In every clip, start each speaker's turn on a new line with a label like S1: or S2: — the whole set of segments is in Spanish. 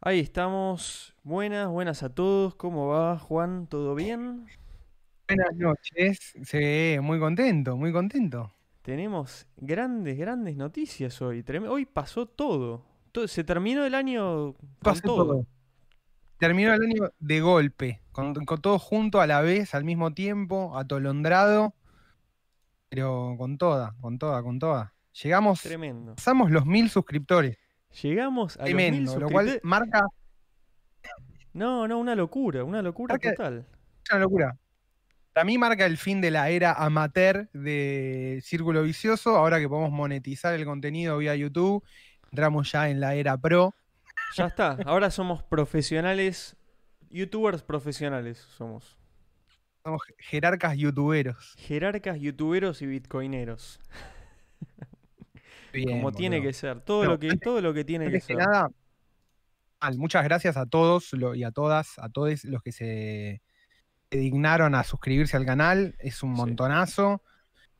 S1: Ahí estamos. Buenas, buenas a todos. ¿Cómo va, Juan? ¿Todo bien?
S2: Buenas noches. Sí, muy contento, muy contento.
S1: Tenemos grandes, grandes noticias hoy. Hoy pasó todo. To- Se terminó el año con
S2: Pasó
S1: todo.
S2: todo. Terminó el año de golpe, con, con todo junto a la vez, al mismo tiempo, atolondrado, pero con toda, con toda, con toda. Llegamos,
S1: Tremendo.
S2: pasamos los mil suscriptores.
S1: Llegamos a los mil
S2: Tremendo, lo cual marca
S1: No, no, una locura, una locura
S2: Marca-
S1: total.
S2: una locura. Para mí marca el fin de la era amateur de Círculo Vicioso, ahora que podemos monetizar el contenido vía YouTube, entramos ya en la era pro.
S1: Ya está. Ahora somos profesionales, youtubers profesionales somos.
S2: Somos jerarcas youtuberos.
S1: Jerarcas, youtuberos y bitcoineros.
S2: Bien,
S1: como tiene que ser. Todo lo que, todo lo que tiene que
S2: que
S1: ser.
S2: nada, muchas gracias a todos y a todas, a todos los que se, dignaron a suscribirse al canal. Es un
S1: Sí.
S2: montonazo.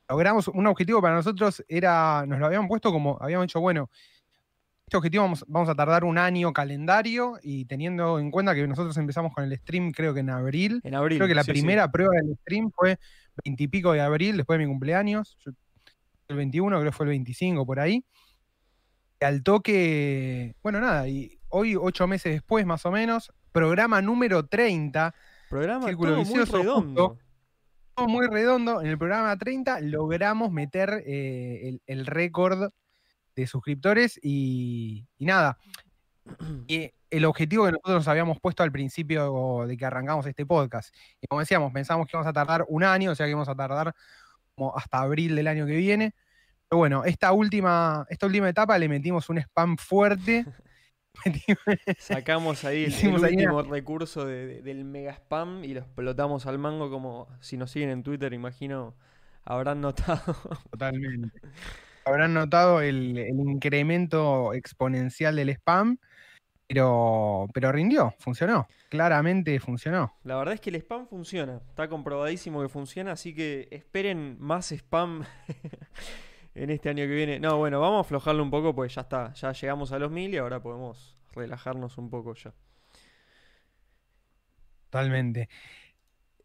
S2: Logramos un objetivo para nosotros, era, nos lo habíamos puesto como, habíamos dicho, bueno, este objetivo vamos, vamos a tardar un año calendario y teniendo en cuenta que nosotros empezamos con el stream creo que en abril.
S1: En abril.
S2: Creo que la
S1: sí, sí.
S2: primera prueba del stream fue veintipico de abril, después de mi cumpleaños. Yo- el 21, creo que fue el 25 por ahí. Al toque, bueno, nada, y hoy, ocho meses después, más o menos, programa número 30,
S1: Programa
S2: Círculo
S1: todo muy
S2: vicioso,
S1: redondo.
S2: justo. todo muy redondo. En el programa 30 logramos meter eh, el, el récord de suscriptores y, y nada. Y el objetivo que nosotros nos habíamos puesto al principio de que arrancamos este podcast. Y como decíamos, pensamos que íbamos a tardar un año, o sea que íbamos a tardar como hasta abril del año que viene. Pero bueno, esta última, esta última etapa le metimos un spam fuerte.
S1: Sacamos ahí el, el
S2: ahí
S1: último recurso de- de- del mega spam y lo explotamos al mango como si nos siguen en Twitter, imagino, habrán notado.
S2: Totalmente. Habrán notado el, el incremento exponencial del spam, pero, pero rindió, funcionó. Claramente funcionó.
S1: La verdad es que el spam funciona, está comprobadísimo que funciona, así que esperen más spam en este año que viene. No, bueno, vamos a aflojarlo un poco, pues ya está, ya llegamos a los mil y ahora podemos relajarnos un poco ya.
S2: Totalmente.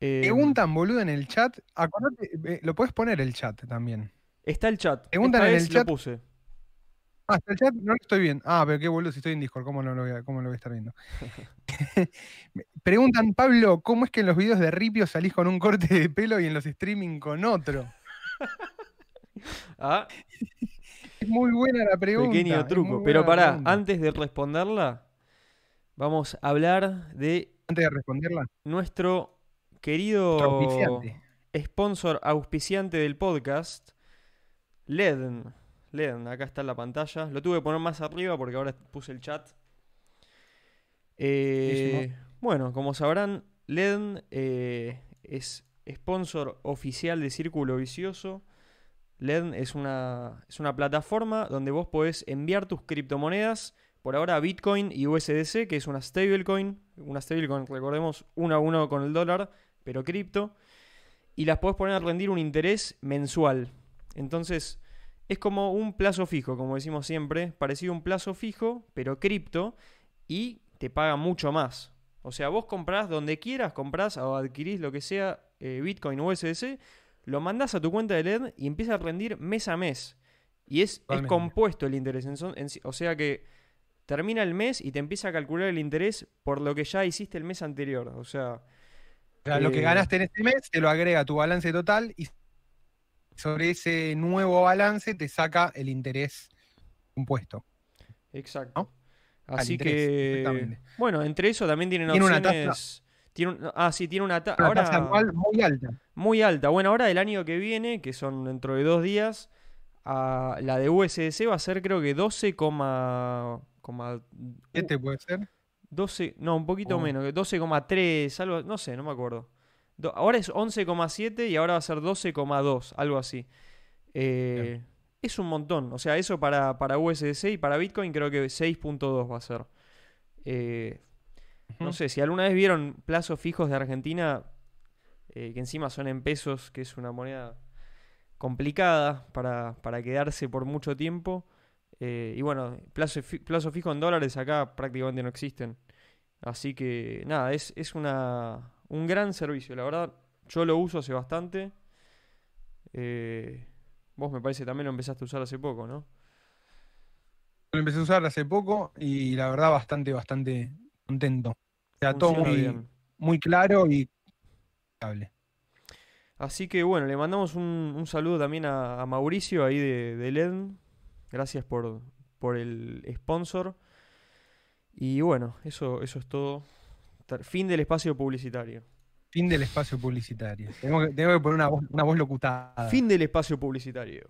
S1: Eh,
S2: Preguntan, boludo, en el chat. Acordate, eh, lo puedes poner el chat también.
S1: está el chat,
S2: Preguntan
S1: esta
S2: en
S1: vez
S2: el
S1: lo
S2: chat.
S1: puse.
S2: Ah, está el chat, no lo estoy viendo. Ah, pero qué boludo, si estoy en Discord, ¿cómo no lo voy a, cómo lo voy a estar viendo? Preguntan, Pablo, ¿cómo es que en los videos de Ripio salís con un corte de pelo y en los streaming con otro?
S1: Ah,
S2: Es muy buena la pregunta.
S1: Pequeño truco. Pero pará,
S2: pregunta.
S1: antes de responderla, vamos a hablar de
S2: Antes de responderla,
S1: nuestro
S2: nuestro
S1: querido
S2: auspiciante.
S1: sponsor auspiciante del podcast, Leden. Leden, acá está en la pantalla. Lo tuve que poner más arriba porque ahora puse el chat. Eh, bueno, como sabrán, Leden eh, es sponsor oficial de Círculo Vicioso. Leden es una, es una plataforma donde vos podés enviar tus criptomonedas, por ahora a Bitcoin y USDC, que es una stablecoin. Una stablecoin, recordemos, uno a uno con el dólar, pero cripto. Y las podés poner a rendir un interés mensual. Entonces, es como un plazo fijo, como decimos siempre, parecido a un plazo fijo, pero cripto, y te paga mucho más. O sea, vos comprás donde quieras, comprás o adquirís lo que sea, eh, Bitcoin o USDC, lo mandás a tu cuenta de LED y empieza a rendir mes a mes. Y es, compuesto el interés. en son- en sí- o sea que termina el mes y te empieza a calcular el interés por lo que ya hiciste el mes anterior. O sea,
S2: O sea, lo que
S1: eh,
S2: ganaste en este mes te lo agrega a tu balance total y sobre ese nuevo balance te saca el interés compuesto.
S1: Exacto.
S2: ¿No?
S1: Así
S2: interés,
S1: que, bueno, entre eso también tienen
S2: Tiene una tasa-
S1: opciones. Tiene un- ah, sí, tiene una, ta-
S2: Una
S1: ahora
S2: tasa anual muy alta.
S1: muy alta. Bueno, ahora el año que viene, que son dentro de dos días, ah, la de USDC va a ser creo que 12, coma- coma-
S2: ¿Qué
S1: uh,
S2: te puede ser?
S1: 12, no, un poquito
S2: Oh.
S1: menos, que 12,3, algo, no sé, no me acuerdo. Do- ahora es 11,7 y ahora va a ser 12,2, algo así. Eh, es un montón, o sea, eso para, para USDC y para Bitcoin creo que 6.2 va a ser. Eh, no sé, si alguna vez vieron plazos fijos de Argentina, eh, que encima son en pesos, que es una moneda complicada para, para quedarse por mucho tiempo, Eh, y bueno, plazo, plazo fijo en dólares acá prácticamente no existen. Así que nada, es, es una, un gran servicio. La verdad, yo lo uso hace bastante. Eh, vos me parece también lo empezaste a usar hace poco, ¿no?
S2: Lo empecé a usar hace poco y la verdad bastante, bastante contento. O sea, todo muy,
S1: bien.
S2: muy claro y estable.
S1: Así que bueno, le mandamos un, un saludo también a, a Mauricio ahí de, de LED. Gracias por, por el sponsor. Y bueno, eso, eso es todo. Fin del espacio publicitario.
S2: Fin del espacio publicitario. Tengo que, tengo que poner una voz, una voz locutada.
S1: Fin del espacio publicitario.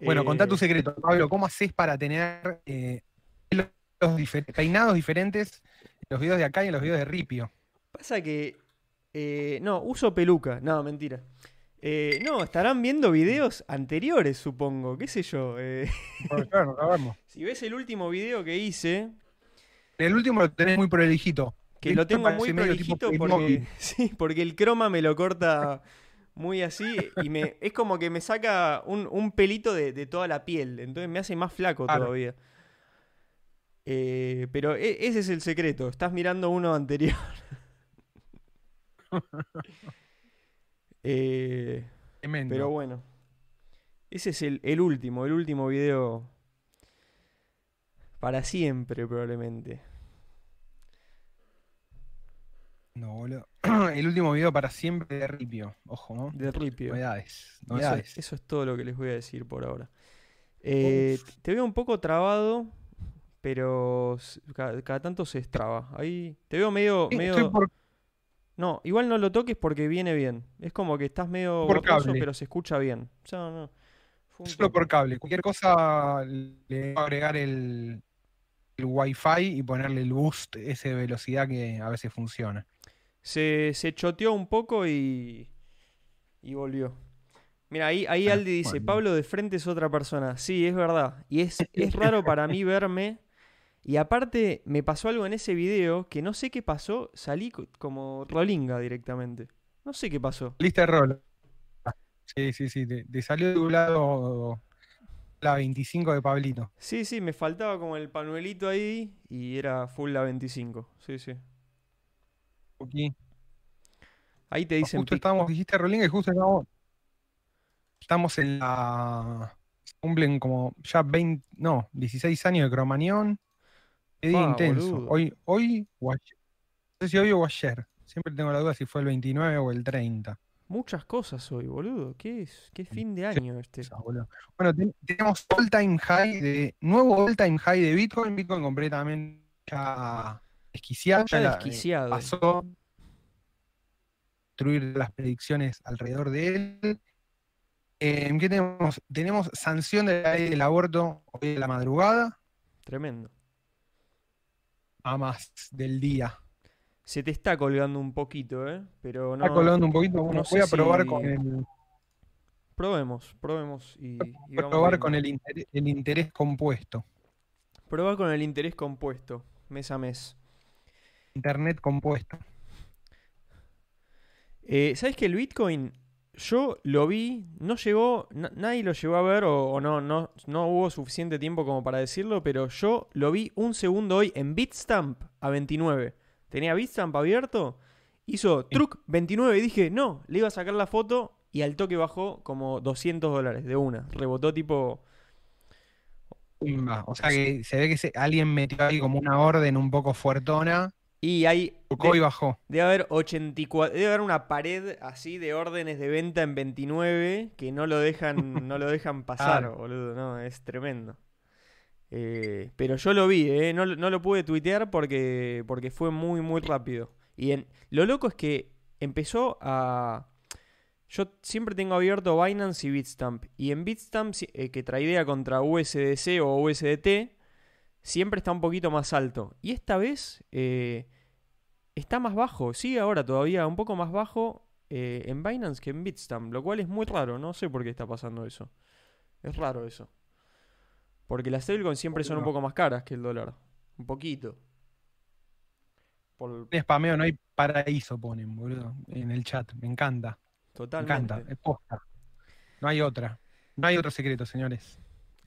S2: Bueno, contá
S1: Eh,
S2: tu secreto, Pablo. ¿Cómo haces para tener eh, difer- peinados diferentes en los videos de acá y en los videos de Ripio?
S1: Pasa que. eh, no, uso peluca. No, mentira. Eh, no, estarán viendo videos anteriores, supongo. ¿Qué sé yo? eh,
S2: Bueno, claro,
S1: si ves el último video que hice,
S2: El último lo tenés muy prolijito.
S1: que
S2: Esto
S1: lo tengo muy prolijito porque. Sí, porque el croma me lo corta muy así. Y me, es como que me saca un, un pelito de, de toda la piel. Entonces me hace más flaco
S2: Claro.
S1: todavía. Eh, pero e- ese es el secreto. Estás mirando uno anterior. Eh, pero bueno. Ese es el, el último, el último video. Para siempre, probablemente.
S2: No, boludo. El último video para siempre de Ripio. Ojo, ¿no?
S1: De Ripio.
S2: Novedades.
S1: Y Eso,
S2: Novedades.
S1: eso es todo lo que les voy a decir por ahora. Eh, te veo un poco trabado, pero cada, tanto se destraba. Ahí te veo medio,
S2: Sí,
S1: medio.
S2: por-
S1: No, igual no lo toques porque viene bien. Es como que estás medio
S2: Por cable.
S1: pero se escucha bien. O sea, no.
S2: Solo por cable. Cualquier cosa le voy a agregar el, el Wi-Fi y ponerle el boost de velocidad que a veces funciona.
S1: Se, se choteó un poco y. y volvió. Mira, ahí, ahí
S2: Ah,
S1: Aldi dice,
S2: bueno.
S1: Pablo de frente es otra persona. Sí, es verdad. Y es, es raro para mí verme. Y aparte, me pasó algo en ese video que no sé qué pasó. Salí co- como rolinga directamente. No sé qué pasó.
S2: Lista de rol. Sí, sí, sí. Te, te salió de un lado la 25 de Pablito.
S1: Sí, sí, me faltaba como el panuelito ahí y era full la 25. Sí, sí.
S2: Aquí.
S1: Ahí te dicen
S2: Justo
S1: pic-
S2: estábamos, dijiste Rolinga y justo estamos, estamos en la. Cumplen como ya 20, no, 16 años de Cromañón. Qué día
S1: Fa,
S2: intenso.
S1: boludo.
S2: Hoy, hoy o ayer. No sé si hoy o ayer. Siempre tengo la duda si fue el 29 o el 30.
S1: muchas cosas hoy, boludo. ¿Qué es? ¿Qué fin de año este?
S2: Bueno, ten- tenemos all time high de. Nuevo all time high de Bitcoin. Bitcoin completamente ya eh,
S1: desquiciado.
S2: pasó destruir las predicciones alrededor de él. Eh, ¿Qué tenemos? Tenemos sanción de la ley del aborto hoy de la madrugada
S1: Tremendo.
S2: a más del día.
S1: Se te está colgando un poquito, ¿eh? Pero no.
S2: Está colgando un poquito. Bueno,
S1: no
S2: voy a probar
S1: si-
S2: con el,
S1: Probemos, probemos y, y
S2: a
S1: vamos
S2: probar
S1: viendo.
S2: con el interés, el interés compuesto.
S1: Probar con el interés compuesto, mes a mes.
S2: Internet compuesto.
S1: Eh, ¿Sabes que el Bitcoin? Yo lo vi, no llegó, na- nadie lo llegó a ver o, o no, no, no hubo suficiente tiempo como para decirlo, pero yo lo vi un segundo hoy en Bitstamp a 29. Tenía Bitstamp abierto, hizo truc 29 y dije, no, le iba a sacar la foto y al toque bajó como 200 dólares de una. Rebotó tipo...
S2: O sea que se ve que se- alguien metió ahí como una orden un poco fuertona,
S1: Y hay...
S2: tocó
S1: de-
S2: y bajó.
S1: Debe haber 84, debe haber una pared así de órdenes de venta en 29 que no lo dejan, no lo dejan pasar,
S2: Claro.
S1: boludo, no, es tremendo. Eh, pero yo lo vi, eh, no, lo- no lo pude tuitear porque, porque fue muy, muy rápido. Y en, lo loco es que empezó a... Yo siempre tengo abierto Binance y Bitstamp. Y en Bitstamp, eh, que traidea contra USDC o USDT, siempre está un poquito más alto. Y esta vez eh, está más bajo. Sigue ahora todavía un poco más bajo eh, en Binance que en Bitstamp. Lo cual es muy raro. No sé por qué está pasando eso. Es raro eso. Porque las stablecoins siempre son un poco más caras que el dólar. Un poquito. Por,
S2: spameo no hay paraíso, ponen, boludo, en el chat. Me encanta, me
S1: totalmente.
S2: encanta. Es posta. No hay otra. No hay otro secreto, señores.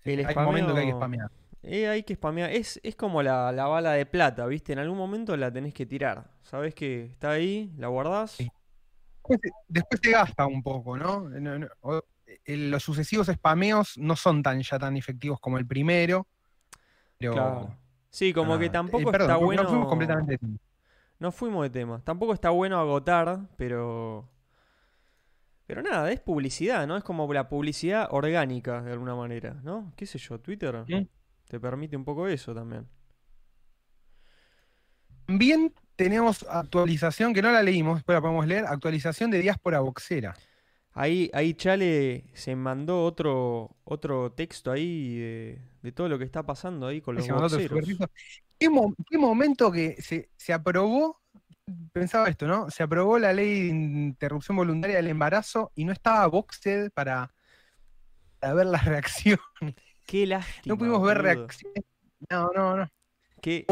S1: El
S2: hay un momento que hay que spamear.
S1: Eh, hay que spamear. Es, es como la, la bala de plata, ¿viste? En algún momento la tenés que tirar. Sabés que está ahí, la guardás.
S2: Sí. Después, después se gasta un poco, ¿no? No, no, o- eh, los sucesivos spameos no son tan ya tan efectivos como el primero. Pero
S1: Claro. Sí, como que tampoco
S2: Eh, perdón,
S1: está
S2: no-
S1: bueno.
S2: No fuimos completamente de tema.
S1: No fuimos de tema. Tampoco está bueno agotar, pero. Pero nada, es publicidad, ¿no? Es como la publicidad orgánica, de alguna manera, ¿no? ¿Qué sé yo? Twitter
S2: Mm.
S1: Te permite un poco eso también.
S2: También tenemos actualización, que no la leímos, después la podemos leer, actualización de diáspora boxera.
S1: Ahí, ahí Chale se mandó otro, otro texto ahí de, de todo lo que está pasando ahí con los boxeros.
S2: ¿Qué, mo- qué momento que se, se aprobó? Pensaba esto, ¿no? Se aprobó la ley de interrupción voluntaria del embarazo y no estaba Boxed para, para ver la reacción.
S1: Qué lástima.
S2: No pudimos ver
S1: boludo.
S2: reacciones. No, no, no.
S1: Qué,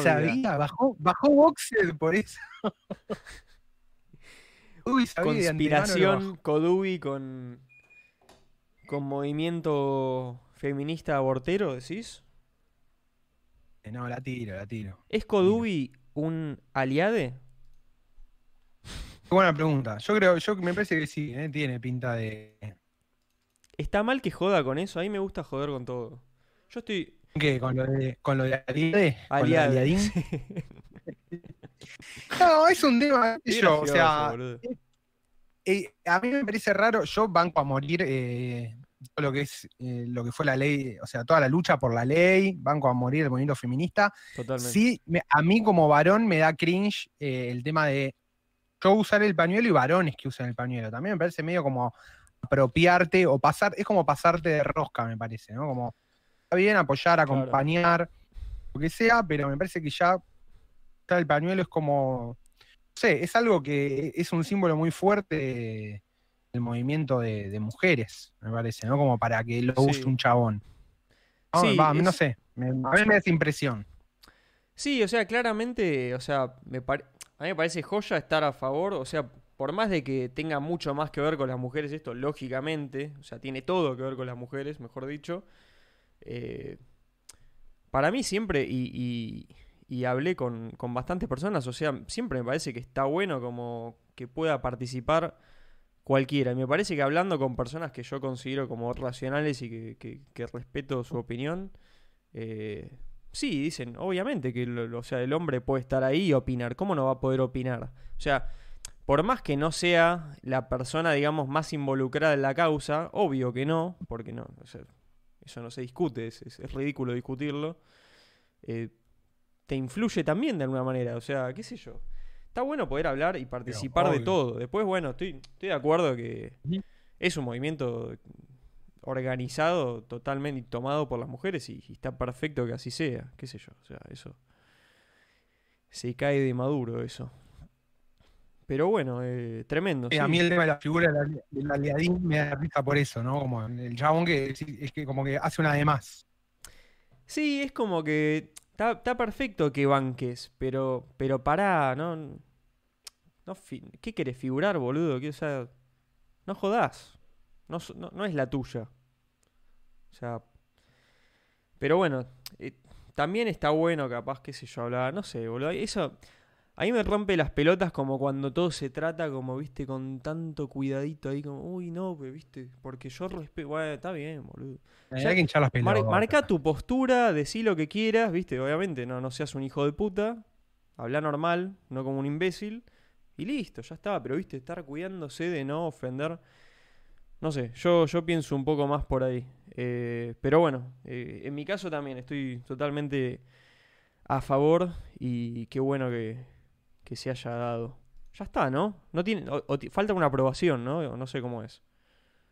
S2: sabía, bajó, bajó Boxed por eso.
S1: Conspiración Kodubi con, con movimiento feminista abortero, decís.
S2: bajó. No, la tiro, la tiro.
S1: ¿Es Kodubi un aliade?
S2: Qué buena pregunta. Yo creo, yo me parece que sí, ¿eh? tiene pinta de.
S1: ¿Está mal que joda con eso? A mí me gusta joder con todo. Yo estoy
S2: ¿Qué? ¿Con lo de, con lo de Aliade? ¿Con lo de
S1: aliade. Sí.
S2: No, es un tema. Yo, o sea,
S1: boludo.
S2: eh, a mí me parece raro. Yo banco a morir eh, todo lo que es eh, lo que fue la ley, o sea, toda la lucha por la ley, banco a morir el movimiento feminista.
S1: Totalmente.
S2: Sí, me- a mí como varón me da cringe eh, el tema de yo usar el pañuelo y varones que usan el pañuelo. También me parece medio como apropiarte o pasar, es como pasarte de rosca, me parece, ¿no? Como está bien apoyar,
S1: Claro.
S2: acompañar, lo que sea, pero me parece que ya, el pañuelo es como, no sé, es algo que es un símbolo muy fuerte de- del movimiento de, de mujeres, me parece, ¿no? Como para que lo
S1: Sí.
S2: use un chabón. No,
S1: Sí,
S2: va, no sé, me- a mí me da esa impresión.
S1: Sí, o sea, claramente, o sea, me pare- a mí me parece joya estar a favor, o sea, por más de que tenga mucho más que ver con las mujeres esto, lógicamente, o sea, tiene todo que ver con las mujeres, mejor dicho. eh, para mí siempre, y, y- y hablé con, con bastantes personas, o sea, siempre me parece que está bueno como que pueda participar cualquiera. Y me parece que hablando con personas que yo considero como racionales y que, que- respeto su opinión, eh, sí, dicen, obviamente que lo- o sea, el hombre puede estar ahí y opinar. ¿Cómo no va a poder opinar? O sea, por más que no sea la persona, digamos, más involucrada en la causa, obvio que no, porque no, o sea, eso no se discute, es, es- es ridículo discutirlo. eh, te influye también de alguna manera, o sea, qué sé yo. Está bueno poder hablar y participar de todo. Después, bueno, estoy, estoy de acuerdo que es un movimiento organizado totalmente y tomado por las mujeres y, y está perfecto que así sea, qué sé yo, o sea, eso se cae de maduro eso. Pero bueno, eh, tremendo.
S2: Eh, A mí el tema de la figura del ali- del aliadín me da risa por eso, ¿no? Como el chabón que es, es que como que hace una de más.
S1: Sí, es como que está, está perfecto que banques, pero pero pará, no no ¿qué querés figurar, boludo? ¿Qué, o sea, no jodás. No, no, no es la tuya. O sea, pero bueno, eh, también está bueno capaz, qué sé yo, hablar, no sé, boludo. Eso a mí me rompe las pelotas como cuando todo se trata como, viste, con tanto cuidadito ahí como, uy, no, pues, viste, porque yo respeto, bueno, está bien, boludo.
S2: Hay
S1: Ya-
S2: que hinchar las
S1: Mar-
S2: pelotas.
S1: marca tu postura, decí lo que quieras, viste, obviamente, no, no seas un hijo de puta, habla normal, no como un imbécil, y listo, ya está, pero viste, estar cuidándose de no ofender, no sé, yo, yo pienso un poco más por ahí. Eh, pero bueno, eh, en mi caso también estoy totalmente a favor y qué bueno que, que se haya dado. Ya está, ¿no? no tiene, o- falta una aprobación, ¿no? No sé cómo es.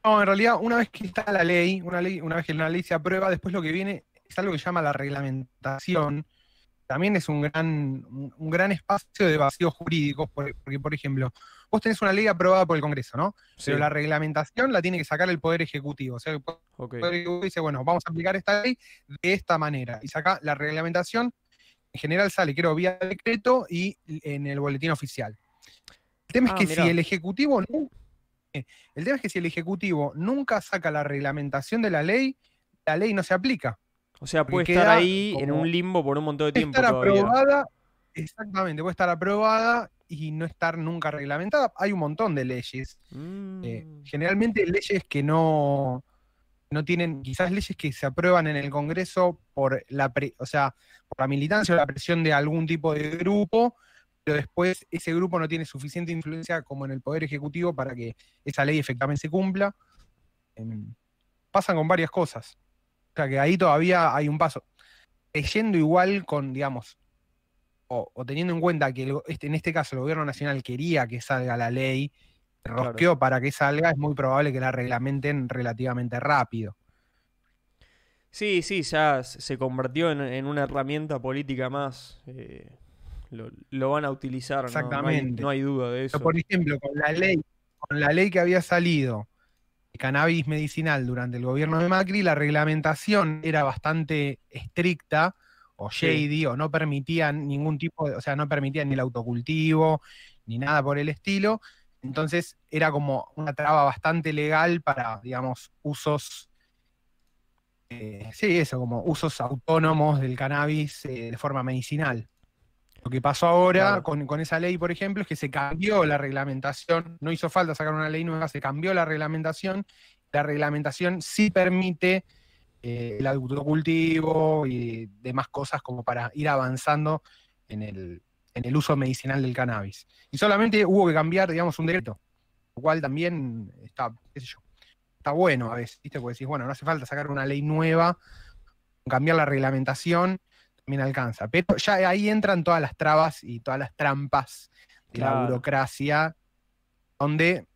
S2: No, en realidad, una vez que está la ley, una ley, una vez que la ley se aprueba, después lo que viene es algo que se llama la reglamentación. También es un gran, un gran espacio de vacíos jurídicos, por- porque, por ejemplo, vos tenés una ley aprobada por el Congreso, ¿no? Pero la reglamentación la tiene que sacar el Poder Ejecutivo. O sea, el. Poder Ejecutivo dice, bueno, vamos a aplicar esta ley de esta manera. Y saca la reglamentación, en general sale, creo, vía decreto y en el boletín oficial. El tema
S1: Ah,
S2: es que
S1: mirá.
S2: si el Ejecutivo no- eh, el tema es que si el Ejecutivo nunca saca la reglamentación de la ley, la ley no se aplica.
S1: O sea, puede estar ahí en un limbo por un montón de
S2: Puede
S1: tiempo
S2: estar
S1: todavía.
S2: aprobada, exactamente, puede estar aprobada y no estar nunca reglamentada. Hay un montón de leyes. eh,
S1: Mm,
S2: generalmente leyes que no, no tienen, quizás leyes que se aprueban en el Congreso por la, pre- o sea, por la militancia o la presión de algún tipo de grupo, pero después ese grupo no tiene suficiente influencia como en el Poder Ejecutivo para que esa ley efectivamente se cumpla. Em, pasan con varias cosas. O sea que ahí todavía hay un paso. Leyendo igual con, digamos, o, teniendo en cuenta que este, en este caso el gobierno nacional quería que salga la ley,
S1: Claro.
S2: rosqueó para que salga, es muy probable que la reglamenten relativamente rápido.
S1: Sí, sí, ya se convirtió en, en una herramienta política más. eh, lo, lo van a utilizar, ¿no? No hay,
S2: Exactamente.
S1: no hay duda de eso.
S2: Pero, por ejemplo, con la ley, con la ley que había salido de cannabis medicinal durante el gobierno de Macri, la reglamentación era bastante estricta o
S1: Sí.
S2: shady, o no permitían ningún tipo de, o sea, no permitían ni el autocultivo, ni nada por el estilo. Entonces era como una traba bastante legal para, digamos, usos, eh, sí, eso, como usos autónomos del cannabis eh, de forma medicinal. Lo que pasó ahora
S1: Claro.
S2: con, con esa ley, por ejemplo, es que se cambió la reglamentación, no hizo falta sacar una ley nueva, se cambió la reglamentación. La reglamentación sí permite eh, el autocultivo y demás cosas como para ir avanzando en el, en el uso medicinal del cannabis. Y solamente hubo que cambiar, digamos, un decreto, lo cual también está, qué sé yo, está bueno a veces, ¿viste? Porque decís, bueno, no hace falta sacar una ley nueva, cambiar la reglamentación, también alcanza. Pero ya ahí entran todas las trabas y todas las trampas de la burocracia, donde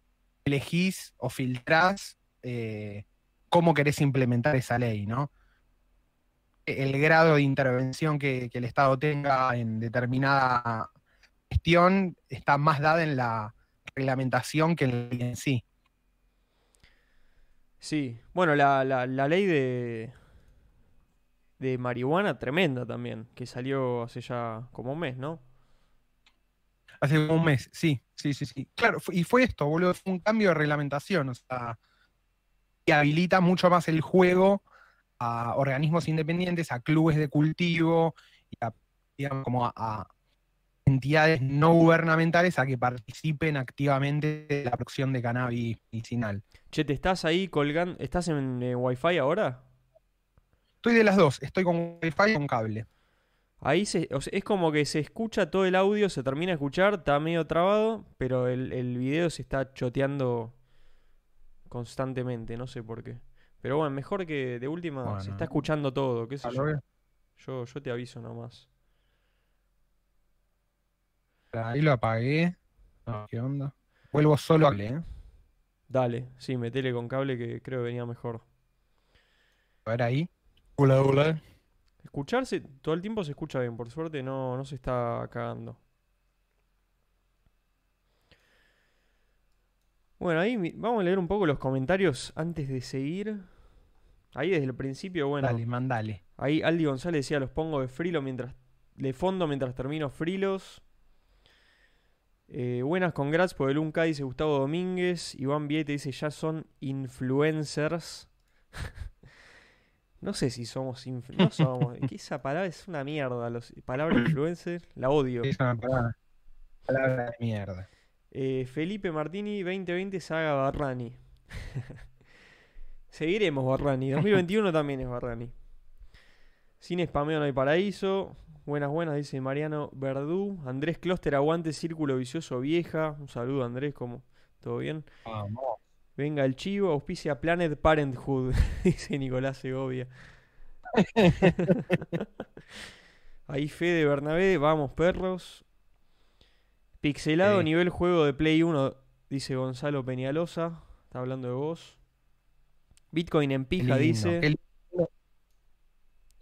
S2: elegís o filtrás eh, cómo querés implementar esa ley, ¿no? El grado de intervención que, que el Estado tenga en determinada gestión está más dada en la reglamentación que en la ley en sí.
S1: Sí, bueno, la, la, la ley de, de marihuana tremenda también, que salió hace ya como un mes, ¿no?
S2: Hace como un mes, sí, sí, sí, sí. Claro, y fue esto, boludo, fue un cambio de reglamentación, o sea, que habilita mucho más el juego a organismos independientes, a clubes de cultivo, y a, digamos, como a, a entidades no gubernamentales a que participen activamente de la producción de cannabis medicinal.
S1: Che, ¿te estás ahí colgando? ¿Estás en eh, Wi-Fi ahora?
S2: Estoy de las dos, estoy con Wi-Fi y con cable.
S1: Ahí se, o sea, es como que se escucha todo el audio, se termina de escuchar, está medio trabado, pero el, el video se está choteando constantemente, no sé por qué. Pero bueno, mejor que de última se está escuchando todo, qué sé
S2: ¿A
S1: yo. Yo, yo te aviso nomás.
S2: Ahí lo apagué. No, ¿qué onda? Vuelvo solo a cable, ¿eh?
S1: Dale, sí, metele con cable que creo que venía mejor.
S2: A ver ahí. Hola, hola.
S1: Escucharse, todo el tiempo se escucha bien, por suerte no, no se está cagando. Bueno, ahí vamos a leer un poco los comentarios antes de seguir. Ahí desde el principio, bueno,
S2: Dale, mandale.
S1: ahí Aldi González decía, los pongo de frilo mientras, de fondo mientras termino frilos. Eh, buenas congrats por el 1K, dice Gustavo Domínguez. Iván Viete dice, ya son influencers. No sé si somos No somos. esa palabra es una mierda. Los, palabra influencer, la odio.
S2: Es una palabra, palabra de mierda.
S1: Eh, Felipe Martini 2020 saga Barrani. Seguiremos Barrani. 2021 también es Barrani. Sin spameo no hay paraíso. Buenas, buenas, dice Mariano Verdú. Andrés Closter, aguante círculo vicioso vieja. Un saludo, Andrés, ¿cómo? ¿Todo bien?
S2: Vamos.
S1: Venga el chivo, auspicia Planet Parenthood, dice Nicolás Segovia. Ahí Fede Bernabé, vamos perros. Pixelado
S2: Ok.
S1: nivel juego de Play 1, dice Gonzalo Peñalosa. Está hablando de vos. Bitcoin en pija, dice.
S2: qué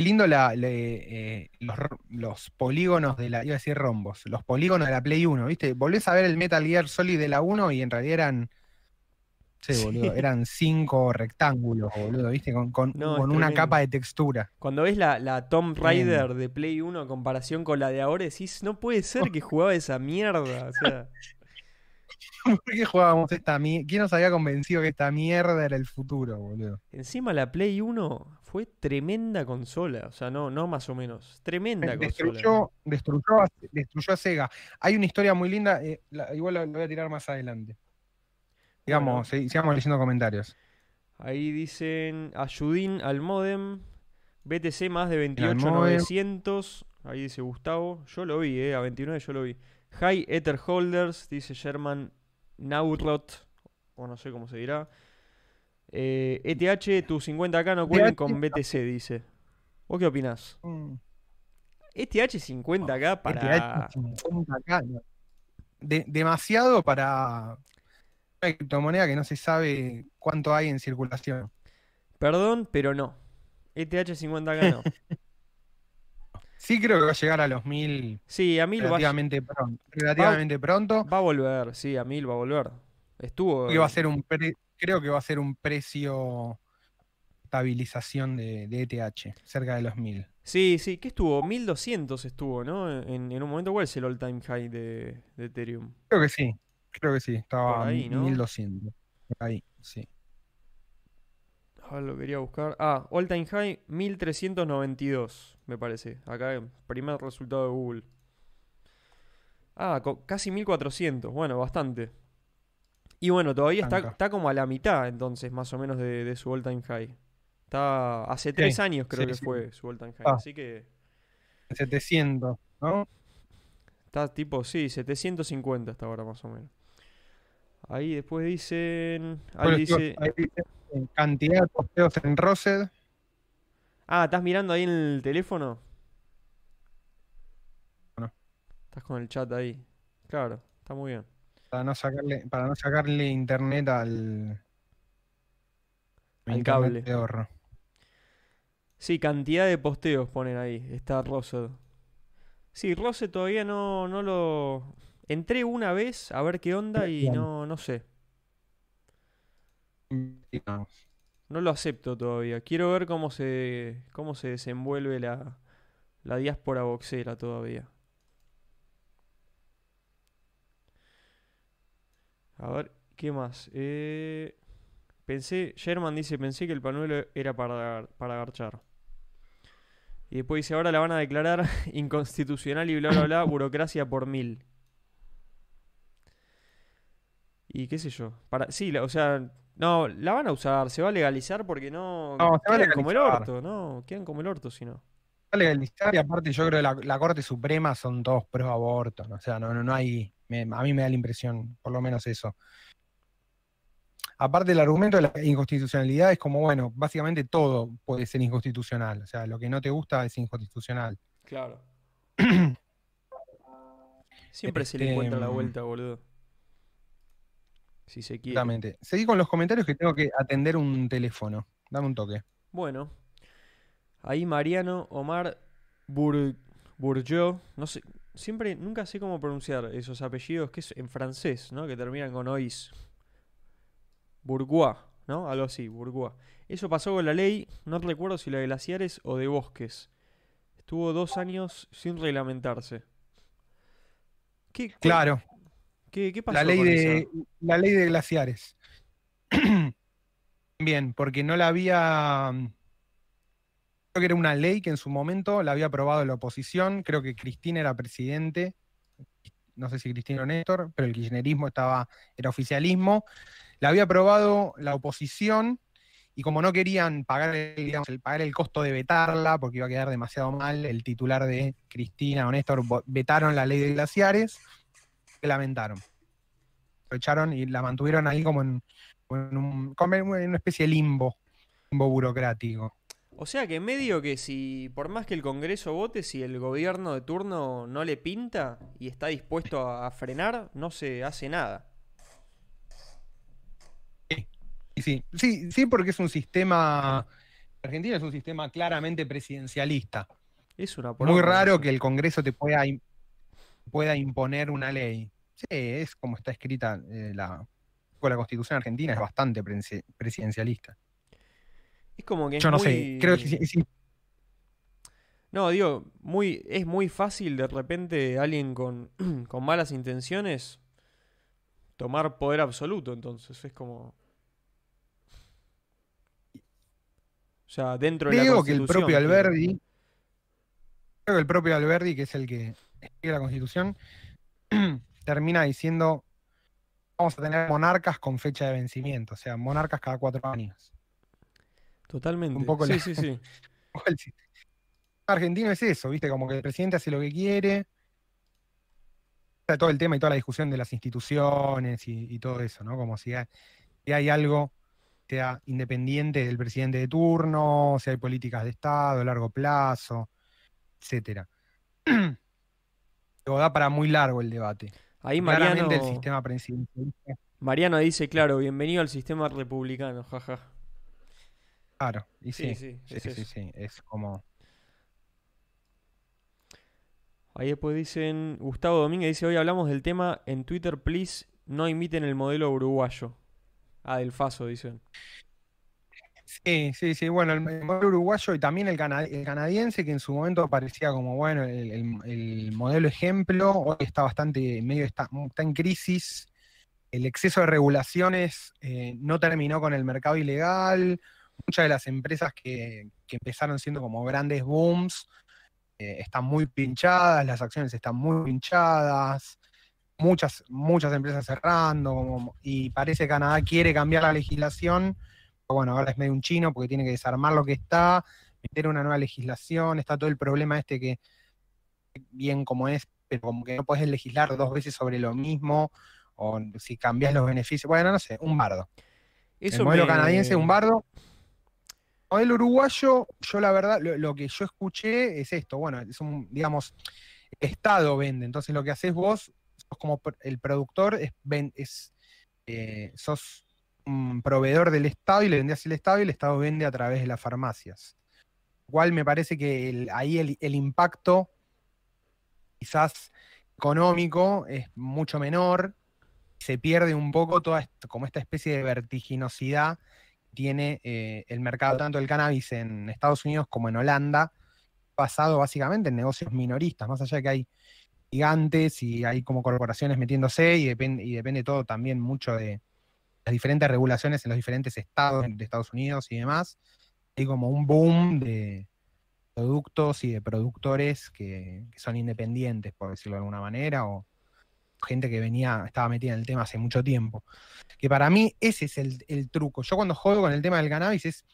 S2: lindo, la- eh, los, polígonos de la, iba a decir rombos, los polígonos de la Play 1, ¿viste? Volvés a ver el Metal Gear Solid de la 1 y en realidad eran, sí,
S1: Sí.
S2: boludo, eran cinco rectángulos, boludo, ¿viste? Con, con-
S1: No, es
S2: con una capa de textura.
S1: Cuando ves la, la Tomb. Raider de Play 1 en comparación con la de ahora, decís, no puede ser que jugaba esa mierda. O sea,
S2: ¿Por qué jugábamos esta mierda? ¿Quién nos había convencido que esta mierda era el futuro, boludo?
S1: Encima la Play 1 fue tremenda consola. O sea, no, no más o menos. Tremenda consola.
S2: Destruyó, destruyó, a, destruyó a Sega. Hay una historia muy linda, eh, la- igual la, la voy a tirar más adelante. Digamos,
S1: Bueno.
S2: sigamos leyendo comentarios.
S1: Ahí dicen ayudín al modem. BTC más de
S2: modem.
S1: 28900. Ahí dice Gustavo. Yo lo vi, eh. A 29 yo lo vi. High Ether Holders, dice Sherman Naurot. O no sé cómo se dirá. Eh, ETH, tus 50k no cuelen con BTC, dice. ¿Vos qué opinás?
S2: Mm.
S1: ETH 50k para.
S2: ETH 50K, no. De- demasiado para una criptomoneda que no se sabe cuánto hay en circulación.
S1: Perdón, pero no. ETH 50k no.
S2: Sí creo que va a llegar a los mil
S1: Sí, a 1000 va, a-
S2: relativamente pronto. Relativamente pronto.
S1: va a volver. Sí, a 1000 va a volver. Estuvo.
S2: Creo que va a ser un pre- creo que va a ser un precio estabilización de, de ETH, cerca de los mil.
S1: Sí, sí, ¿qué estuvo? 1200 estuvo, ¿no? En, en un momento, ¿cuál es el all-time high de, de Ethereum?
S2: Creo que sí, creo que sí, estaba
S1: ahí, ¿no?
S2: 1200. Por ahí, sí.
S1: Ah, lo quería buscar. Ah, all-time high 1392, me parece. Acá, primer resultado de Google. Ah, casi 1400, bueno, bastante. Y bueno, todavía está, está como a la mitad, entonces, más o menos, de, de su all-time high. Está hace tres años, creo
S2: sí,
S1: que
S2: sí.
S1: fue su all-time high.
S2: Ah.
S1: Así que
S2: 700, ¿no?
S1: está tipo, sí, 750 hasta ahora, más o menos. Ahí después dicen. Ahí
S2: Bueno,
S1: dice.
S2: ahí dice, eh, cantidad de posteos en Rosed.
S1: Ah, ¿estás mirando ahí en el teléfono?
S2: No.
S1: Estás con el chat ahí. Claro, está muy bien.
S2: Para no sacarle, para no sacarle internet al,
S1: Al
S2: internet
S1: cable.
S2: de ahorro.
S1: Sí, cantidad de posteos ponen ahí. Está Rosed. Sí, Rosed todavía no, no lo. Entré una vez a ver qué onda y no, no sé. No lo acepto todavía. Quiero ver cómo se, cómo se desenvuelve la, la diáspora boxera todavía. A ver, ¿qué más? Eh, pensé, Sherman dice, pensé que el panuelo era para, para agarchar. Y después dice, ahora la van a declarar inconstitucional y bla, bla, bla, burocracia por mil. Y qué sé yo. Para, sí, la- o sea, no, la van a usar, se va a legalizar porque no...
S2: No, se va a
S1: quedan como el
S2: legalizar.
S1: orto, ¿no? Quedan como el orto si no.
S2: Va a legalizar y aparte yo creo que la, la Corte Suprema son todos pro aborto. O sea, no, no, no hay. me- a mí me da la impresión, por lo menos eso. Aparte, el argumento de la inconstitucionalidad es como, bueno, básicamente todo puede ser inconstitucional. O sea, lo que no te gusta es inconstitucional.
S1: Claro. Siempre se le
S2: Este,
S1: encuentra la
S2: mm,
S1: vuelta, boludo. Si se quiere.
S2: Exactamente. Seguí con los comentarios que tengo que atender un teléfono. Dame un toque.
S1: Bueno, ahí Mariano Omar Bur Bourgeot, no sé, siempre, nunca sé cómo pronunciar esos apellidos que es en francés, ¿no? Que terminan con ois. Bourgois, ¿no? Algo así, Bourgois. Eso pasó con la ley, no recuerdo si la de glaciares o de bosques. Estuvo dos años sin reglamentarse. ¿Qué, cuál-
S2: Claro,
S1: qué, qué pasó
S2: la ley
S1: con
S2: de la ley de glaciares. Bien, porque no la había. Creo que era una ley que en su momento la había aprobado la oposición. Creo que Cristina era presidente. No sé si Cristina o Néstor, pero el kirchnerismo estaba, era oficialismo. La había aprobado la oposición y como no querían pagar el, digamos, el, pagar el costo de vetarla, porque iba a quedar demasiado mal, el titular de Cristina o Néstor vetaron la ley de glaciares, que lamentaron. Lo echaron y la mantuvieron ahí como en, un- como en una especie de limbo, limbo burocrático.
S1: O sea que medio que si, por más que el Congreso vote, si el gobierno de turno no le pinta y está dispuesto a, frenar, no se hace nada.
S2: Y sí, sí, sí, porque es un sistema. Argentina es un sistema claramente presidencialista.
S1: Es una
S2: Muy raro que el Congreso te pueda, pueda imponer una ley. Sí, es como está escrita eh, la, la Constitución argentina, es bastante presi- presidencialista.
S1: Es como que es
S2: Yo no
S1: muy...
S2: sé, creo que sí, sí,
S1: No, digo, muy, es muy fácil de repente alguien con, con malas intenciones tomar poder absoluto, entonces es como... O sea, dentro de la
S2: Creo que el
S1: Constitución,
S2: propio Alberdi, creo que el propio Alberdi, que es el que la constitución, termina diciendo vamos a tener monarcas con fecha de vencimiento, o sea, monarcas cada cuatro años.
S1: Totalmente.
S2: un poco
S1: sí,
S2: la-
S1: sí, sí.
S2: Argentino es eso, ¿viste? Como que el presidente hace lo que quiere. Todo el tema y toda la discusión de las instituciones y, y todo eso, ¿no? Como si hay, si hay algo que sea independiente del presidente de turno, si hay políticas de Estado a largo plazo, etcétera. Da para muy largo el debate.
S1: Ahí Mariano,
S2: el sistema presidencialista,
S1: Mariano dice, claro, bienvenido al sistema republicano, jaja.
S2: claro, y
S1: Sí,
S2: sí,
S1: sí,
S2: sí,
S1: es
S2: sí, sí, es como...
S1: Ahí después dicen, Gustavo Domínguez dice, hoy hablamos del tema en Twitter, please, no imiten el modelo uruguayo. Ah, del Faso, dicen.
S2: Sí, sí, sí. Bueno, el, el modelo uruguayo y también el, cana- el canadiense, que en su momento parecía como, bueno, el, el- el modelo ejemplo, hoy está bastante, medio está, está en crisis. El exceso de regulaciones eh, no terminó con el mercado ilegal. Muchas de las empresas que, que empezaron siendo como grandes booms eh, están muy pinchadas, las acciones están muy pinchadas. Muchas, muchas empresas cerrando, y parece que Canadá quiere cambiar la legislación bueno, ahora es medio un chino porque tiene que desarmar lo que está, meter una nueva legislación, está todo el problema este que bien como es, pero como que no puedes legislar dos veces sobre lo mismo, o si cambias los beneficios, bueno, no sé, un bardo.
S1: Eso
S2: el modelo
S1: me-
S2: canadiense, un bardo. El modelo uruguayo, yo la verdad, lo, lo que yo escuché es esto, bueno, es un, digamos, Estado vende, entonces lo que haces vos, sos como el productor, es eh, sos proveedor del Estado y le vendés al Estado y el Estado vende a través de las farmacias. Lo cual me parece que el- ahí el, el impacto quizás económico es mucho menor, se pierde un poco toda esta- como esta especie de vertiginosidad que tiene eh, el mercado tanto del cannabis en Estados Unidos como en Holanda, basado básicamente en negocios minoristas, más allá de que hay gigantes y hay como corporaciones metiéndose y depende, y depende todo también mucho de diferentes regulaciones en los diferentes estados de Estados Unidos y demás. Hay como un boom de productos y de productores que, que son independientes, por decirlo de alguna manera, o gente que venía, estaba metida en el tema hace mucho tiempo. Que para mí ese es el, el truco. Yo cuando juego con el tema del cannabis es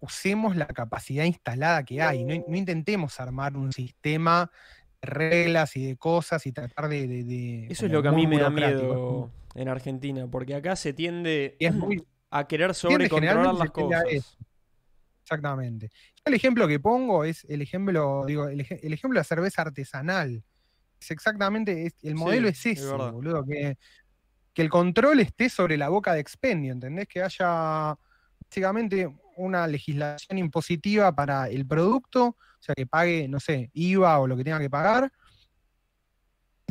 S2: usemos la capacidad instalada que hay, no, no intentemos armar un sistema de reglas y de cosas y tratar de... de- de-
S1: Eso es lo que a mí me da miedo en Argentina, porque acá se tiende
S2: Y es muy-
S1: a querer sobrecontrolar las cosas.
S2: eso. Exactamente. El ejemplo que pongo es el ejemplo, digo, el, ej- el ejemplo de la cerveza artesanal. Es exactamente, es- el modelo es
S1: es
S2: ese, boludo, que, que el control esté sobre la boca de expendio, ¿entendés? Que haya básicamente una legislación impositiva para el producto, o sea, que pague, no sé, IVA o lo que tenga que pagar.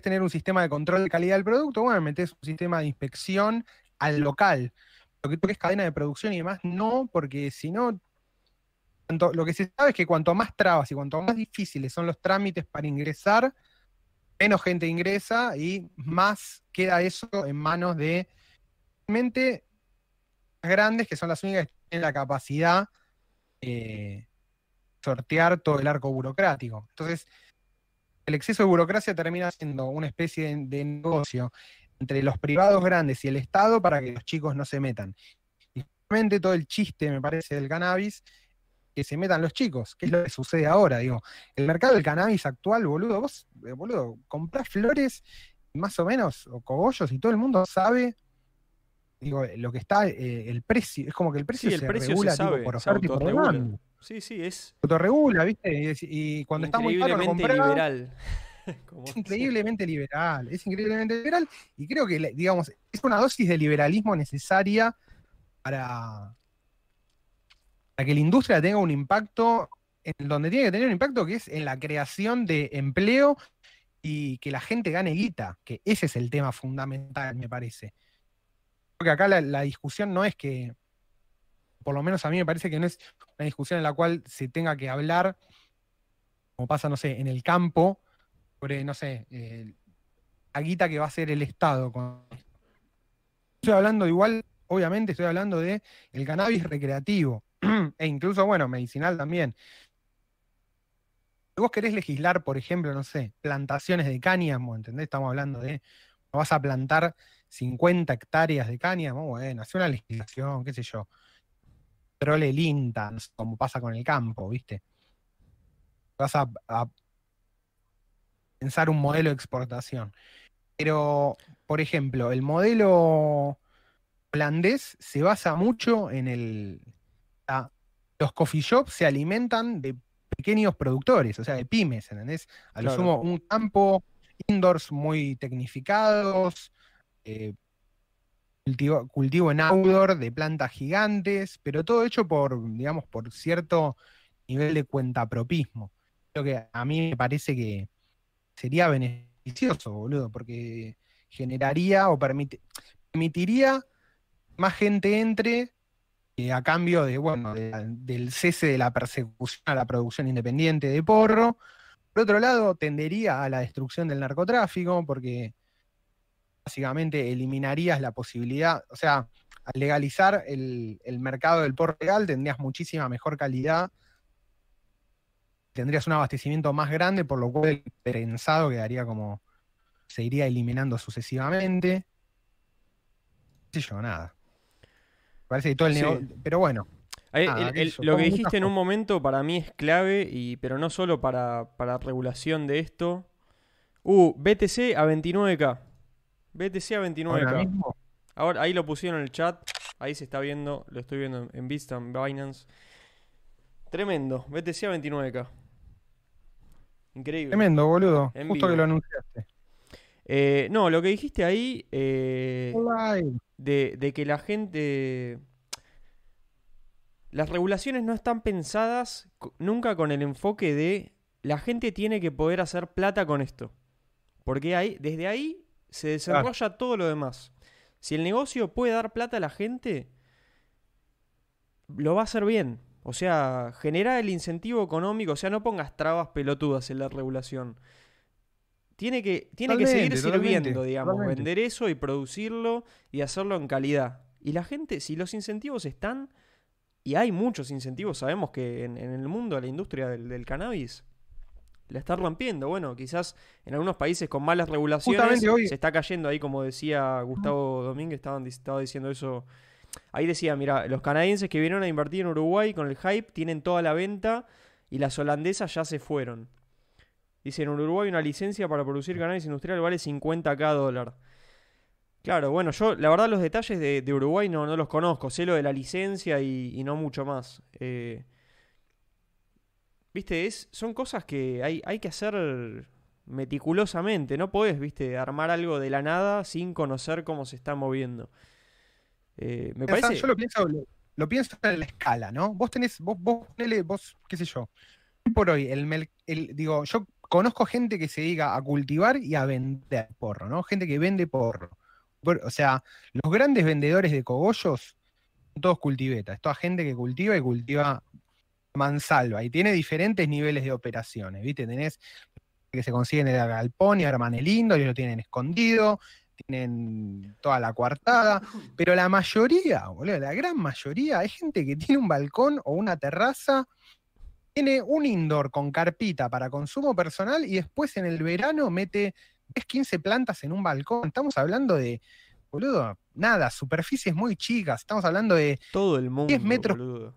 S2: Tener un sistema de control de calidad del producto, bueno, metes un sistema de inspección al local. Lo que tú es cadena de producción y demás, no, porque si no, lo que se sabe es que cuanto más trabas y cuanto más difíciles son los trámites para ingresar, menos gente ingresa y más queda eso en manos de realmente grandes, que son las únicas que tienen la capacidad de sortear todo el arco burocrático. Entonces, el exceso de burocracia termina siendo una especie de, negocio entre los privados grandes y el Estado para que los chicos no se metan. Y realmente todo el chiste, me parece, del cannabis, que se metan los chicos, que es lo que sucede ahora, digo. El mercado del cannabis actual, boludo, vos, eh, boludo, comprás flores, más o menos, o cogollos, y todo el mundo sabe, digo, lo que está, eh, el precio, es como que el precio
S1: Sí, el
S2: se
S1: precio
S2: regula
S1: se
S2: tipo,
S1: sabe,
S2: por oferta y por demanda.
S1: Sí, sí, es
S2: Autorregula, ¿viste? Y, cuando está muy caro lo
S1: liberal. Como
S2: es increíblemente liberal, es increíblemente liberal y creo que, digamos, es una dosis de liberalismo necesaria para, para que la industria tenga un impacto en donde tiene que tener un impacto que es en la creación de empleo y que la gente gane guita, que ese es el tema fundamental, me parece. Porque acá la, la discusión no es que, por lo menos a mí me parece que no es una discusión en la cual se tenga que hablar, como pasa, no sé, en el campo, sobre, no sé, eh, la guita que va a hacer el Estado con Estoy hablando igual, obviamente estoy hablando de el cannabis recreativo e incluso, bueno, medicinal también. Si vos querés legislar, por ejemplo, no sé, plantaciones de cáñamo, ¿entendés? Estamos hablando de, vas a plantar 50 hectáreas de cáñamo, bueno, hace una legislación, qué sé yo. Trole el INTA, como pasa con el campo, ¿viste? Vas a, a pensar un modelo de exportación. Pero, por ejemplo, el modelo holandés se basa mucho en el... los coffee shops se alimentan de pequeños productores, o sea, de pymes, ¿entendés? A lo
S1: Claro.
S2: sumo un campo, indoors muy tecnificados, eh, cultivo, en outdoor de plantas gigantes, pero todo hecho por, digamos, por cierto nivel de cuentapropismo. Lo que a mí me parece que sería beneficioso, boludo, porque generaría o permitiría más gente entre eh, a cambio de, bueno, de- del cese de la persecución a la producción independiente de porro. Por otro lado, tendería a la destrucción del narcotráfico, porque básicamente eliminarías la posibilidad, o sea, al legalizar el, el mercado del porro legal, tendrías muchísima mejor calidad, tendrías un abastecimiento más grande, por lo cual el prensado quedaría como, se iría eliminando sucesivamente. No sé yo, nada. Parece que todo el
S1: Sí.
S2: negocio, pero bueno,
S1: el- el- lo que dijiste en un momento para mí es clave, y, pero no solo para, para regulación de esto. Uh, BTC a 29k. BTC a 29k.
S2: ahora mismo,
S1: Ahora, ahí lo pusieron en el chat. Ahí se está viendo. Lo estoy viendo en- Vista, en Binance. Tremendo. BTC a 29k. Increíble.
S2: tremendo, boludo.
S1: En
S2: Justo que lo anunciaste.
S1: Eh, no, lo que dijiste ahí eh, de, de que la gente... Las regulaciones no están pensadas nunca con el enfoque de la gente tiene que poder hacer plata con esto. Porque ahí, desde ahí se desarrolla todo lo demás. Si el negocio puede dar plata a la gente, lo va a hacer bien. O sea, genera el incentivo económico. O sea, no pongas trabas pelotudas en la regulación. Tiene que, tiene que seguir sirviendo,
S2: totalmente,
S1: digamos.
S2: totalmente.
S1: Vender eso y producirlo y hacerlo en calidad. Y la gente, si los incentivos están, y hay muchos incentivos, sabemos que en, en el mundo, la industria del, del cannabis la está rompiendo. Bueno, quizás en algunos países con malas regulaciones
S2: hoy-
S1: se está cayendo ahí, como decía Gustavo Domínguez, estaban, estaba diciendo eso. Ahí decía, mira, los canadienses que vinieron a invertir en Uruguay con el hype tienen toda la venta y las holandesas ya se fueron. Dice, en Uruguay una licencia para producir cannabis industrial vale 50k dólar. Claro, bueno, yo la verdad los detalles de, de Uruguay no, no los conozco, sé lo de la licencia y, y no mucho más. Eh, viste, es, son cosas que hay, hay que hacer meticulosamente, no podés, viste, armar algo de la nada sin conocer cómo se está moviendo. Eh, me
S2: Pensá,
S1: parece...
S2: Yo lo pienso, lo, lo pienso en la escala, ¿no? Vos tenés, vos, vos ponele, vos, qué sé yo. Por hoy, el, digo, yo conozco gente que se dedica a cultivar y a vender porro, ¿no? Gente que vende porro. Por- O sea, los grandes vendedores de cogollos son todos cultivetas. Es toda gente que cultiva y cultiva mansalva. Y tiene diferentes niveles de operaciones, ¿viste? Tenés que se consiguen en el galpón y arman el lindo y lo tienen escondido, tienen toda la coartada, pero la mayoría, boludo, la gran mayoría, es gente que tiene un balcón o una terraza, tiene un indoor con carpita para consumo personal y después en el verano mete 10, 15 plantas en un balcón. Estamos hablando de, boludo, nada, superficies muy chicas, estamos hablando de
S1: Todo el mundo,
S2: metros.
S1: boludo.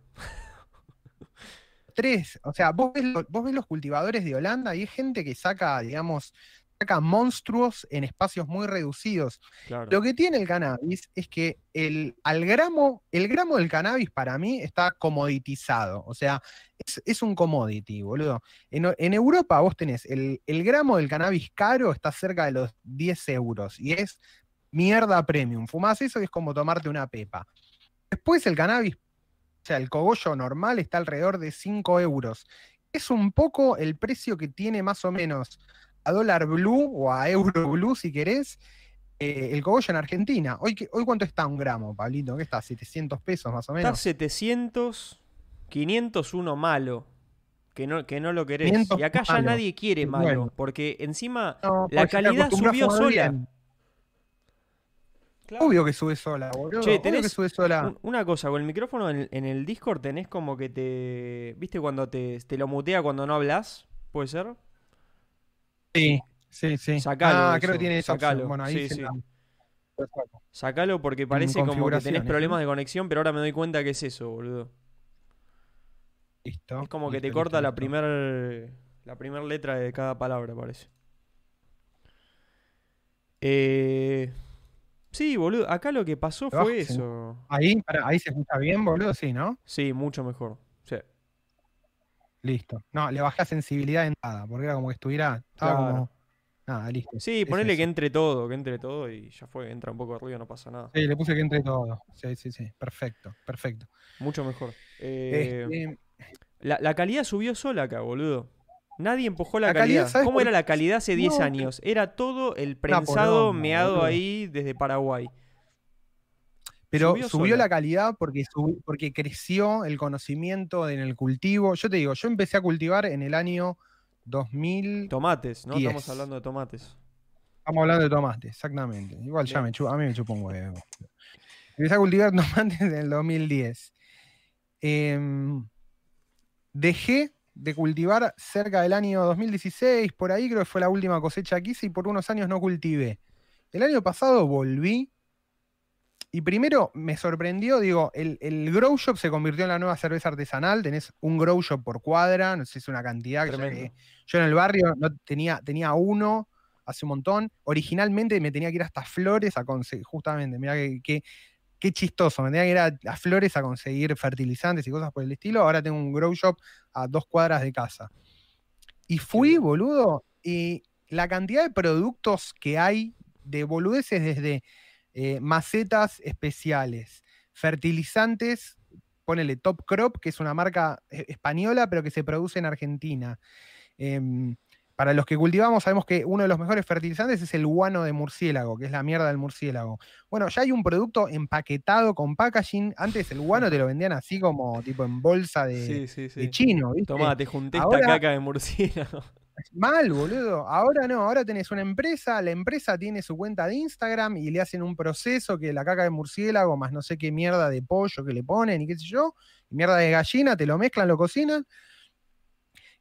S2: Tres, o sea, vos ves, lo- vos ves los cultivadores de Holanda y hay gente que saca, digamos, saca monstruos en espacios muy reducidos.
S1: Claro.
S2: Lo que tiene el cannabis es que el, al gramo, el gramo del cannabis para mí está comoditizado. O sea, es, es un commodity, boludo. En, Europa vos tenés el, el gramo del cannabis caro está cerca de los 10 euros y es mierda premium. Fumás eso y es como tomarte una pepa. Después el cannabis, sea, el cogollo normal está alrededor de 5 euros. Es un poco el precio que tiene más o menos a dólar blue o a euro blue, si querés, eh, el cogollo en Argentina. Hoy, hoy cuánto está un gramo, Pablito? ¿Qué está? ¿700 pesos más o
S1: Está
S2: menos?
S1: 700, 500 uno malo. Que no, que no lo querés.
S2: 500
S1: y acá ya nadie quiere
S2: Bueno.
S1: malo. Porque encima
S2: No,
S1: la
S2: porque
S1: calidad subió sola.
S2: bien. Obvio que sube sola, boludo.
S1: Che,
S2: Obvio que sube sola.
S1: un- una cosa, con el micrófono en, en el Discord tenés como que te. ¿Viste cuando te, te lo mutea cuando no hablas? ¿Puede ser?
S2: Sí, sí, sí.
S1: Sacalo
S2: ah,
S1: eso,
S2: creo que tiene esa
S1: sacalo.
S2: Bueno, ahí
S1: Sí, sí.
S2: la-.
S1: Sacalo porque parece como que tenés problemas de conexión, pero ahora me doy cuenta que es eso, boludo.
S2: Listo.
S1: Es como que te
S2: listo,
S1: corta la
S2: listo.
S1: primer, la primer letra de cada palabra, parece. Eh, sí, boludo. Acá lo que pasó fue
S2: en-
S1: eso.
S2: Ahí, ahí se escucha bien, boludo, sí, ¿no?
S1: Sí, mucho mejor. Sí.
S2: Listo. No, le bajé la sensibilidad de entrada, porque era como que estuviera. Estaba
S1: Claro.
S2: como. Nada, listo.
S1: Sí,
S2: Es
S1: ponele que entre todo, que entre todo y ya fue, entra un poco de ruido, no pasa nada.
S2: Sí, le puse que entre todo. Sí, sí, sí. Perfecto, perfecto.
S1: Mucho mejor. Eh,
S2: Este,
S1: la, la calidad subió sola acá, boludo. Nadie empujó la,
S2: La calidad,
S1: calidad.
S2: ¿sabes
S1: ¿Cómo era la calidad hace 10
S2: No,
S1: años? Era todo el prensado meado ahí desde Paraguay.
S2: Pero
S1: Subió
S2: la calidad porque, porque creció el conocimiento en el cultivo. Yo te digo, yo empecé a cultivar en el año 2000.
S1: Tomates, ¿no? Estamos
S2: 10.
S1: hablando de tomates.
S2: Estamos hablando de tomate, exactamente. Igual ya me chupa, a mí me chupa un huevo. Empecé a cultivar tomates en el 2010. Em, dejé de cultivar cerca del año 2016, por ahí creo que fue la última cosecha que hice y por unos años no cultivé. El año pasado volví y primero me sorprendió, digo, el, el grow shop se convirtió en la nueva cerveza artesanal, tenés un grow shop por cuadra, no sé si es una cantidad que- yo en el barrio no tenía, tenía uno hace un montón. Originalmente me tenía que ir hasta Flores a conseguir, justamente, mira que, que- qué chistoso, me tenía que ir a, a Flores a conseguir fertilizantes y cosas por el estilo. Ahora tengo un grow shop a dos cuadras de casa. Y fui, boludo, y la cantidad de productos que hay de boludeces desde eh, macetas especiales, fertilizantes, ponele Top Crop, que es una marca eh, española, pero que se produce en Argentina. Em, para los que cultivamos, sabemos que uno de los mejores fertilizantes es el guano de murciélago, que es la mierda del murciélago. Bueno, ya hay un producto empaquetado con packaging. Antes el guano te lo vendían así como tipo en bolsa de,
S1: Sí, sí,
S2: de chino, ¿viste?
S1: Tomá, te junté esta
S2: Ahora-
S1: caca de murciélago.
S2: Mal, boludo. Ahora no, ahora tenés una empresa, la empresa tiene su cuenta de Instagram y le hacen un proceso que la caca de murciélago más no sé qué mierda de pollo que le ponen y qué sé yo, y mierda de gallina, te lo mezclan, lo cocinan.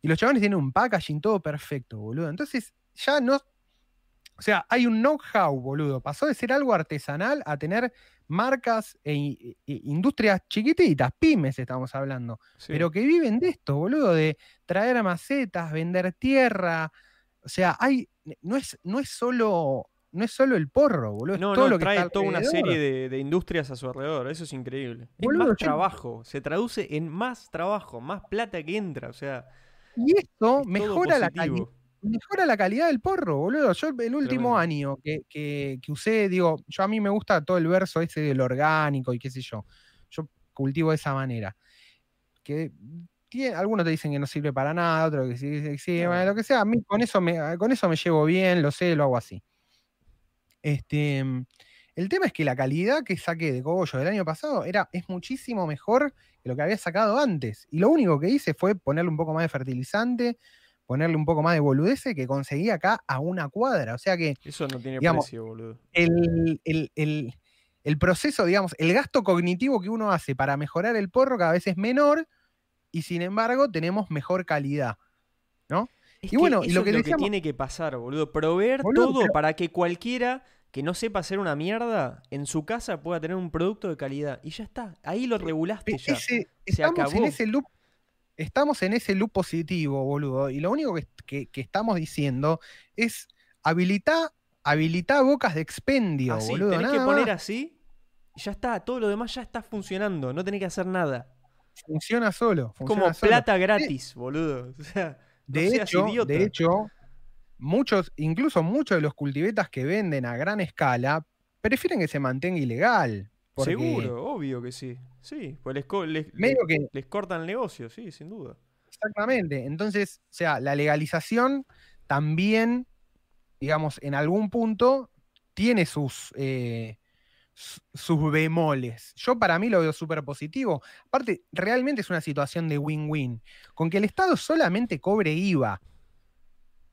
S2: Y los chavales tienen un packaging todo perfecto, boludo. Entonces, ya no. O sea, hay un know-how, boludo. Pasó de ser algo artesanal a tener marcas e, e- e industrias chiquititas, pymes estamos hablando
S1: Sí.
S2: pero que viven de esto, boludo, de traer macetas, vender tierra. O sea, hay, no es, no es solo, no es solo el porro, boludo, es todo
S1: no,
S2: lo que
S1: trae
S2: está
S1: toda una serie de, de industrias a su alrededor. Eso es increíble. Es más trabajo. Se traduce en más trabajo, más plata que entra. O sea,
S2: Y esto
S1: es
S2: mejora la, mejora la calidad del porro, boludo. Yo el último
S1: Tremendo.
S2: año que, que- que usé, digo, yo a mí me gusta todo el verso ese del orgánico y qué sé yo. Yo cultivo de esa manera. Que tiene- algunos te dicen que no sirve para nada, otros que sí, sí, sí,
S1: No.
S2: bueno, lo que sea. A mí con eso me, con eso me llevo bien, lo sé, lo hago así. Este, el tema es que la calidad que saqué de cogollo del año pasado era, es muchísimo mejor que lo que había sacado antes. Y lo único que hice fue ponerle un poco más de fertilizante, ponerle un poco más de boludeces que conseguí acá a una cuadra. O sea que
S1: Eso no tiene
S2: digamos,
S1: precio, boludo.
S2: el, el- el- el proceso, digamos, el gasto cognitivo que uno hace para mejorar el porro cada vez es menor y sin embargo tenemos mejor calidad.
S1: Es
S2: y bueno, y lo
S1: es
S2: que
S1: lo que tiene que pasar, boludo. Proveer
S2: Boludo,
S1: todo
S2: pero-
S1: para que cualquiera que no sepa hacer una mierda en su casa pueda tener un producto de calidad. Y ya está. Ahí lo regulaste
S2: E-
S1: ya.
S2: ese- estamos en
S1: acabó.
S2: ese loop. Estamos en ese loop positivo, boludo. Y lo único que, que- que estamos diciendo es habilitar habilitar bocas de expendio,
S1: Así,
S2: boludo.
S1: tenés que
S2: nada
S1: poner
S2: más.
S1: así y ya está. Todo lo demás ya está funcionando. No tenés que hacer nada.
S2: Funciona solo.
S1: Es
S2: funciona
S1: como
S2: solo.
S1: plata gratis, boludo. O sea, no
S2: hecho, de hecho, muchos, incluso muchos de los cultivetas que venden a gran escala prefieren que se mantenga ilegal. Porque
S1: seguro, obvio que sí. Sí, pues les, co- les-
S2: Medio
S1: les-
S2: que,
S1: les cortan el negocio, sí, sin duda.
S2: exactamente. Entonces, o sea, la legalización también, digamos, en algún punto tiene sus, eh, su- sus bemoles. Yo para mí lo veo súper positivo. Aparte, realmente es una situación de win-win. Con que el Estado solamente cobre IVA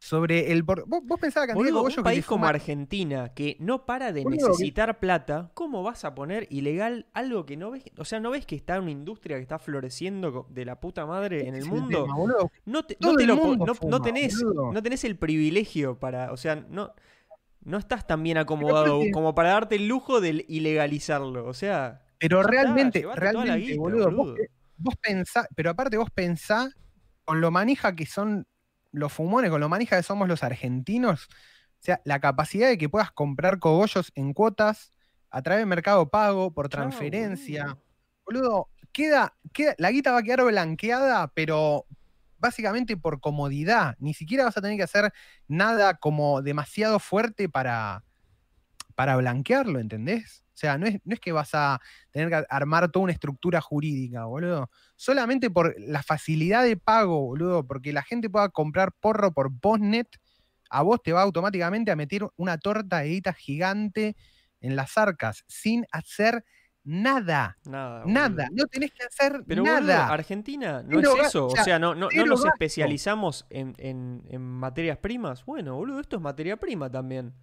S2: sobre el... Por... ¿Vos, la cantidad
S1: Boludo,
S2: de
S1: un
S2: que
S1: país como
S2: fuma-
S1: Argentina, que no para de
S2: Boludo, que-
S1: necesitar plata, ¿cómo vas a poner ilegal algo que no ves? O sea, ¿no ves que está una industria que está floreciendo de la puta madre en el mundo?
S2: tema.
S1: No, te-
S2: Todo
S1: no te
S2: el
S1: lo po-
S2: mundo
S1: no, no
S2: fuma,
S1: tenés,
S2: boludo.
S1: no tenés el privilegio para, o sea, no, no estás tan bien acomodado como para darte el lujo de ilegalizarlo. O sea,
S2: Pero
S1: está,
S2: realmente, realmente,
S1: guita,
S2: boludo, vos,
S1: boludo.
S2: vos pensás, pero aparte vos pensás con lo manija que son los fumones, con lo manija que somos los argentinos, o sea, la capacidad de que puedas comprar cogollos en cuotas a través de Mercado Pago, por transferencia.
S1: boludo.
S2: Boludo, queda, queda, la guita va a quedar blanqueada, pero básicamente por comodidad. Ni siquiera vas a tener que hacer nada como demasiado fuerte para, para blanquearlo, ¿entendés? O sea, no es, no es que vas a tener que armar toda una estructura jurídica, boludo. Solamente por la facilidad de pago, boludo, porque la gente pueda comprar porro por postnet, a vos te va automáticamente a meter una torta de guita gigante en las arcas, sin hacer nada.
S1: Nada.
S2: Nada, no tenés que hacer
S1: Pero boludo,
S2: nada.
S1: Argentina no
S2: Cero
S1: es eso.
S2: o
S1: O
S2: sea,
S1: no, no, no nos
S2: gasto.
S1: especializamos en, en- en materias primas. Bueno, boludo, esto es materia prima también.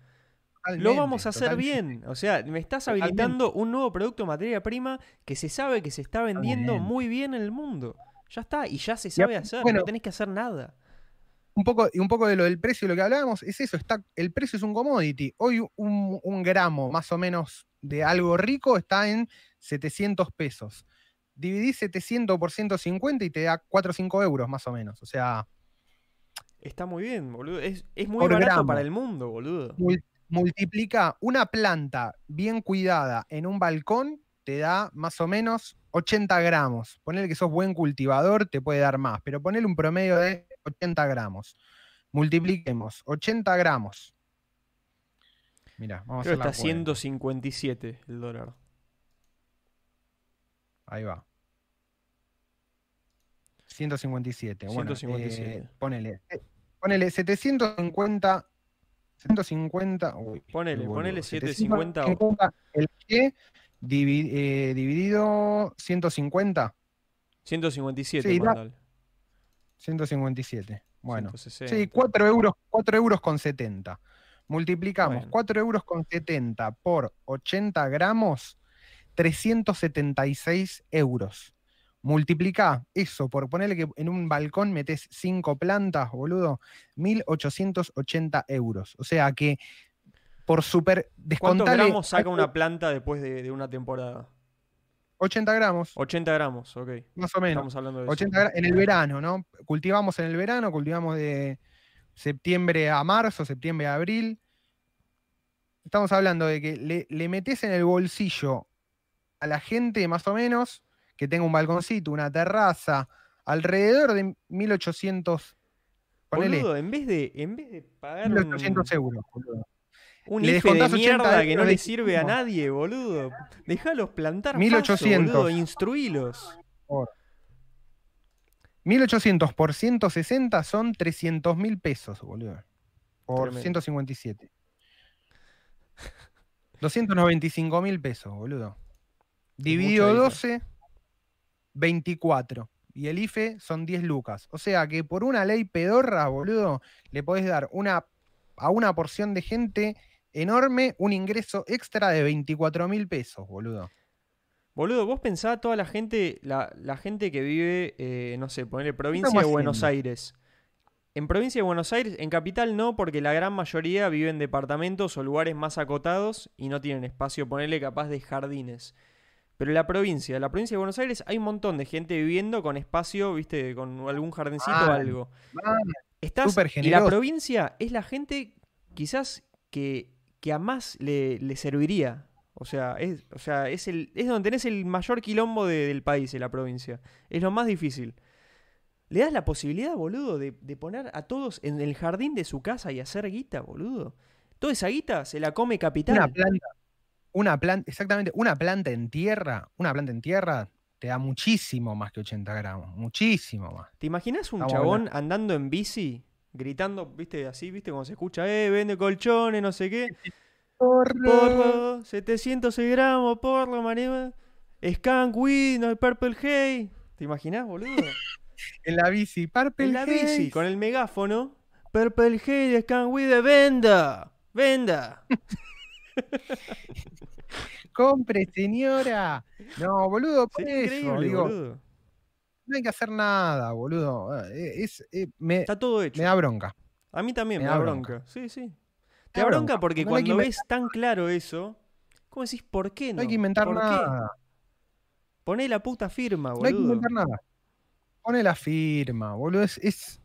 S1: Lo vamos a hacer
S2: totalmente.
S1: bien. O sea, me estás
S2: Totalmente.
S1: habilitando un nuevo producto de materia prima que se sabe que se está vendiendo muy bien en el mundo. Ya está, y ya se sabe hacer.
S2: bueno,
S1: no tenés que hacer nada.
S2: un poco, y un poco de lo del precio, lo que hablábamos, es eso, está, el precio es un commodity. Hoy un, un gramo más o menos de algo rico está en 700 pesos. Dividís 700 por 150 y te da 4 o 5 euros más o menos. O sea,
S1: Está muy bien, boludo. Es, es muy barato
S2: gramo.
S1: para el mundo, boludo.
S2: mul- multiplica una planta bien cuidada en un balcón, te da más o menos 80 gramos. Ponele que sos buen cultivador, te puede dar más, pero ponele un promedio de 80 gramos. Multipliquemos 80 gramos. Mira, vamos
S1: Creo
S2: a
S1: que
S2: hacer
S1: está
S2: la cuenta.
S1: 157 el dólar.
S2: Ahí va. 157. Bueno,
S1: 157.
S2: eh, ponele. eh, Ponele 750. 150. Uy,
S1: Ponele, ponele 750 o-
S2: 750 El que eh, dividido 150.
S1: 157,
S2: Sí, da-
S1: mandale.
S2: 157. Bueno.
S1: 160.
S2: Sí, 4 euros, 4 euros con 70. Multiplicamos
S1: Bueno.
S2: 4 euros con 70 por 80 gramos, 376 euros. Multiplicá eso por ponerle que en un balcón metes 5 plantas, boludo, 1880 euros. O sea que por super
S1: ¿Cuántos
S2: descontale
S1: gramos saca una planta después de, de una temporada?
S2: 80 gramos,
S1: 80 gramos, ok.
S2: más o menos.
S1: Estamos hablando de eso.
S2: 80 gra- en el verano, ¿no? Cultivamos en el verano, cultivamos de septiembre a marzo, septiembre a abril. Estamos hablando de que le, le metes en el bolsillo a la gente más o menos que tenga un balconcito, una terraza, alrededor de 1800, ponele,
S1: Boludo, en vez de, en vez de pagar un,
S2: 1800 euros, boludo.
S1: un
S2: le
S1: IFE de
S2: descontás 80
S1: mierda que no le sirve a nadie, boludo. Dejalos plantar
S2: 1800.
S1: paso, boludo, instruilos.
S2: 1800 por 160 son 300 mil pesos, boludo. Por
S1: Tremendo.
S2: 157. 295 mil pesos, boludo. Dividido
S1: mucha
S2: 12, 24. Y el IFE son 10 lucas. O sea que por una ley pedorra, boludo, le podés dar una, a una porción de gente enorme un ingreso extra de 24 mil pesos, boludo.
S1: Boludo, vos pensá toda la gente, la, la gente que vive, eh, no sé, ponerle provincia de Buenos? Aires. En provincia de Buenos Aires, en capital no, porque la gran mayoría vive en departamentos o lugares más acotados y no tienen espacio, ponerle capaz de jardines. Pero la provincia, en la provincia de Buenos Aires hay un montón de gente viviendo con espacio, viste, con algún jardincito o algo.
S2: Ah,
S1: Estás, y la provincia es la gente quizás que, que a más le, le serviría. O sea, es, o sea es, el, es donde tenés el mayor quilombo de- del país, en la provincia. Es lo más difícil. Le das la posibilidad, boludo, de, de poner a todos en el jardín de su casa y hacer guita, boludo. Toda esa guita se la come capital.
S2: Una planta, una planta, exactamente, una planta en tierra, una planta en tierra te da muchísimo más que 80 gramos, muchísimo más.
S1: ¿Te imaginas un chabón andando en bici, gritando, viste, así, viste, cuando se escucha, eh, vende colchones, no sé qué? Porro, 706 gramos, porro. Skunk Weed, no Purple Hay. ¿Te imaginas, boludo?
S2: En la bici, Purple
S1: en la bici, con el megáfono, Purple Haze, can we the venda. Venda.
S2: Compre, señora. No, boludo, por
S1: Sería
S2: eso,
S1: increíble,
S2: digo,
S1: boludo.
S2: no hay que hacer nada, boludo. Eh, Es, eh, me,
S1: Está todo hecho.
S2: me da bronca.
S1: A mí también
S2: me
S1: me,
S2: da bronca.
S1: bronca. Sí, sí. Te
S2: da
S1: bronca
S2: bronca,
S1: porque
S2: no
S1: cuando ves tan claro eso, ¿cómo decís por qué no?
S2: No hay que inventar
S1: ¿Por qué?
S2: nada.
S1: Poné la puta firma,
S2: No hay que
S1: boludo.
S2: inventar nada. Pone la firma, boludo. Es, es,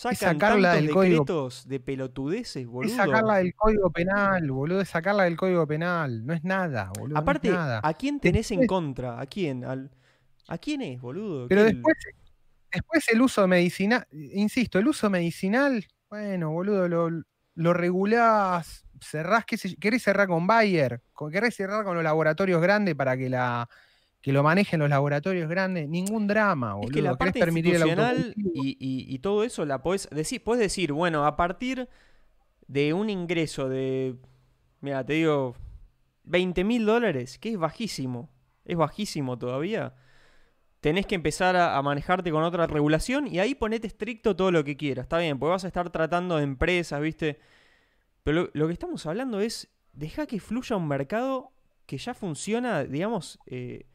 S1: Sacan
S2: sacarla del código.
S1: de pelotudeces, boludo.
S2: es sacarla del código penal, boludo. Es sacarla del código penal. No es nada, boludo. no es
S1: Aparte,
S2: nada.
S1: ¿a quién tenés en contra? ¿A quién? Al- ¿A quién es, boludo?
S2: Pero
S1: ¿Qué el-
S2: después, después el uso medicinal, insisto, el uso medicinal, bueno, boludo, lo, lo regulás, cerrás, qué sé querés cerrar con Bayer, querés cerrar con los laboratorios grandes para que la que lo manejen los laboratorios grandes, ningún drama, boludo.
S1: Es que la parte
S2: permitir el
S1: institucional y, y- y todo eso la podés decir, podés decir, bueno, a partir de un ingreso de, mira, te digo, 20 mil dólares, que es bajísimo, es bajísimo todavía, tenés que empezar a, a manejarte con otra regulación y ahí ponete estricto todo lo que quieras, está bien, porque vas a estar tratando de empresas, ¿viste? Pero lo, lo que estamos hablando es, deja que fluya un mercado que ya funciona, digamos, eh,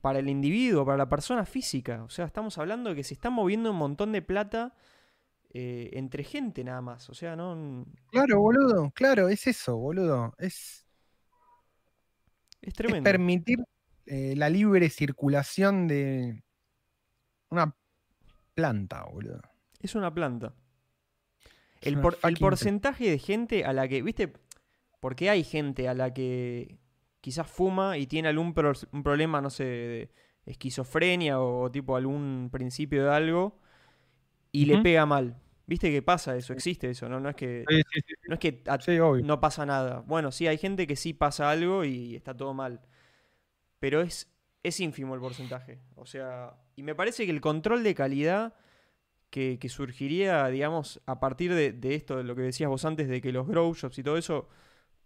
S1: para el individuo, para la persona física. O sea, estamos hablando de que se está moviendo un montón de plata eh, entre gente nada más. O sea, no.
S2: Claro, boludo, claro, es eso, boludo. Es,
S1: Es
S2: es
S1: tremendo.
S2: permitir eh, la libre circulación de una planta, boludo.
S1: Es una planta.
S2: Es
S1: El,
S2: una
S1: por- el porcentaje de gente a la que, viste, porque hay gente a la que quizás fuma y tiene algún pro- un problema, no sé, de esquizofrenia o, tipo algún principio de algo y le pega mal. ¿Viste que pasa eso? Existe eso, ¿no? No es que,
S2: Sí, sí, sí,
S1: no es que no pasa nada. Bueno, sí, hay gente que sí pasa algo y está todo mal. Pero es, es ínfimo el porcentaje. O sea, y me parece que el control de calidad que, que surgiría, digamos, a partir de, de esto, de lo que decías vos antes, de que los grow shops y todo eso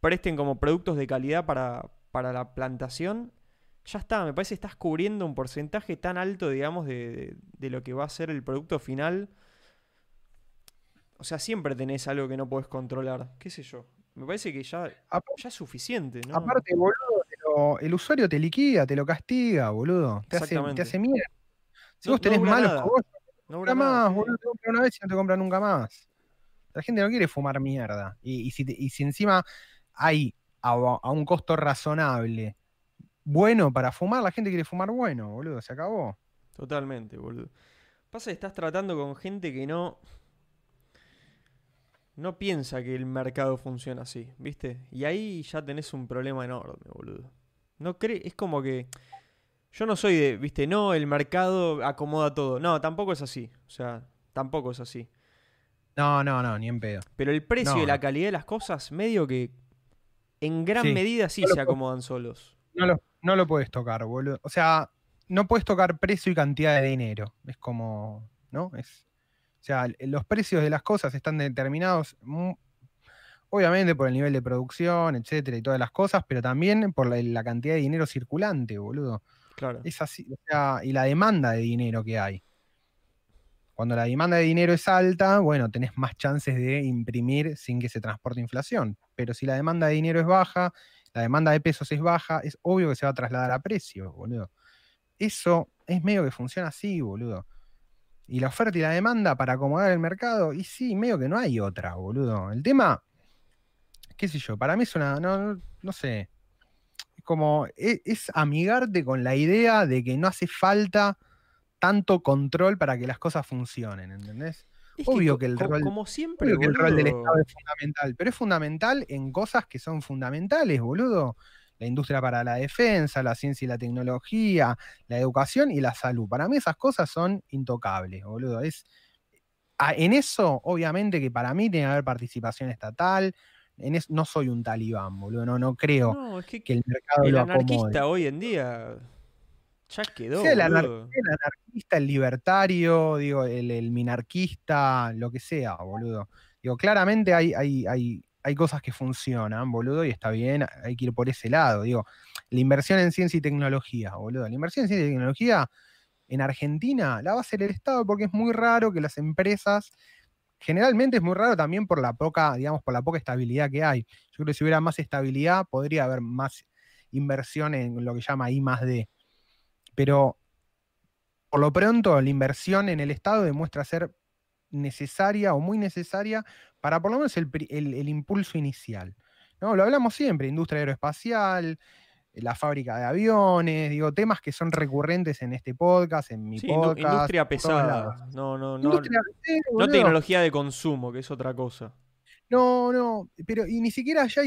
S1: presten como productos de calidad para, para la plantación, ya está. Me parece que estás cubriendo un porcentaje tan alto, digamos, de, de- de lo que va a ser el producto final. O sea, siempre tenés algo que no podés controlar. ¿Qué sé yo? Me parece que ya, ya es suficiente, ¿no?
S2: Aparte, boludo, lo- el usuario te liquida, te lo castiga, boludo. Te hace, te hace mierda. Si
S1: No-
S2: vos tenés malos cogollos,
S1: no
S2: más,
S1: sí.
S2: boludo. Te compran una vez y no te compran nunca más. La gente no quiere fumar mierda. Y, y si, te- y si encima hay a, a un costo razonable bueno para fumar, la gente quiere fumar bueno, boludo. Se acabó.
S1: Totalmente, boludo. Pasa que estás tratando con gente que no. No piensa que el mercado funciona así, ¿viste? Y ahí ya tenés un problema enorme, boludo. No cree, es como que. Yo no soy de, ¿viste? No, el mercado acomoda todo. No, tampoco es así. O sea, tampoco es así.
S2: No, no, no, ni en pedo.
S1: Pero el precio
S2: No,
S1: y la calidad de las cosas, medio que. En gran
S2: Sí.
S1: medida sí
S2: No
S1: se
S2: puedo-
S1: acomodan solos.
S2: No lo, no lo puedes tocar, boludo. O sea, no puedes tocar precio y cantidad de dinero. Es como, ¿no? Es, o sea, los precios de las cosas están determinados, obviamente por el nivel de producción, etcétera, y todas las cosas, pero también por la, la cantidad de dinero circulante, boludo.
S1: Claro.
S2: Es así, o sea, y la demanda de dinero que hay. Cuando la demanda de dinero es alta, bueno, tenés más chances de imprimir sin que se transporte inflación. Pero si la demanda de dinero es baja, la demanda de pesos es baja, es obvio que se va a trasladar a precios, boludo. Eso es medio que funciona así, boludo. Y la oferta y la demanda para acomodar el mercado, y sí, medio que no hay otra, boludo. El tema, qué sé yo, para mí es una, no, sé, como, e- es, amigarte con la idea de que no hace falta tanto control para que las cosas funcionen, ¿entendés?
S1: Es
S2: obvio que el rol-
S1: como siempre,
S2: Obvio que el rol del Estado es fundamental, pero es fundamental en cosas que son fundamentales, boludo. La industria para la defensa, la ciencia y la tecnología, la educación y la salud. Para mí esas cosas son intocables, boludo. Es, en eso, obviamente que para mí tiene que haber participación estatal. En eso, no soy un talibán, boludo. No, no creo
S1: No, es que
S2: que el mercado
S1: el
S2: lo acomode.
S1: anarquista hoy en día ya quedó,
S2: sea el, anar- el anarquista, el libertario, digo, el, el minarquista, lo que sea, boludo. Digo, claramente hay, hay, hay, hay cosas que funcionan, boludo, y está bien, hay que ir por ese lado. Digo, la inversión en ciencia y tecnología, boludo. La inversión en ciencia y tecnología en Argentina la va a hacer el Estado porque es muy raro que las empresas generalmente es muy raro también por la poca, digamos, por la poca estabilidad que hay. Yo creo que si hubiera más estabilidad, podría haber más inversión en lo que llama I más D. Pero por lo pronto, la inversión en el Estado demuestra ser necesaria o muy necesaria para por lo menos el, impulso inicial. ¿no? Lo hablamos siempre, industria aeroespacial, la fábrica de aviones, digo, temas que son recurrentes en este podcast, en mi podcast.
S1: Industria pesada. No, no, no. no tecnología de consumo, que es otra cosa.
S2: No, no, pero y ni siquiera ya,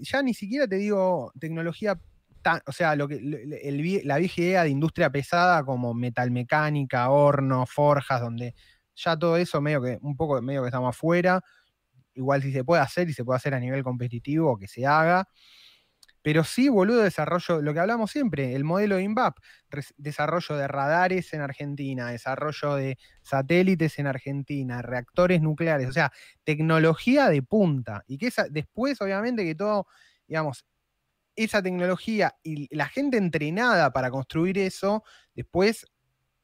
S2: ya ni siquiera te digo tecnología o sea, lo que la vieja idea de industria pesada como metalmecánica, horno, forjas, donde ya todo eso medio que, un poco medio que estamos afuera. Igual si se puede hacer y se puede hacer a nivel competitivo, que se haga. Pero sí, boludo, desarrollo, lo que hablamos siempre, el modelo de INVAP, desarrollo de radares en Argentina, desarrollo de satélites en Argentina, reactores nucleares, o sea, tecnología de punta. Y que después, obviamente, que todo, digamos, esa tecnología y la gente entrenada para construir eso, después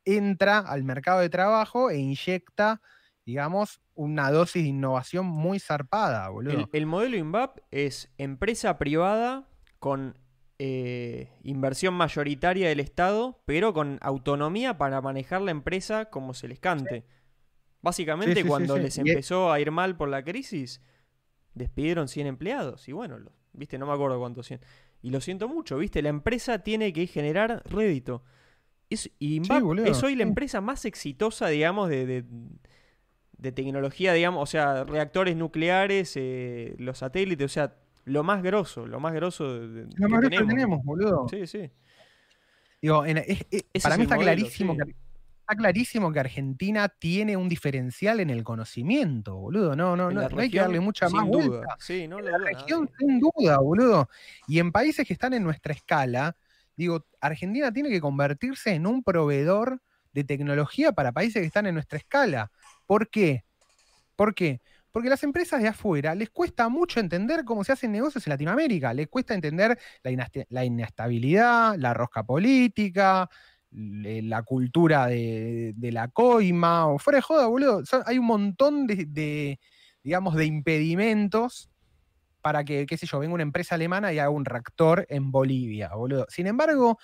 S2: entra al mercado de trabajo e inyecta, digamos, una dosis de innovación muy zarpada, boludo.
S1: El, modelo INVAP es empresa privada con eh, inversión mayoritaria del Estado, pero con autonomía para manejar la empresa como se les cante. Básicamente, cuando les empezó a ir mal por la crisis, despidieron 100 empleados. Y bueno, viste, no me acuerdo cuántos 100. Y lo siento mucho, ¿viste? La empresa tiene que generar rédito. Es, y es hoy la empresa más exitosa, digamos, de, de, tecnología, digamos, o sea, reactores nucleares, eh, los satélites, o sea, lo más grosso, lo más grosso de,
S2: lo más grosso que tenemos, boludo.
S1: Sí, sí.
S2: Digo, para mí está clarísimo que está clarísimo que Argentina tiene un diferencial en el conocimiento, boludo. No, no, no, hay que darle mucha más vuelta.
S1: Sí, no
S2: la región, sin duda, boludo. Y en países que están en nuestra escala, digo, Argentina tiene que convertirse en un proveedor de tecnología para países que están en nuestra escala. ¿Por qué? ¿Por qué? Porque las empresas de afuera les cuesta mucho entender cómo se hacen negocios en Latinoamérica, les cuesta entender la inestabilidad, la rosca política, la cultura de, la coima, o fuera de joda, boludo. hay un montón de, digamos, de impedimentos para que, qué sé yo, venga una empresa alemana y haga un reactor en Bolivia, boludo. Sin embargo,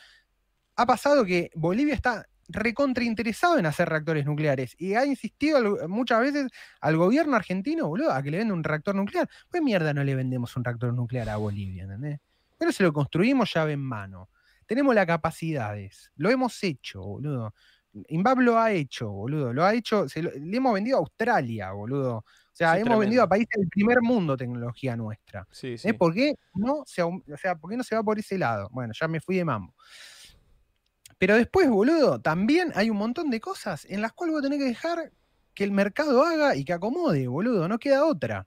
S2: ha pasado que Bolivia está recontrainteresado en hacer reactores nucleares y ha insistido muchas veces al gobierno argentino, boludo, a que le venda un reactor nuclear. Pues mierda no le vendemos un reactor nuclear a Bolivia, ¿entendés? Pero se lo construimos llave en mano. Tenemos las capacidades, lo hemos hecho, boludo. Inbab lo ha hecho, boludo. Lo ha hecho, le hemos vendido a Australia, boludo. O sea, hemos vendido a países del primer mundo tecnología nuestra.
S1: Sí,
S2: ¿Eh? ¿Por qué no se, o sea, ¿por qué no se va por ese lado? Bueno, ya me fui de mambo. Pero después, boludo, también hay un montón de cosas en las cuales vos tenés que dejar que el mercado haga y que acomode, boludo. No queda otra.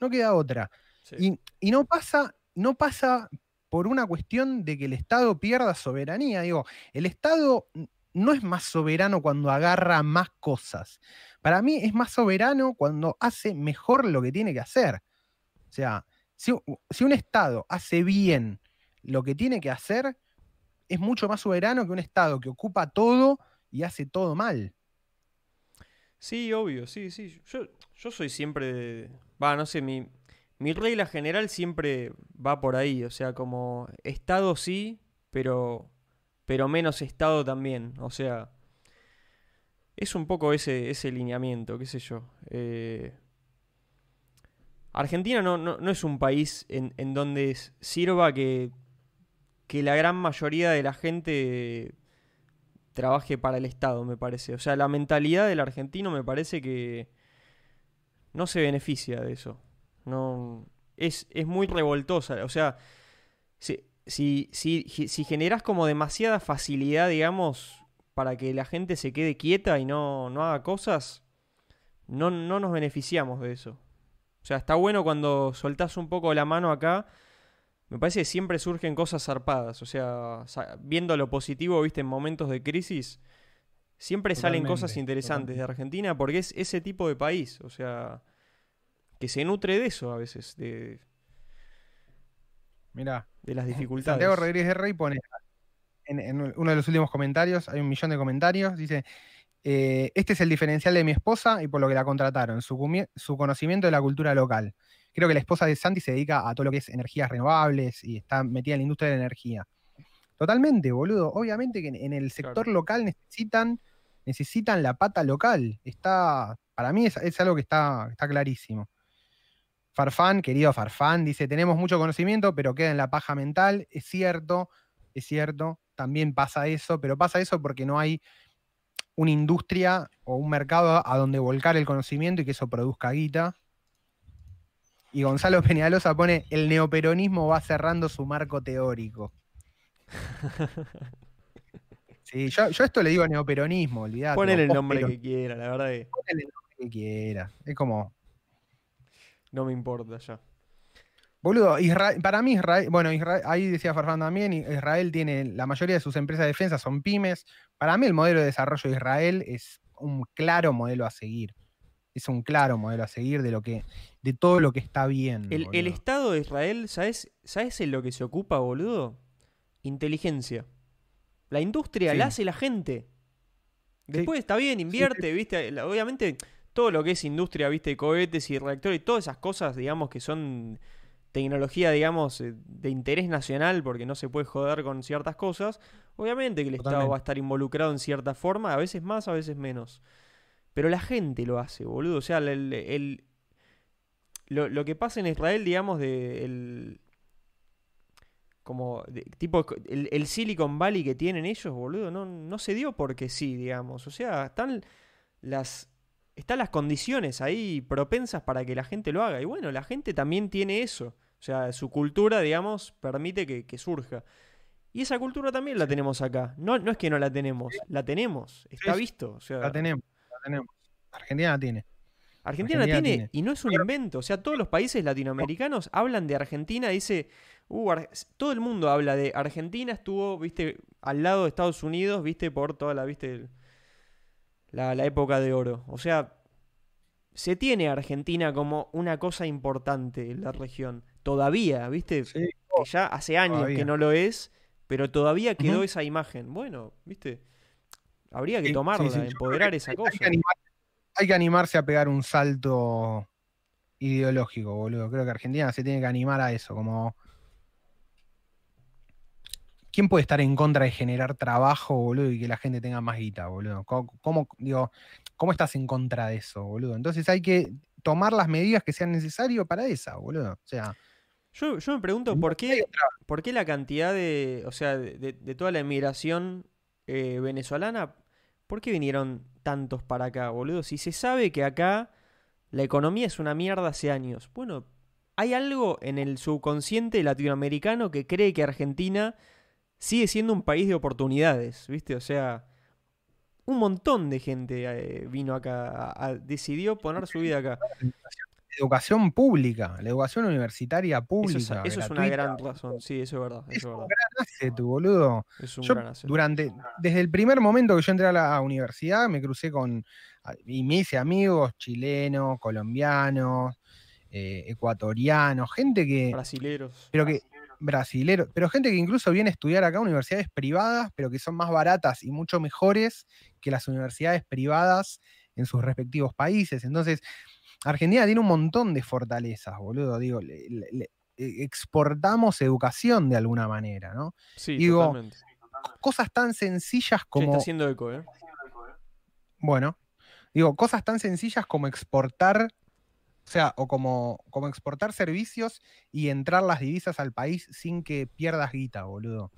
S2: No queda otra. Y, y, no pasa, no pasa por una cuestión de que el Estado pierda soberanía. Digo, el Estado no es más soberano cuando agarra más cosas. Para mí es más soberano cuando hace mejor lo que tiene que hacer. O sea, si, un Estado hace bien lo que tiene que hacer, es mucho más soberano que un Estado que ocupa todo y hace todo mal.
S1: Sí, obvio, sí, sí. Yo, yo soy siempre. Va, no sé, mi, mi regla general siempre va por ahí, o sea, como Estado sí, pero, pero menos Estado también, o sea, es un poco ese, ese lineamiento, qué sé yo. Eh, Argentina no, no, es un país en, en donde sirva que, que la gran mayoría de la gente trabaje para el Estado, me parece. O sea, la mentalidad del argentino me parece que no se beneficia de eso. No, es, es muy revoltosa. O sea, si, si, si, generas como demasiada facilidad, digamos, para que la gente se quede quieta y no, no haga cosas, no, no nos beneficiamos de eso. O sea, está bueno cuando soltás un poco la mano acá. Me parece que siempre surgen cosas zarpadas. O sea, viendo lo positivo, viste, en momentos de crisis, siempre salen cosas interesantes de Argentina porque es ese tipo de país. O sea, que se nutre de eso a veces, de,
S2: Mira,
S1: de las dificultades.
S2: Santiago Rodríguez de Rey pone en, uno de los últimos comentarios, hay un millón de comentarios, dice, eh, este es el diferencial de mi esposa y por lo que la contrataron, su, su, conocimiento de la cultura local. Creo que la esposa de Santi se dedica a todo lo que es energías renovables y está metida en la industria de la energía. Totalmente, boludo. Obviamente que en, el sector local necesitan, necesitan la pata local. Está, para mí es, algo que está, está clarísimo. Farfán, querido Farfán, dice, tenemos mucho conocimiento, pero queda en la paja mental. Es cierto, es cierto, también pasa eso, pero pasa eso porque no hay una industria o un mercado a donde volcar el conocimiento y que eso produzca guita. Y Gonzalo Peñalosa pone, el neoperonismo va cerrando su marco teórico. Sí, yo, esto le digo neoperonismo, olvidate.
S1: Ponele el nombre que quiera, la verdad que...
S2: Ponele el nombre que quiera. Es como...
S1: No me importa ya.
S2: Boludo, para mí Israel, bueno, ahí decía Farfán también, Israel tiene, la mayoría de sus empresas de defensa son pymes. Para mí el modelo de desarrollo de Israel es un claro modelo a seguir. Es un claro modelo a seguir de lo que, de todo lo que está bien.
S1: El, Estado de Israel, ¿sabes, ¿sabes en lo que se ocupa, boludo? Inteligencia. La industria la hace la gente. Después está bien, invierte, viste. Obviamente, todo lo que es industria, viste, cohetes y reactores y todas esas cosas, digamos, que son tecnología, digamos, eh, de interés nacional, porque no se puede joder con ciertas cosas, obviamente que el Estado va a estar involucrado en cierta forma, a veces más, a veces menos. Pero la gente lo hace, boludo. O sea, el, lo, que pasa en Israel, digamos, de el, como tipo el, Silicon Valley que tienen ellos, boludo, no, no se dio porque sí, digamos. O sea, están las están las condiciones ahí propensas para que la gente lo haga. Y bueno, la gente también tiene eso. O sea, su cultura, digamos, permite que, surja. Y esa cultura también la tenemos acá. No, no es que no la tenemos, la tenemos, está visto. O sea,
S2: la tenemos, la tenemos. Argentina la tiene.
S1: Argentina, la tiene, y no es un invento. O sea, todos los países latinoamericanos hablan de Argentina. Dice, uh, todo el mundo habla de Argentina. Estuvo, viste, al lado de Estados Unidos, viste, por toda la, viste, la, la época de oro. O sea, se tiene a Argentina como una cosa importante en la región. Todavía, ¿viste? que ya hace años que no lo es, pero todavía quedó esa imagen. Bueno, ¿viste? Habría que tomarla, empoderar esa cosa.
S2: Hay que, animarse a pegar un salto ideológico, boludo. Creo que Argentina se tiene que animar a eso, como... ¿Quién puede estar en contra de generar trabajo, boludo, y que la gente tenga más guita, boludo? cómo digo, ¿Cómo estás en contra de eso, boludo? Entonces hay que tomar las medidas que sean necesarias para esa, boludo. O sea.
S1: Yo, me pregunto por qué, por qué la cantidad de. O sea, de, toda la inmigración eh, venezolana, ¿por qué vinieron tantos para acá, boludo? Si se sabe que acá la economía es una mierda hace años. Bueno, hay algo en el subconsciente latinoamericano que cree que Argentina sigue siendo un país de oportunidades, ¿viste? O sea, un montón de gente eh, vino acá, decidió poner su vida acá.
S2: Educación pública, la educación universitaria pública.
S1: Eso es, una gran razón, sí, eso es verdad.
S2: es,
S1: un
S2: gran asset, boludo. Es un gran Durante, desde el primer momento que yo entré a la universidad, me crucé con, y me hice amigos chilenos, colombianos, eh, ecuatorianos, gente que...
S1: Brasileros.
S2: Pero que brasilero, pero gente que incluso viene a estudiar acá universidades privadas, pero que son más baratas y mucho mejores que las universidades privadas en sus respectivos países. Entonces, Argentina tiene un montón de fortalezas, boludo. Digo, exportamos educación de alguna manera, ¿no?
S1: Sí, Digo,
S2: cosas tan sencillas como.
S1: está haciendo eco, ¿eh?
S2: Bueno, digo, cosas tan sencillas como exportar o sea, o como, como exportar servicios y entrar las divisas al país sin que pierdas guita, boludo.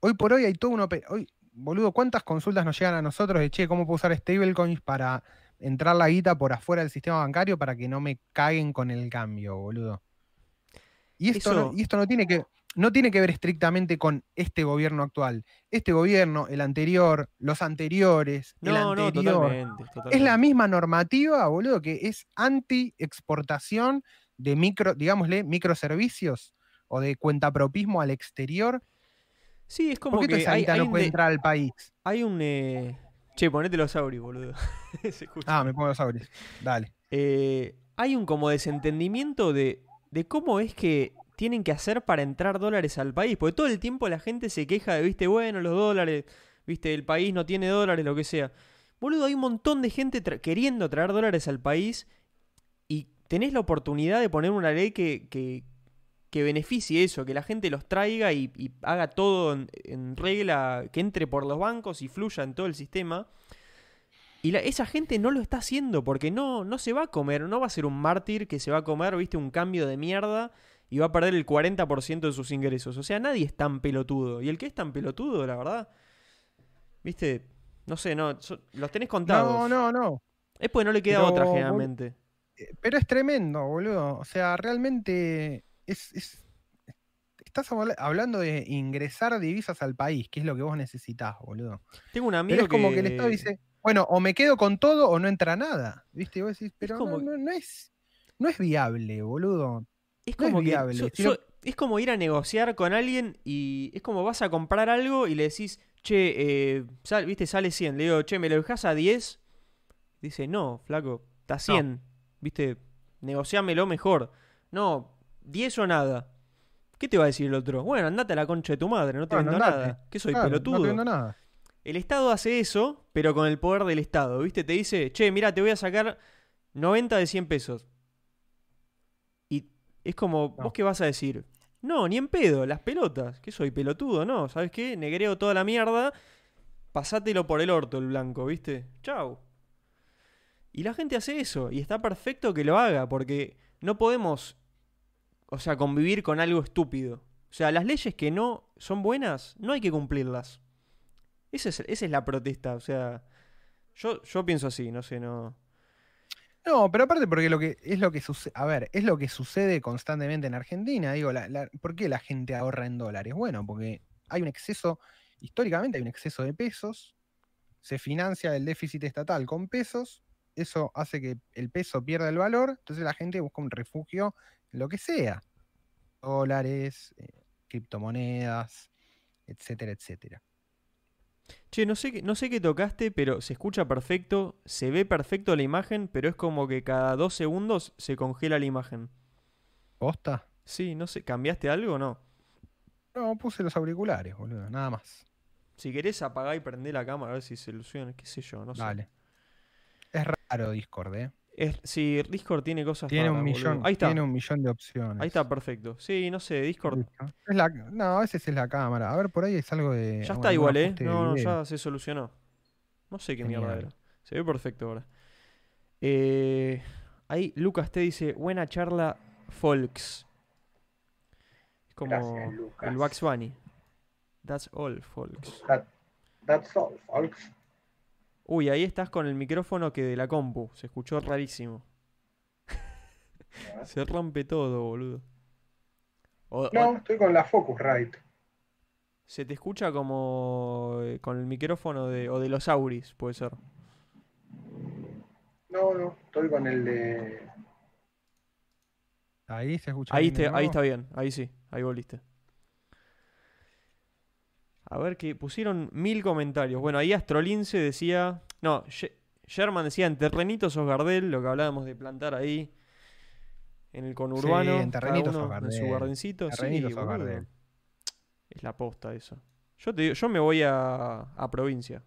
S2: Hoy por hoy hay todo uno. Hoy, boludo, ¿cuántas consultas nos llegan a nosotros de che, cómo puedo usar stablecoins para entrar la guita por afuera del sistema bancario para que no me caguen con el cambio, boludo? Y esto, y esto no tiene que no tiene que ver estrictamente con este gobierno actual. Este gobierno, el anterior, los anteriores, el anterior. Es la misma normativa, boludo, que es anti-exportación de micro, digámosle, microservicios o de cuentapropismo al exterior.
S1: Sí, es como
S2: ¿Por qué
S1: que hay,
S2: no puede entrar al país?
S1: Hay un. Eh, che, ponete los auris, boludo.
S2: ah, me pongo los auris. Dale.
S1: Eh, hay un como desentendimiento de, de cómo es que tienen que hacer para entrar dólares al país. Porque todo el tiempo la gente se queja de, viste, bueno, los dólares. viste, el país no tiene dólares, lo que sea. Boludo, hay un montón de gente queriendo traer dólares al país y tenés la oportunidad de poner una ley que, que, que beneficie eso, que la gente los traiga y, haga todo en, regla, que entre por los bancos y fluya en todo el sistema. Y esa gente no lo está haciendo porque no, no se va a comer, no va a ser un mártir que se va a comer, viste, un cambio de mierda y va a perder el 40% de sus ingresos. O sea, nadie es tan pelotudo. Y el que es tan pelotudo, la verdad, viste, no sé, no, los tenés contados.
S2: No, no, no.
S1: Es porque no le queda otra generalmente.
S2: Eh, pero es tremendo, boludo. O sea, realmente es, estás hablando de ingresar divisas al país, que es lo que vos necesitas, boludo.
S1: Tengo un amigo
S2: es como que el Estado dice, bueno, o me quedo con todo o no entra nada. ¿Viste? vos decís, pero no, es, no es viable, boludo.
S1: Es como viable. es como ir a negociar con alguien y es como vas a comprar algo y le decís, che, eh, viste, sale 100. Le digo, che, ¿me lo dejas a 10? Dice, no, flaco, está 100. Viste, negociámelo mejor. No, 10 o nada. ¿Qué te va a decir el otro? Bueno, andate a la concha de tu madre, no te vendo nada. ¿Qué soy, pelotudo?
S2: No te vendo nada.
S1: El Estado hace eso, pero con el poder del Estado, ¿viste? Te dice, che, mira, te voy a sacar 90 de 100 pesos. Es como, ¿vos qué vas a decir? No, ni en pedo, las pelotas. ¿Qué soy, pelotudo? No, ¿sabes qué? Negreo toda la mierda, pasátelo por el orto el blanco, ¿viste? Chau. Y la gente hace eso, y está perfecto que lo haga, porque no podemos o sea, convivir con algo estúpido. O sea, las leyes que no son buenas, no hay que cumplirlas. Esa es, esa es la protesta. O sea, yo, yo pienso así, no sé, no.
S2: No, pero aparte porque lo que es lo que sucede, a ver, es lo que sucede constantemente en Argentina. Digo, la, ¿por qué la gente ahorra en dólares? Bueno, porque hay un exceso, históricamente hay un exceso de pesos, se financia el déficit estatal con pesos, eso hace que el peso pierda el valor, entonces la gente busca un refugio lo que sea. Dólares, eh, criptomonedas, etcétera, etcétera.
S1: Che, no sé, no sé qué tocaste, pero se escucha perfecto, se ve perfecto la imagen, pero es como que cada dos segundos se congela la imagen.
S2: ¿Posta?
S1: Sí, no sé, ¿cambiaste algo o no?
S2: No, puse los auriculares, boludo, nada más.
S1: Si querés apagar y prender la cámara a ver si se ilusiona, qué sé yo, no sé.
S2: Vale. Es raro Discord, ¿eh?
S1: Sí, Discord tiene cosas
S2: tiene un millón, Ahí está. Tiene un millón de opciones.
S1: Ahí está, perfecto. Sí, no sé, Discord.
S2: no, a veces es la cámara. A ver, por ahí es algo de.
S1: Ya está igual, ¿eh? No, no, ya se solucionó. No sé qué mierda era. Se ve perfecto ahora. Eh, ahí Lucas te dice: Buena charla, Folks. Es como el Wax Bunny. That's all, Folks.
S2: that's all, Folks.
S1: Uy, ahí estás con el micrófono que de la compu. Se escuchó rarísimo. Se rompe todo, boludo.
S2: no, estoy con la Focusrite.
S1: Se te escucha como eh, con el micrófono de, o de los Auris, puede ser.
S2: No, no, estoy con el de. Ahí se escucha.
S1: Ahí, ahí está bien, ahí sí, ahí volviste. A ver que pusieron mil comentarios. Bueno, ahí Astrolince decía. No, Sherman decía en terrenitos o Gardel, lo que hablábamos de plantar ahí. En el conurbano.
S2: Sí, en terrenitos
S1: En su gardencito. Sí, Es la posta eso. Yo, te yo me voy a, a provincia.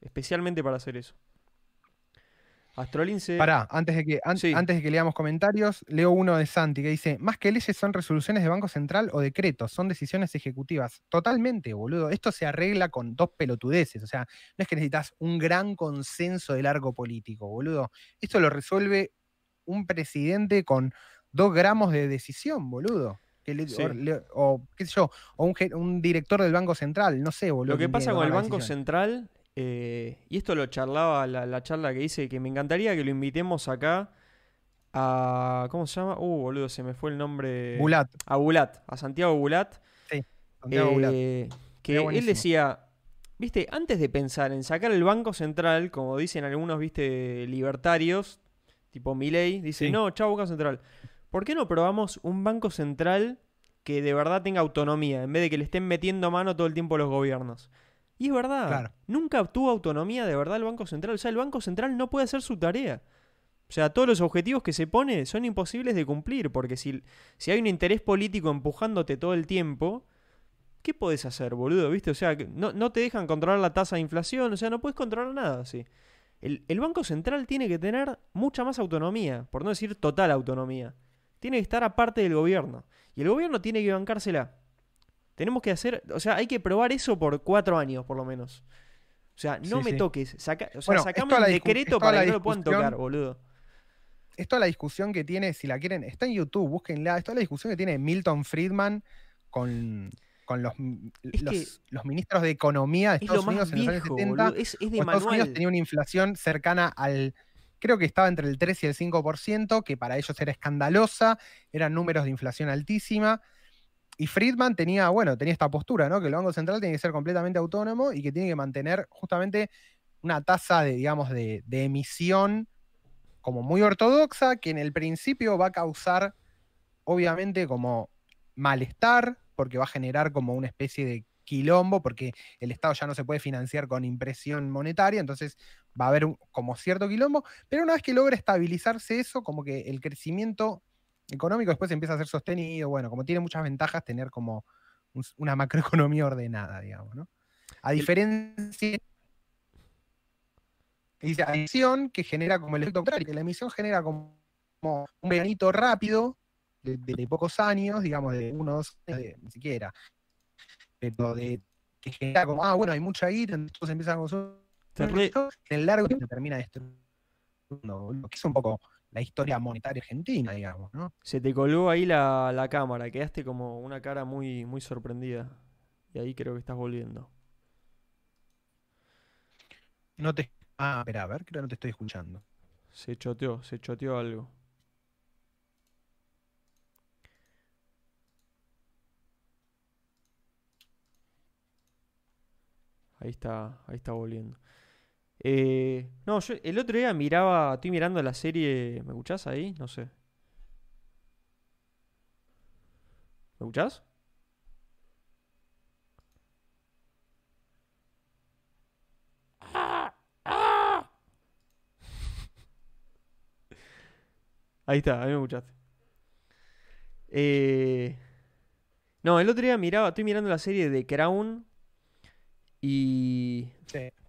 S1: Especialmente para hacer eso. Astrolince.
S2: Pará, antes de, que, antes de que leamos comentarios, leo uno de Santi que dice: Más que leyes son resoluciones de Banco Central o decretos, son decisiones ejecutivas. Totalmente, boludo. Esto se arregla con dos pelotudeces. O sea, no es que necesitas un gran consenso de largo político, boludo. Esto lo resuelve un presidente con dos gramos de decisión, boludo. o, qué sé yo, o un, un, director del Banco Central, no sé, boludo.
S1: Lo que pasa con el Banco Central eh, y esto lo charlaba la, la, charla que hice, que me encantaría que lo invitemos acá a. ¿Cómo se llama? Uh, boludo, se me fue el nombre.
S2: Bulat.
S1: A Bulat, a Santiago Bulat.
S2: Sí, Santiago Bulat.
S1: Eh, que él decía. Viste, antes de pensar en sacar el Banco Central, como dicen algunos, viste, libertarios, tipo Milei, dice, no, chao Banco Central. ¿Por qué no probamos un Banco Central que de verdad tenga autonomía, en vez de que le estén metiendo mano todo el tiempo los gobiernos? Y es verdad, nunca obtuvo autonomía de verdad el Banco Central. O sea, el Banco Central no puede hacer su tarea. O sea, todos los objetivos que se pone son imposibles de cumplir, porque si, si hay un interés político empujándote todo el tiempo, ¿qué podés hacer, boludo? ¿Viste? O sea, no, no te dejan controlar la tasa de inflación, o sea, no puedes controlar nada así. El, el, Banco Central tiene que tener mucha más autonomía, por no decir total autonomía. Tiene que estar aparte del gobierno. Y el gobierno tiene que bancársela. Tenemos que hacer, o sea, hay que probar eso por cuatro años, por lo menos. O sea, no me toques. Saca, o sea, sacame un decreto para que no lo puedan tocar, boludo.
S2: Esto es la discusión que tiene, si la quieren, está en YouTube, búsquenla. Esto es la discusión que tiene Milton Friedman con, con los, los, ministros de Economía de Estados Unidos en los años 70.
S1: Es, de
S2: Estados Unidos tenía una inflación cercana al. Creo que estaba entre el 3 y el 5%, que para ellos era escandalosa, eran números de inflación altísima. Y Friedman tenía, bueno, tenía esta postura, ¿no? Que el Banco Central tiene que ser completamente autónomo y que tiene que mantener justamente una tasa de, digamos, de, emisión como muy ortodoxa, que en el principio va a causar, obviamente, como malestar, porque va a generar como una especie de quilombo, porque el Estado ya no se puede financiar con impresión monetaria, entonces va a haber como cierto quilombo, pero una vez que logra estabilizarse eso, como que el crecimiento económico después empieza a ser sostenido, bueno, como tiene muchas ventajas tener como una macroeconomía ordenada, digamos, ¿no? A diferencia dice emisión que genera como el efecto contrario, que la emisión genera como, un veranito rápido de, pocos años, digamos, de unos, ni siquiera, pero de que genera como, ah, bueno, hay mucha guita, entonces empiezan a consumir, en el largo termina esto, lo que es un poco la historia monetaria argentina, digamos, ¿no?
S1: Se te colgó ahí la, la, cámara, quedaste como una cara muy, muy sorprendida. Y ahí creo que estás volviendo.
S2: No te. Ah, espera, a ver, creo que no te estoy escuchando.
S1: Se choteó, se choteó algo. Ahí está, ahí está volviendo. Eh, no, yo el otro día miraba, estoy mirando la serie, ¿me escuchás ahí? No sé. ¿Me escuchás? Ahí está, ahí me escuchaste. Eh, no, el otro día miraba, estoy mirando la serie de Crown y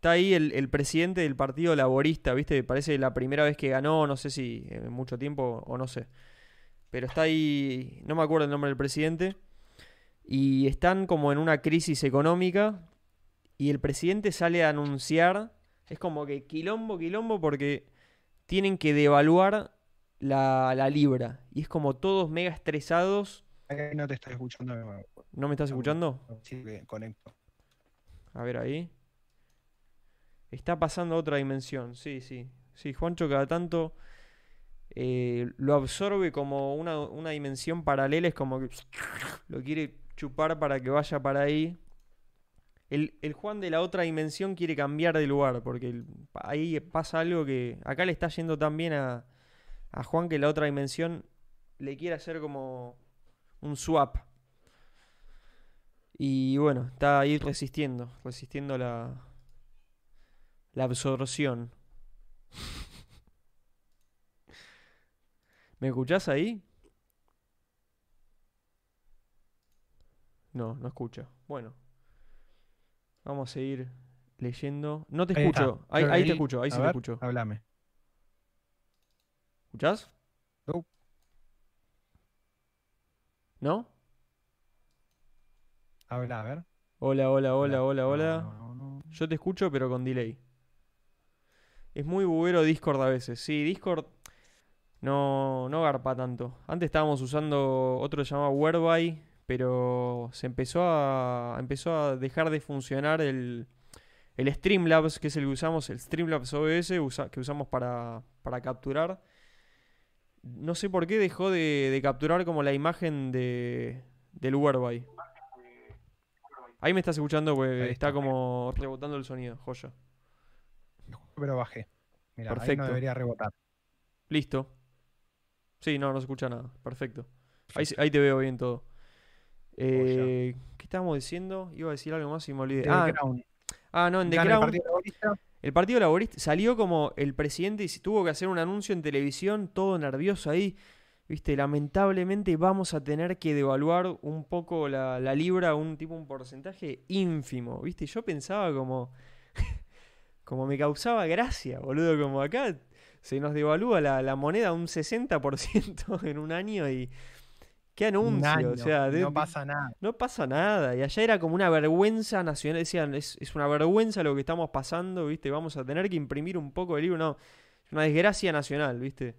S1: está ahí el, presidente del Partido Laborista, ¿viste? Parece la primera vez que ganó, no sé si en mucho tiempo o no sé. Pero está ahí, no me acuerdo el nombre del presidente. Y están como en una crisis económica. Y el presidente sale a anunciar. Es como que quilombo, quilombo, porque tienen que devaluar la, la libra. Y es como todos mega estresados.
S2: No te estoy escuchando.
S1: ¿No me estás escuchando?
S2: Sí, conecto.
S1: A ver ahí. Está pasando a otra dimensión, sí, sí. Sí, Juancho cada tanto eh, lo absorbe como una, dimensión paralela, es como que lo quiere chupar para que vaya para ahí. El, Juan de la otra dimensión quiere cambiar de lugar, porque ahí pasa algo que acá le está yendo tan bien a, a Juan que la otra dimensión le quiere hacer como un swap. Y bueno, está ahí resistiendo, resistiendo la, la absorción. ¿Me escuchás ahí? No, no escucha. Bueno. Vamos a seguir leyendo. No te escucho. Ahí, te escucho, ahí sí te escucho.
S2: Háblame.
S1: ¿Escuchás?
S2: No.
S1: ¿No?
S2: Habla, a ver.
S1: Hola, hola, hola, hola, hola. Yo te escucho, pero con delay. Es muy buguero Discord a veces. Sí, Discord no, no garpa tanto. Antes estábamos usando otro que se llama Whereby, pero se empezó a, empezó a dejar de funcionar el, el Streamlabs, que es el que usamos, el Streamlabs OBS que usamos para, para capturar. No sé por qué dejó de, de capturar como la imagen de, del Whereby. Ahí me estás escuchando, pues está, como rebotando el sonido, joya.
S2: Pero bajé. Mira, Perfecto. ahí no debería rebotar.
S1: Listo. Sí, no, no se escucha nada. Perfecto. Ahí, te veo bien todo. Eh, ¿Qué estábamos diciendo? Iba a decir algo más y me olvidé. Ah, ah, no, en The Crown. El Partido Laborista. El Partido Laborista salió como el presidente y tuvo que hacer un anuncio en televisión, todo nervioso ahí. viste, lamentablemente vamos a tener que devaluar un poco la, la libra, un tipo, un porcentaje ínfimo, viste. Yo pensaba como, como me causaba gracia, boludo, como acá se nos devalúa la, la moneda un 60% en un año y qué anuncio, o sea, de-
S2: no pasa nada.
S1: no pasa nada. Y allá era como una vergüenza nacional. Decían, es, es una vergüenza lo que estamos pasando, ¿viste? Vamos a tener que imprimir un poco de libro. No, es una desgracia nacional, ¿viste?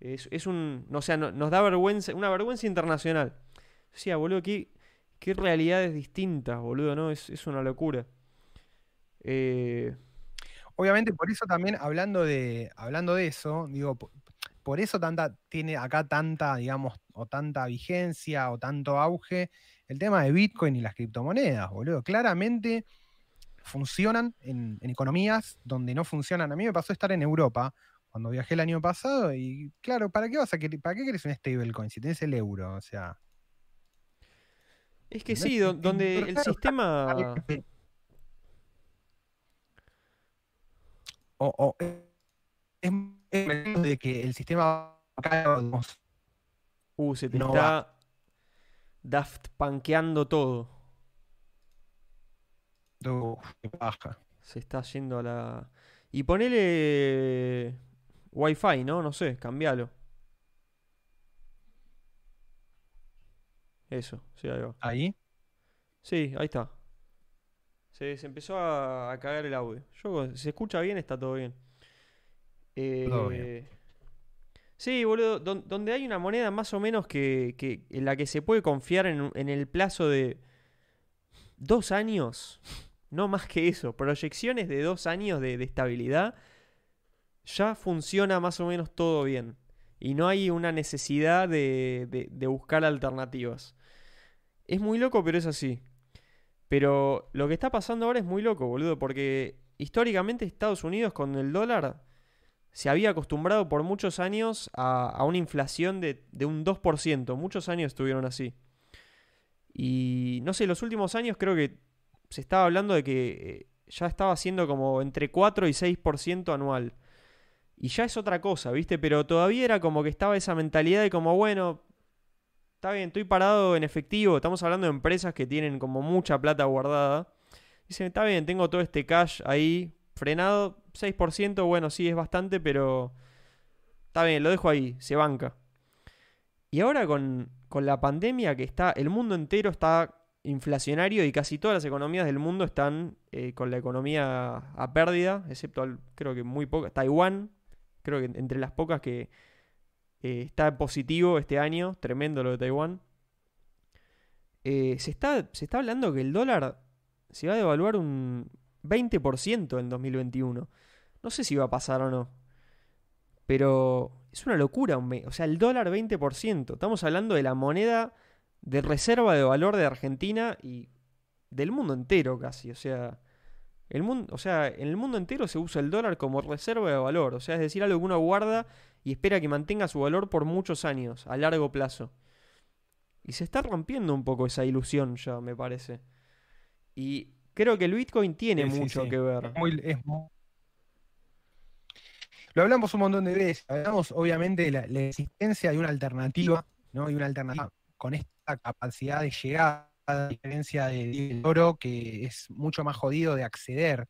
S1: Es, es un. O sea, no- nos da vergüenza, una vergüenza internacional. Yo decía, boludo, qué, qué realidades distintas, boludo, ¿no? Es, es una locura. Eh,
S2: Obviamente, por eso también, hablando de, hablando de eso, digo, po- por, eso tanta, tiene acá tanta, digamos, o tanta vigencia o tanto auge el tema de Bitcoin y las criptomonedas, boludo. Claramente funcionan en, en economías donde no funcionan. A mí me pasó estar en Europa cuando viajé el año pasado y, claro, ¿para qué vas a querer, para qué querés un stablecoin si tenés el euro? O sea.
S1: es que sí, donde el sistema.
S2: O, o es, es de que el sistema
S1: Uh, se te
S2: no
S1: está. Daft Punkeando todo.
S2: uf, qué paja.
S1: Se está yendo a la. Y ponele. Wi-Fi, ¿no? No sé, cambialo. Eso, sí, ahí va.
S2: Ahí.
S1: Sí, ahí está. Se, se empezó a, a cagar el audio. Yo, si se escucha bien, está todo bien.
S2: Todo bien.
S1: Eh, Sí, boludo, don- donde hay una moneda más o menos que, que- en la que se puede confiar en, en el plazo de dos años, no más que eso, proyecciones de dos años de, de estabilidad, ya funciona más o menos todo bien. Y no hay una necesidad de, de- de buscar alternativas. Es muy loco, pero es así. Pero lo que está pasando ahora es muy loco, boludo, porque históricamente Estados Unidos con el dólar se había acostumbrado por muchos años a, una inflación de, de un 2%. Muchos años estuvieron así. Y no sé, los últimos años creo que se estaba hablando de que eh, ya estaba siendo como entre 4 y 6% anual. Y ya es otra cosa, ¿viste? Pero todavía era como que estaba esa mentalidad de como, bueno, está bien, estoy parado en efectivo. Estamos hablando de empresas que tienen como mucha plata guardada. Dicen, está bien, tengo todo este cash ahí frenado. 6%, bueno, sí, es bastante, pero está bien, lo dejo ahí, se banca. Y ahora con, con la pandemia que está, el mundo entero está inflacionario y casi todas las economías del mundo están eh, con la economía a pérdida, excepto creo que muy pocas. Taiwán, creo que entre las pocas que eh, está positivo este año, tremendo lo de Taiwán. Eh, se, está, se está hablando que el dólar se va a devaluar un 20% en 2021. No sé si va a pasar o no. Pero es una locura. O sea, el dólar 20%. Estamos hablando de la moneda de reserva de valor de Argentina y del mundo entero casi. O sea, el mundo, o sea, en el mundo entero se usa el dólar como reserva de valor. O sea, es decir, algo que uno guarda y espera que mantenga su valor por muchos años, a largo plazo. Y se está rompiendo un poco esa ilusión ya, me parece. Y creo que el Bitcoin tiene
S2: Sí,
S1: mucho
S2: sí.
S1: que ver.
S2: Muy- es Lo hablamos un montón de veces. Hablamos, obviamente, de la, la existencia de una alternativa, ¿no? Y una alternativa con esta capacidad de llegar a diferencia de- oro, que es mucho más jodido de acceder.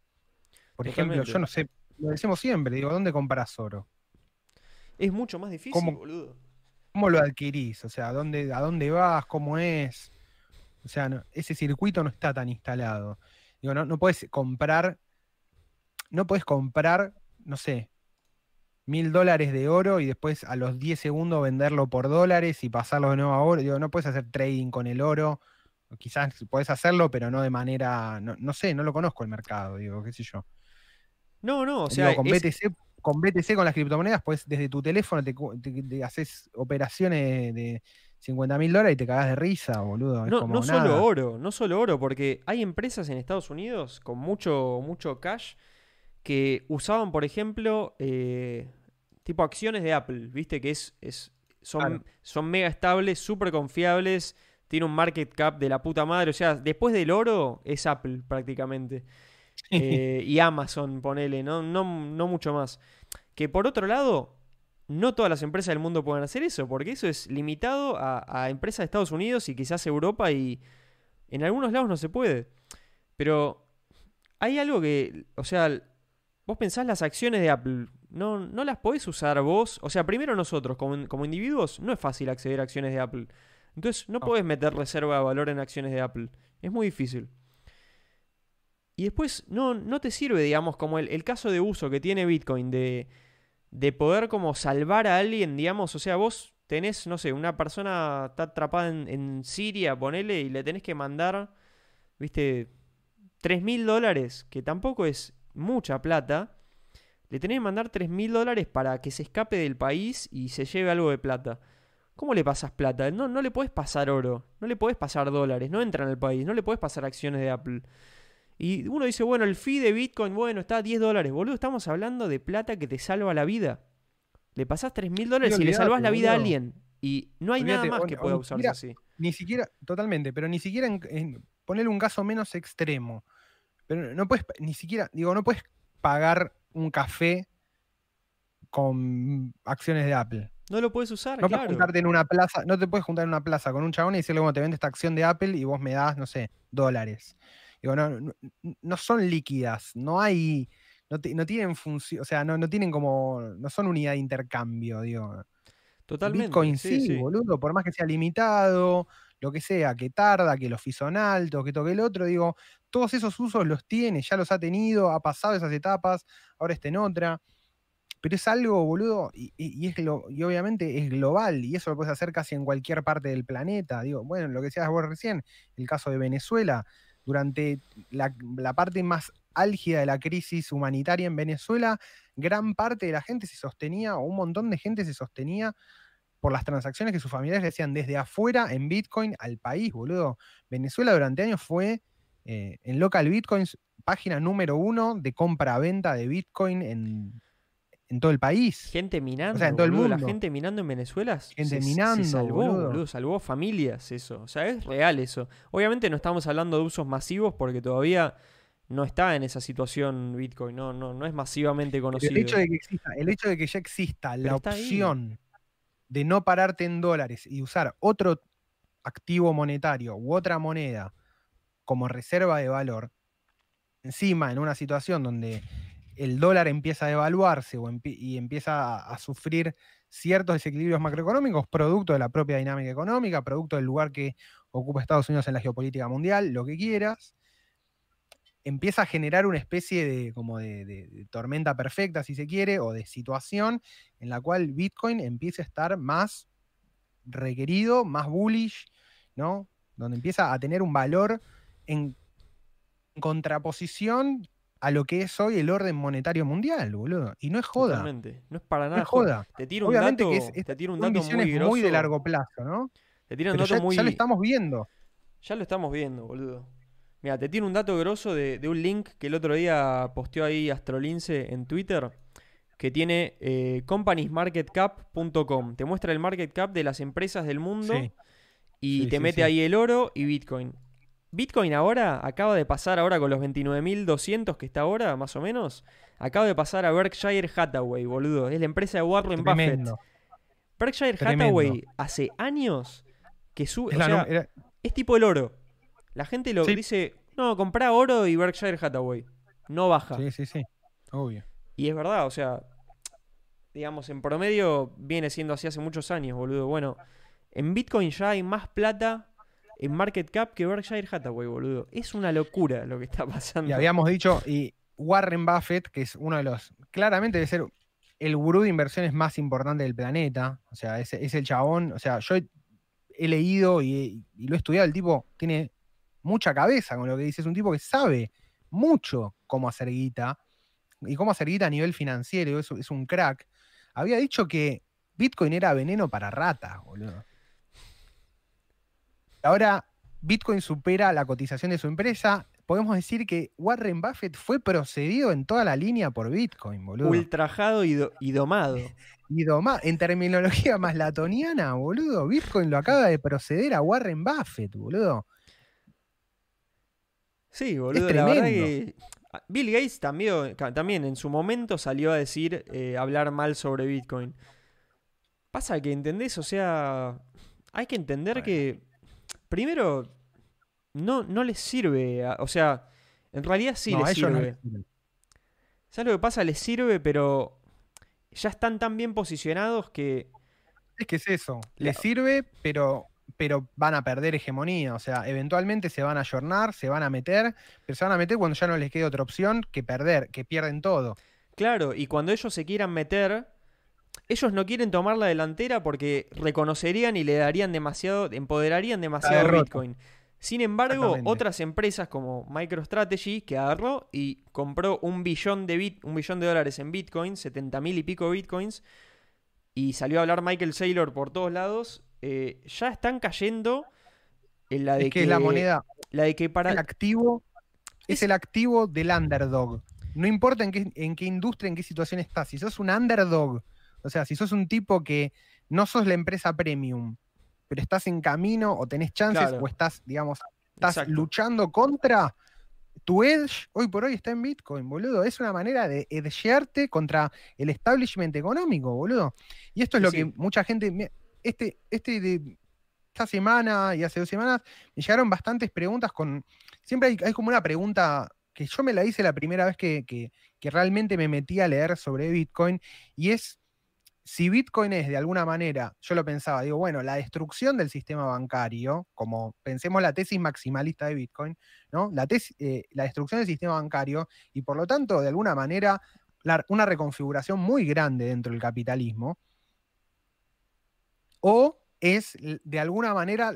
S2: Por ejemplo, yo no sé, lo decimos siempre, digo, ¿dónde compras oro?
S1: Es mucho más difícil,
S2: ¿Cómo?
S1: boludo.
S2: ¿Cómo lo adquirís? O sea, ¿a dónde, a dónde vas? ¿Cómo es? O sea, no- ese circuito no está tan instalado. Digo, no, no puedes comprar, no puedes comprar, no sé, mil dólares de oro y después a los 10 segundos venderlo por dólares y pasarlo de nuevo a oro. Digo, no puedes hacer trading con el oro. O Quizás puedes hacerlo, pero no de manera, no, no sé, no lo conozco el mercado, digo, qué sé yo.
S1: No, no, o
S2: Digo,
S1: sea,
S2: con
S1: es-
S2: BTC, con BTC, con las criptomonedas, pues desde tu teléfono te, cu- te- te haces operaciones de 50 mil dólares y te cagás de risa, boludo.
S1: No,
S2: nada.
S1: solo oro, no solo oro, porque hay empresas en Estados Unidos con mucho, mucho cash que usaban, por ejemplo, eh, tipo acciones de Apple, viste que es, es son,
S2: Claro.
S1: son mega estables, súper confiables, tiene un market cap de la puta madre, o sea, después del oro es Apple prácticamente. Eh, y Amazon, ponele, no, no, no mucho más. Que por otro lado, no todas las empresas del mundo pueden hacer eso, porque eso es limitado a, a empresas de Estados Unidos y quizás Europa y en algunos lados no se puede. Pero hay algo que, o sea, vos pensás las acciones de Apple, no, no las podés usar vos. O sea, primero nosotros, como, como individuos, no es fácil acceder a acciones de Apple. Entonces, no podés meter reserva de valor en acciones de Apple. Es muy difícil. Y después, no, no te sirve, digamos, como el, el caso de uso que tiene Bitcoin, de, de poder como salvar a alguien, digamos. O sea, vos tenés, no sé, una persona está atrapada en, en Siria, ponele, y le tenés que mandar, viste, 3 mil dólares, que tampoco es mucha plata. Le tenés que mandar 3 mil dólares para que se escape del país y se lleve algo de plata. ¿Cómo le pasas plata? No, no le puedes pasar oro, no le puedes pasar dólares, no entran al país, no le puedes pasar acciones de Apple. Y uno dice, bueno, el fee de Bitcoin, bueno, está a 10 dólares. Boludo, estamos hablando de plata que te salva la vida. Le pasás 3 mil dólares y le salvas la vida a alguien. Y no hay nada más que pueda usarse así.
S2: Ni siquiera, totalmente, pero ni siquiera en, ponerle un caso menos extremo. Pero no puedes, ni siquiera, digo, no puedes pagar un café con acciones de Apple.
S1: No lo puedes usar,
S2: no
S1: claro.
S2: puedes juntarte en una plaza, no te puedes juntar en una plaza con un chabón y decirle, bueno, te vende esta acción de Apple y vos me das, no sé, dólares. Digo, no, no, no son líquidas, no hay, no, no tienen función, o sea, no, no tienen como, no son unidad de intercambio, digo.
S1: Totalmente.
S2: Bitcoin
S1: sí,
S2: sí,
S1: sí.
S2: boludo, por más que sea limitado, lo que sea, que tarda, que los son altos, que toque el otro, digo, todos esos usos los tiene, ya los ha tenido, ha pasado esas etapas, ahora está en otra. Pero es algo, boludo, y, y- y es lo, y obviamente es global, y eso lo puedes hacer casi en cualquier parte del planeta. Digo, bueno, lo que decías vos recién, el caso de Venezuela, durante la, parte más álgida de la crisis humanitaria en Venezuela, gran parte de la gente se sostenía, o un montón de gente se sostenía por las transacciones que sus familiares le hacían desde afuera en Bitcoin al país, boludo. Venezuela durante años fue eh, en local Bitcoins página número uno de compra-venta de Bitcoin en, en todo el país.
S1: Gente minando,
S2: en todo el
S1: boludo, La
S2: mundo.
S1: gente minando en Venezuela
S2: Gente
S1: se, se
S2: minando,
S1: salvó,
S2: boludo.
S1: boludo, salvó familias eso. O sea, es real eso. Obviamente no estamos hablando de usos masivos porque todavía no está en esa situación Bitcoin, no, no, no es masivamente conocido.
S2: el hecho de que exista, el hecho de que ya exista la
S1: ahí.
S2: opción de no pararte en dólares y usar otro activo monetario u otra moneda como reserva de valor, encima en una situación donde el dólar empieza a devaluarse o y empieza a, sufrir ciertos desequilibrios macroeconómicos, producto de la propia dinámica económica, producto del lugar que ocupa Estados Unidos en la geopolítica mundial, lo que quieras, empieza a generar una especie de, como de- de tormenta perfecta, si se quiere, o de situación en la cual Bitcoin empieza a estar más requerido, más bullish, ¿no? Donde empieza a tener un valor en contraposición a lo que es hoy el orden monetario mundial, boludo. Y no es joda.
S1: Totalmente. No es para
S2: No
S1: nada
S2: es joda.
S1: Te tiro un
S2: Obviamente
S1: dato,
S2: que es, es-
S1: te tiro un dato muy
S2: muy,
S1: grosso.
S2: de largo plazo, ¿no?
S1: Te tiro un dato
S2: ya,
S1: muy
S2: ya lo estamos viendo.
S1: Ya lo estamos viendo, boludo. Mira, te tiro un dato grosso de, de un link que el otro día posteó ahí Astrolince en Twitter, que tiene eh, companiesmarketcap.com. Te muestra el market cap de las empresas del mundo
S2: Sí.
S1: y
S2: Sí,
S1: te
S2: sí,
S1: mete ahí el oro y Bitcoin. Bitcoin ahora acaba de pasar ahora con los 29.200 que está ahora, más o menos. Acaba de pasar a Berkshire Hathaway, boludo. Es la empresa de Warren Buffett. Berkshire
S2: Tremendo.
S1: Hathaway hace años que sube.
S2: Es
S1: o
S2: la
S1: sea,
S2: num- era-
S1: es tipo el oro. La gente lo
S2: Sí.
S1: dice, no, comprá oro y Berkshire Hathaway. No baja.
S2: sí, sí, sí. Obvio.
S1: Y es verdad, o sea, digamos, en promedio viene siendo así hace muchos años, boludo. Bueno, en Bitcoin ya hay más plata en market cap que Berkshire Hathaway, boludo. Es una locura lo que está pasando.
S2: Y habíamos dicho, y Warren Buffett, que es uno de los, claramente debe ser el gurú de inversiones más importante del planeta, o sea, es, es el chabón, o sea, yo he, leído y, y lo he estudiado, el tipo tiene mucha cabeza con lo que dice, es un tipo que sabe mucho cómo hacer guita, y cómo hacer guita a nivel financiero, es, es un crack. Había dicho que Bitcoin era veneno para ratas, boludo. Ahora Bitcoin supera la cotización de su empresa. Podemos decir que Warren Buffett fue procedido en toda la línea por Bitcoin, boludo.
S1: Ultrajado y, do- y domado.
S2: Y doma- en terminología más latoniana, boludo, Bitcoin lo acaba de proceder a Warren Buffett, boludo.
S1: Sí, boludo, la verdad
S2: tremendo.
S1: que ah, Bill Gates también, también en su momento salió a decir, eh, hablar mal sobre Bitcoin. Pasa que, ¿entendés? O sea, hay que entender que, primero, no, no les sirve. o sea, en realidad sí les sirve. ¿Sabes lo que pasa? Les sirve, pero ya están tan bien posicionados que...
S2: Es que es eso. Les sirve, pero pero van a perder hegemonía. O sea, eventualmente se van a ayornar, se van a meter, pero se van a meter cuando ya no les quede otra opción que perder, que pierden todo.
S1: Claro, y cuando ellos se quieran meter, ellos no quieren tomar la delantera porque reconocerían y le darían demasiado, empoderarían demasiado Bitcoin. Sin embargo, otras empresas como MicroStrategy, que agarró y compró un billón de, bit, un billón de dólares en Bitcoin, 70 mil y pico Bitcoins, y salió a hablar Michael Saylor por todos lados, eh, ya están cayendo en la de
S2: que, que, la moneda,
S1: la de que para
S2: el activo es, el activo del underdog. No importa en qué, en qué industria, en qué situación estás. Si sos un underdog, o sea, si sos un tipo que no sos la empresa premium, pero estás en camino o tenés chances o estás, digamos, estás luchando contra tu edge, hoy por hoy está en Bitcoin, boludo. Es una manera de edgearte contra el establishment económico, boludo. Y esto es lo que mucha gente este, este de esta semana y hace dos semanas me llegaron bastantes preguntas con. Siempre hay, como una pregunta que yo me la hice la primera vez que, que, realmente me metí a leer sobre Bitcoin, y es si Bitcoin es de alguna manera, yo lo pensaba, digo, bueno, la destrucción del sistema bancario, como pensemos la tesis maximalista de Bitcoin, ¿no? La, tesis, eh, la destrucción del sistema bancario y por lo tanto, de alguna manera, una reconfiguración muy grande dentro del capitalismo, o es de alguna manera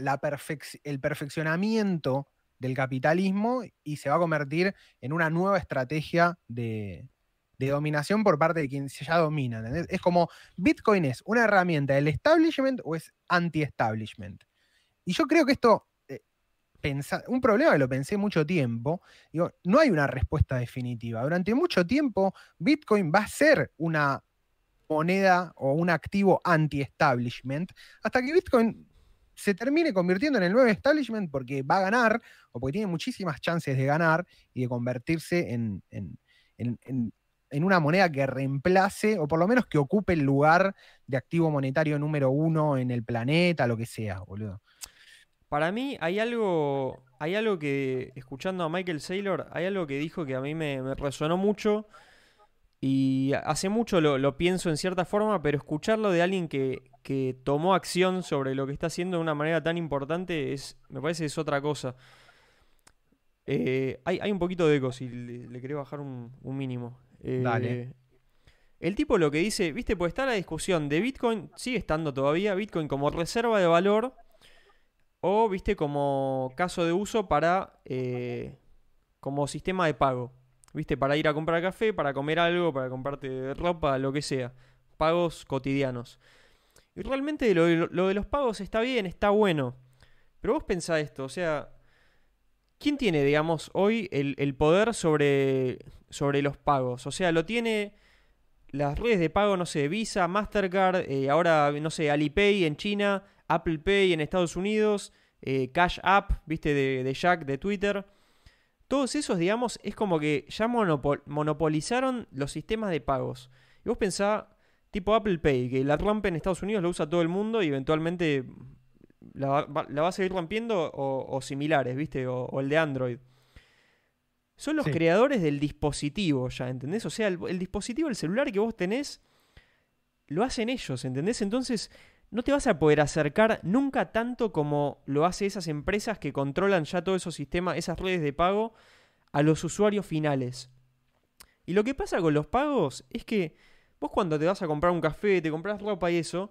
S2: el perfeccionamiento del capitalismo y se va a convertir en una nueva estrategia de, dominación por parte de quienes ya dominan. Es como Bitcoin es una herramienta del establishment o es anti-establishment. Y yo creo que esto, eh, un problema que lo pensé mucho tiempo, no hay una respuesta definitiva. Durante mucho tiempo Bitcoin va a ser una moneda o un activo anti-establishment, hasta que Bitcoin se termine convirtiendo en el nuevo establishment porque va a ganar, o porque tiene muchísimas chances de ganar y de convertirse en, una moneda que reemplace, o por lo menos que ocupe el lugar de activo monetario número uno en el planeta, lo que sea, boludo.
S1: Para mí hay algo, hay algo que, escuchando a Michael Saylor, hay algo que dijo que a mí me, resonó mucho y hace mucho lo, pienso en cierta forma, pero escucharlo de alguien que, tomó acción sobre lo que está haciendo de una manera tan importante es, me parece es otra cosa. Eh, hay, un poquito de eco, si le, quería bajar un, mínimo. Eh,
S2: Dale.
S1: El tipo lo que dice, viste, pues está la discusión de Bitcoin, sigue estando todavía, Bitcoin como reserva de valor o, viste, como caso de uso para, eh, como sistema de pago. ¿Viste? Para ir a comprar café, para comer algo, para comprarte ropa, lo que sea. Pagos cotidianos. Y realmente lo, de los pagos está bien, está bueno. Pero vos pensá esto, o sea, ¿quién tiene, digamos, hoy el, poder sobre, sobre los pagos? O sea, lo tiene las redes de pago, no sé, Visa, Mastercard, eh, ahora, no sé, Alipay en China, Apple Pay en Estados Unidos, eh, Cash App, viste, de, Jack de Twitter. Todos esos, digamos, es como que ya monopolizaron los sistemas de pagos. Y vos pensá, tipo Apple Pay, que la rompe en Estados Unidos, lo usa todo el mundo y eventualmente la, va a seguir rompiendo o, similares, ¿viste? O, el de Android. Son los creadores del dispositivo ya, ¿entendés? O sea, el, el dispositivo, el celular que vos tenés, lo hacen ellos, ¿entendés? Entonces, no te vas a poder acercar nunca tanto como lo hace esas empresas que controlan ya todos esos sistemas, esas redes de pago, a los usuarios finales. Y lo que pasa con los pagos es que vos cuando te vas a comprar un café, te compras ropa y eso,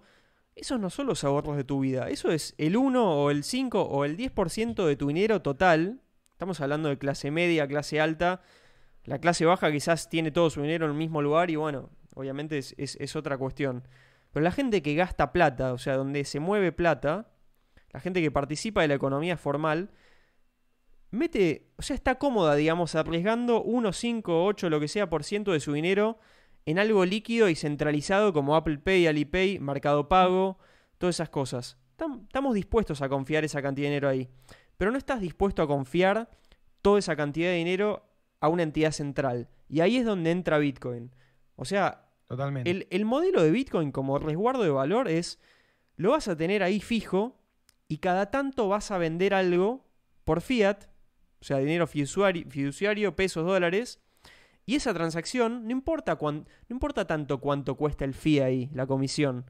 S1: esos no son los ahorros de tu vida, eso es el 1 o el 5 o el 10% de tu dinero total. Estamos hablando de clase media, clase alta. La clase baja quizás tiene todo su dinero en el mismo lugar y bueno, obviamente es, es otra cuestión. Pero la gente que gasta plata, o sea, donde se mueve plata, la gente que participa de la economía formal, mete, o sea, está cómoda, digamos, arriesgando 1, 5, 8, lo que sea por ciento de su dinero en algo líquido y centralizado como Apple Pay, Alipay, Mercado Pago, todas esas cosas. Estamos dispuestos a confiar esa cantidad de dinero ahí. Pero no estás dispuesto a confiar toda esa cantidad de dinero a una entidad central. Y ahí es donde entra Bitcoin. O sea,
S2: Totalmente.
S1: El, el modelo de Bitcoin como resguardo de valor es, lo vas a tener ahí fijo y cada tanto vas a vender algo por fiat, o sea, dinero fiduciario, fiduciario pesos, dólares, y esa transacción no importa, no importa tanto cuánto cuesta el fee ahí, la comisión,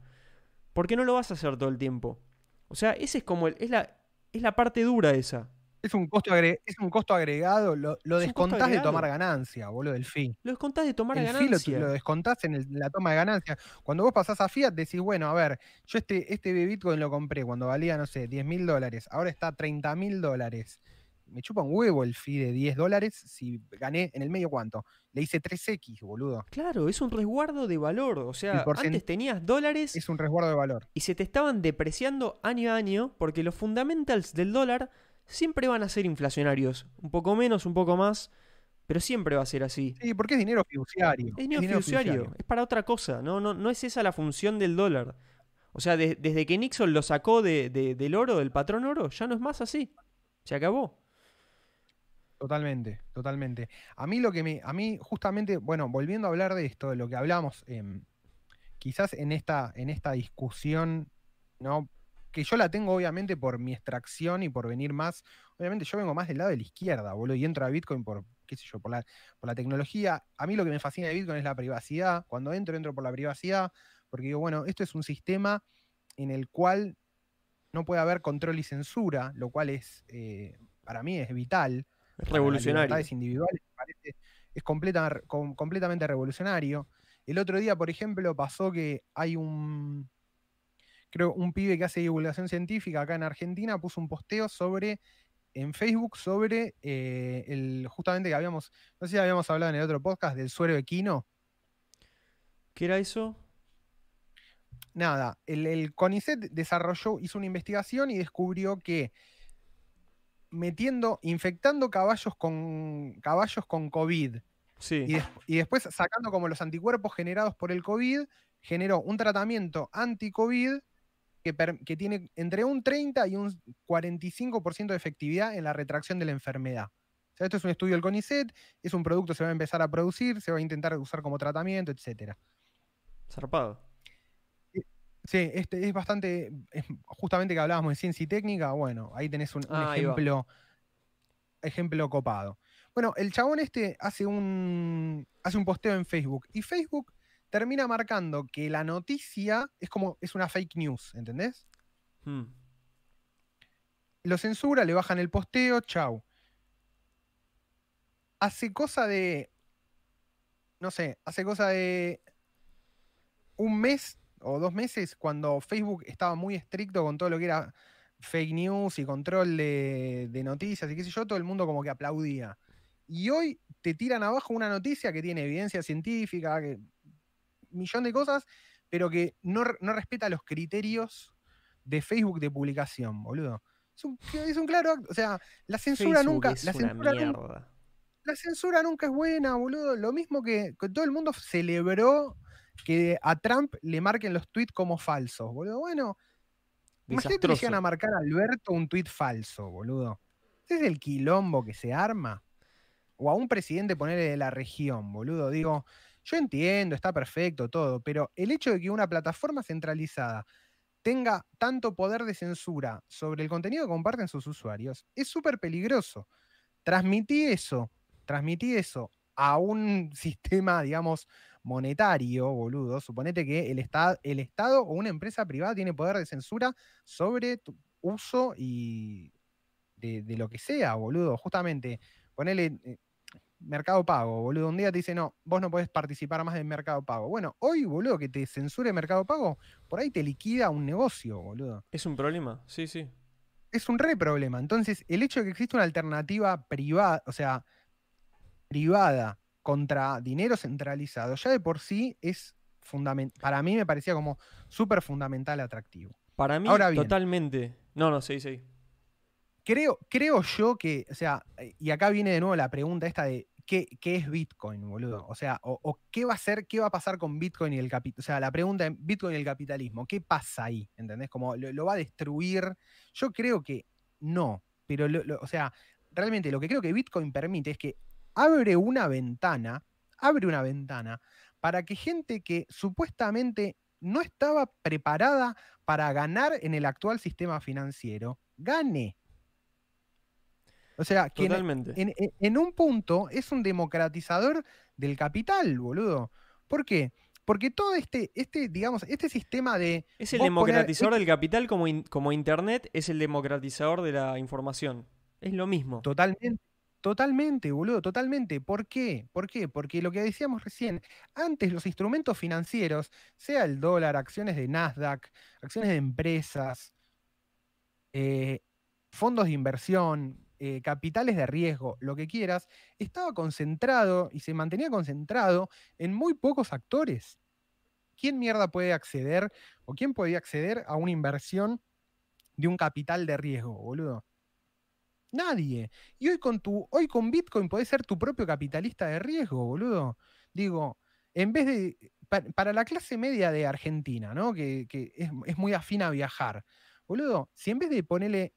S1: porque no lo vas a hacer todo el tiempo. O sea, ese es como el- es la, es la parte dura esa.
S2: Es un costo, agre- es un costo agregado, lo, lo descontás de tomar ganancia, boludo, del fee.
S1: Lo descontás de tomar
S2: el fee lo,
S1: ganancia.
S2: lo descontás en el- la toma de ganancia. Cuando vos pasás a Fiat, decís, bueno, a ver, yo este, este Bitcoin lo compré cuando valía, no sé, 10 mil dólares, ahora está 30 mil dólares. Me chupa un huevo el fee de 10 dólares si gané en el medio cuánto. Le hice 3X, boludo.
S1: Claro, es un resguardo de valor. O sea, antes tenías dólares
S2: Es un resguardo de valor.
S1: y se te estaban depreciando año a año porque los fundamentals del dólar siempre van a ser inflacionarios. Un poco menos, un poco más, pero siempre va a ser así.
S2: Sí, porque es dinero fiduciario.
S1: Es dinero fiduciario, es para otra cosa, no, no, no es esa la función del dólar. O sea, de- desde que Nixon lo sacó de- de- del oro, del patrón oro, ya no es más así. Se acabó.
S2: Totalmente, totalmente. A mí lo que me, a mí justamente, bueno, volviendo a hablar de esto, de lo que hablamos, em, quizás en esta, en esta discusión, ¿no? Que yo la tengo obviamente por mi extracción y por venir más, obviamente yo vengo más del lado de la izquierda, boludo, y entro a Bitcoin por, qué sé yo, por la, por la tecnología. A mí lo que me fascina de Bitcoin es la privacidad. Cuando entro, entro por la privacidad, porque digo, bueno, esto es un sistema en el cual no puede haber control y censura, lo cual es, eh, para mí es vital
S1: revolucionario.
S2: libertades individuales, parece, es completa- com- completamente revolucionario. El otro día, por ejemplo, pasó que hay un, creo, un pibe que hace divulgación científica acá en Argentina, puso un posteo sobre, en Facebook, sobre eh, el, justamente que habíamos, no sé si habíamos hablado en el otro podcast del suero equino.
S1: ¿Qué era eso?
S2: Nada, el, el CONICET desarrolló, hizo una investigación y descubrió que metiendo, infectando caballos con, caballos con COVID
S1: Sí.
S2: y, des- y después sacando como los anticuerpos generados por el COVID, generó un tratamiento anti-COVID que tiene entre un 30 y un 45% de efectividad en la retracción de la enfermedad. O sea, esto es un estudio del CONICET, es un producto que se va a empezar a producir, se va a intentar usar como tratamiento, etc.
S1: Zarpado.
S2: Sí, este es bastante, es justamente que hablábamos de ciencia y técnica, bueno, ahí tenés un, un
S1: Ah,
S2: ejemplo, ejemplo copado. Bueno, el chabón este hace un, hace un posteo en Facebook y Facebook termina marcando que la noticia es como, es una fake news, ¿entendés?
S1: Hmm.
S2: Lo censura, le bajan el posteo, chau. Hace cosa de, no sé, hace cosa de un mes o dos meses cuando Facebook estaba muy estricto con todo lo que era fake news y control de, de noticias y qué sé yo, todo el mundo como que aplaudía. Y hoy te tiran abajo una noticia que tiene evidencia científica, que millón de cosas, pero que no, no respeta los criterios de Facebook de publicación, boludo. Es un, es un claro acto. O sea, la censura
S1: Facebook
S2: nunca.
S1: es
S2: La
S1: una
S2: censura, nun-
S1: mierda.
S2: la censura nunca es buena, boludo. Lo mismo que, que todo el mundo celebró que a Trump le marquen los tweets como falsos, boludo. Bueno, imagínate que le llegan a marcar a Alberto un tweet falso, boludo. Es el quilombo que se arma. O a un presidente ponerle de la región, boludo. Digo, yo entiendo, está perfecto todo, pero el hecho de que una plataforma centralizada tenga tanto poder de censura sobre el contenido que comparten sus usuarios es súper peligroso. Transmití eso, transmití eso a un sistema, digamos, monetario, boludo. Suponete que el, esta- el Estado o una empresa privada tiene poder de censura sobre tu uso y de, de lo que sea, boludo. Justamente, ponele eh, Mercado Pago, boludo. Un día te dice, no, vos no podés participar más del Mercado Pago. Bueno, hoy, boludo, que te censure Mercado Pago, por ahí te liquida un negocio, boludo.
S1: ¿Es un problema? Sí, sí.
S2: Es un re problema. Entonces, el hecho de que exista una alternativa privada, o sea, privada contra dinero centralizado, ya de por sí es fundamental. Para mí me parecía como súper fundamental atractivo.
S1: Para mí,
S2: Ahora bien.
S1: totalmente. No, no, sí, sí.
S2: Creo, creo yo que, o sea, y acá viene de nuevo la pregunta esta de qué, qué es Bitcoin, boludo. O sea, o, o qué va a ser, qué va a pasar con Bitcoin y el capitalismo. O sea, la pregunta de Bitcoin y el capitalismo, ¿qué pasa ahí? ¿Entendés? Como lo, lo va a destruir. Yo creo que no. Pero, lo- lo- o sea, realmente lo que creo que Bitcoin permite es que abre una ventana, abre una ventana para que gente que supuestamente no estaba preparada para ganar en el actual sistema financiero, gane. O sea, que en-
S1: Totalmente.
S2: en, en- en un punto es un democratizador del capital, boludo. ¿Por qué? Porque todo este, este, digamos, este sistema de
S1: Es el
S2: poner
S1: democratizador del capital como, in- como Internet es el democratizador de la información. Es lo mismo.
S2: Totalmente, totalmente, boludo, totalmente. ¿Por qué? ¿Por qué? Porque lo que decíamos recién, antes los instrumentos financieros, sea el dólar, acciones de Nasdaq, acciones de empresas, eh, fondos de inversión, eh, capitales de riesgo, lo que quieras, estaba concentrado y se mantenía concentrado en muy pocos actores. ¿Quién mierda puede acceder o quién podía acceder a una inversión de un capital de riesgo, boludo? Nadie. Y hoy con tu, hoy con Bitcoin podés ser tu propio capitalista de riesgo, boludo. Digo, en vez de. pa- Para, la clase media de Argentina, ¿no? Que, que es, es muy afín a viajar. Boludo, si en vez de ponerle.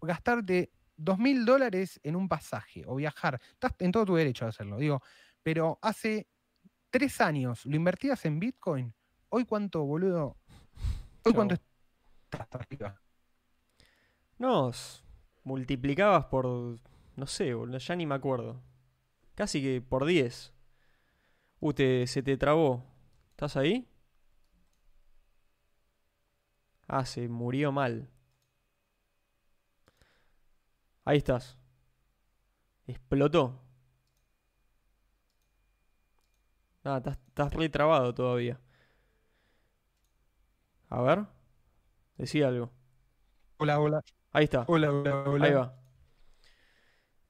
S2: gastarte dos mil dólares en un pasaje o viajar, estás en todo tu derecho a hacerlo, digo. Pero hace tres años lo invertías en Bitcoin. Hoy cuánto, boludo. Hoy cuánto estás arriba.
S1: No, multiplicabas por, no sé, ya ni me acuerdo. Casi que por 10. Uh, se te trabó. ¿Estás ahí? Ah, se murió mal. Ahí estás. Explotó. Ah, estás, estás re trabado todavía. A ver. Decía algo.
S2: Hola, hola.
S1: Ahí está.
S2: Hola, hola, hola.
S1: Ahí va.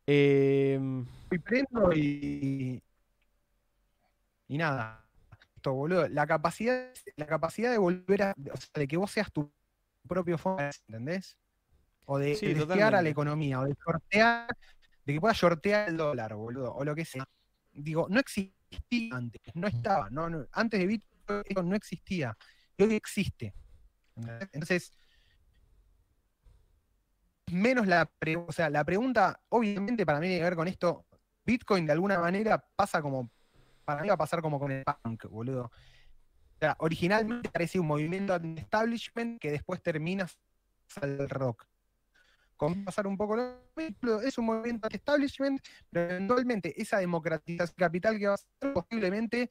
S1: Em,
S2: y prendo y. Y nada. Esto, boludo. La capacidad, la capacidad de volver a. O sea, de que vos seas tu propio fondo, ¿entendés? O de
S1: Sí,
S2: a la economía, o de sortear, de que puedas sortear el dólar, boludo, o lo que sea. Digo, no existía antes, no estaba, no, no- antes de Bitcoin no existía, y hoy existe. ¿entendés? Entonces, menos la, pre- o sea, la pregunta, obviamente para mí tiene que ver con esto, Bitcoin de alguna manera pasa como, para mí va a pasar como con el punk, boludo. O sea, originalmente parecía un movimiento anti-establishment que después termina al rock. Con pasar un poco lo mismo, es un movimiento anti-establishment, pero eventualmente esa democratización capital que va a ser posiblemente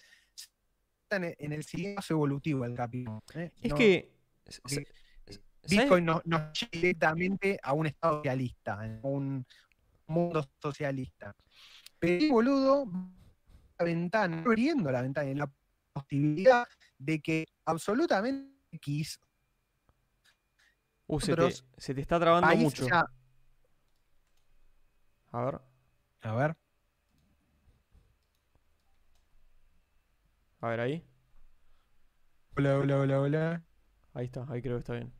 S2: en el siguiente paso evolutivo del capital. ¿eh?
S1: es
S2: No-
S1: que.
S2: Bitcoin nos, nos lleva directamente a un estado socialista, a un mundo socialista. Pero, boludo, la ventana, abriendo la ventana, en la posibilidad de que absolutamente X
S1: Uh, se te, se te está trabando mucho. A ver,
S2: a ver,
S1: a ver ahí.
S2: hola, hola, hola, hola.
S1: Ahí está, ahí creo que está bien.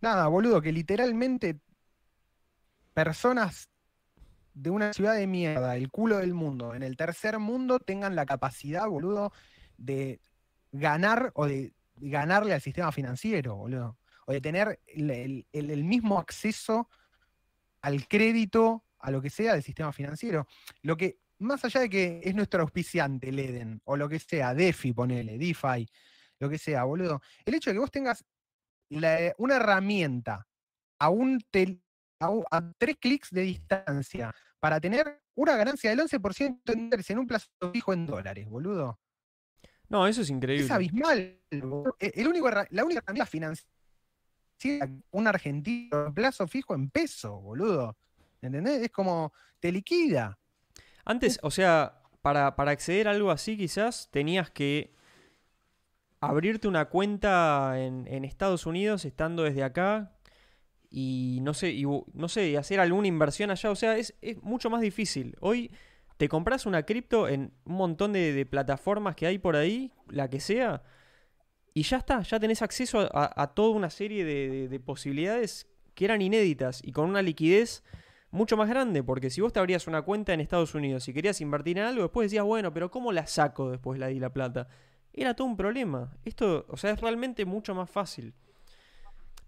S2: Nada, boludo, que literalmente personas de una ciudad de mierda, el culo del mundo, en el tercer mundo tengan la capacidad, boludo, de ganar o de ganarle al sistema financiero, boludo. O de tener el, mismo acceso al crédito, a lo que sea del sistema financiero. Lo que, más allá de que es nuestro auspiciante, el Eden, o lo que sea, DeFi, ponele, DeFi, lo que sea, boludo. El hecho de que vos tengas la- una herramienta a, un tel- a, tres clics de distancia para tener una ganancia del 11% en en un plazo fijo en dólares, boludo.
S1: No, eso es
S2: Es
S1: increíble.
S2: abismal. boludo. E- El único, la única herramienta financiera un argentino en plazo fijo en peso, boludo. ¿Entendés? Es como te liquida.
S1: Antes, o sea, para, para acceder a algo así quizás tenías que abrirte una cuenta en, Estados Unidos estando desde acá y no sé, y, no sé, hacer alguna inversión allá. O sea, es, mucho más difícil. Hoy te compras una cripto en un montón de, plataformas que hay por ahí, la que sea, y ya está, ya tenés acceso a, toda una serie de, de- de posibilidades que eran inéditas y con una liquidez mucho más grande, porque si vos te abrías una cuenta en Estados Unidos y querías invertir en algo, después decías, bueno, pero ¿cómo la saco después la di la plata? Era todo un problema. Esto, o sea, es realmente mucho más fácil.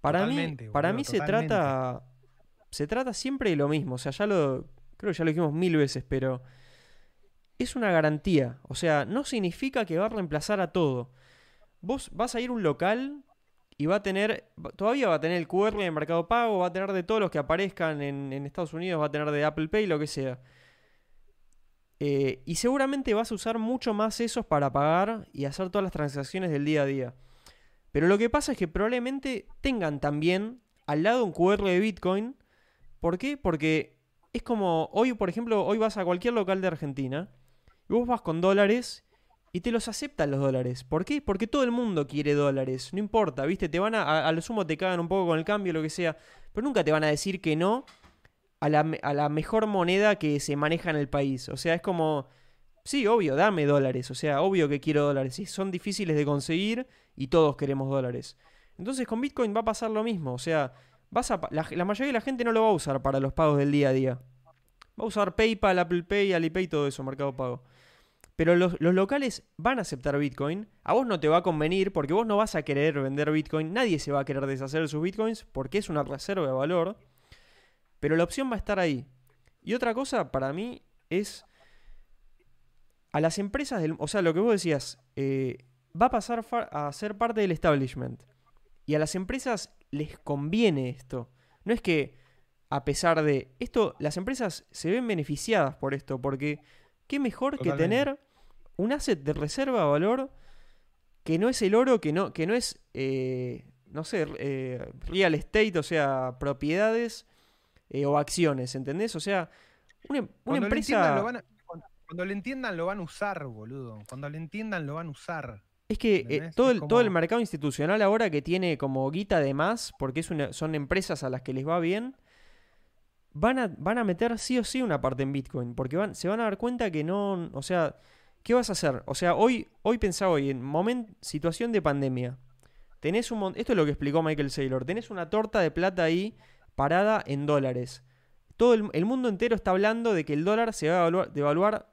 S1: Para
S2: Totalmente,
S1: mí, para
S2: boludo,
S1: mí se trata se trata siempre de lo mismo, o sea, ya lo creo que ya lo dijimos mil veces, pero es una garantía. O sea, no significa que va a reemplazar a todo. Vos vas a ir a un local y va a tener, todavía va a tener el QR de Mercado Pago, va a tener de todos los que aparezcan en, Estados Unidos, va a tener de Apple Pay, lo que sea. Eh, y seguramente vas a usar mucho más esos para pagar y hacer todas las transacciones del día a día. Pero lo que pasa es que probablemente tengan también al lado un QR de Bitcoin. ¿Por qué? Porque es como hoy, por ejemplo, hoy vas a cualquier local de Argentina y vos vas con dólares y te los aceptan los dólares. ¿Por qué? Porque todo el mundo quiere dólares. No importa, ¿viste? Te van a, a, lo sumo te cagan un poco con el cambio, lo que sea. Pero nunca te van a decir que no a la, a la mejor moneda que se maneja en el país. O sea, es como... Sí, obvio, dame dólares. O sea, obvio que quiero dólares. Sí, son difíciles de conseguir y todos queremos dólares. Entonces con Bitcoin va a pasar lo mismo. O sea, vas a, la, la, mayoría de la gente no lo va a usar para los pagos del día a día. Va a usar PayPal, Apple Pay, Alipay, todo eso, Mercado Pago. Pero los, locales van a aceptar Bitcoin. A vos no te va a convenir porque vos no vas a querer vender Bitcoin. Nadie se va a querer deshacer de sus Bitcoins porque es una reserva de valor. Pero la opción va a estar ahí. Y otra cosa para mí es a las empresas del... O sea, lo que vos decías, eh, va a pasar a ser parte del establishment. Y a las empresas les conviene esto. No es que a pesar de esto, las empresas se ven beneficiadas por esto, porque qué mejor que tener un asset de reserva de valor que no es el oro, que no, que no es, eh, no sé, eh, real estate, o sea, propiedades eh, o acciones, ¿entendés? O sea, una, empresa...
S2: cuando, le entiendan lo van a usar, boludo. Cuando le entiendan lo van a usar.
S1: Es que todo, el, todo el mercado institucional ahora que tiene como guita de más, porque es son empresas a las que les va bien, van a, van a meter sí o sí una parte en Bitcoin, porque van, se van a dar cuenta que no, o sea, ¿qué vas a hacer? O sea, hoy, hoy pensá hoy, en momento, situación de pandemia, tenés un esto es lo que explicó Michael Saylor, tenés una torta de plata ahí parada en dólares. Todo el, mundo entero está hablando de que el dólar se va a devaluar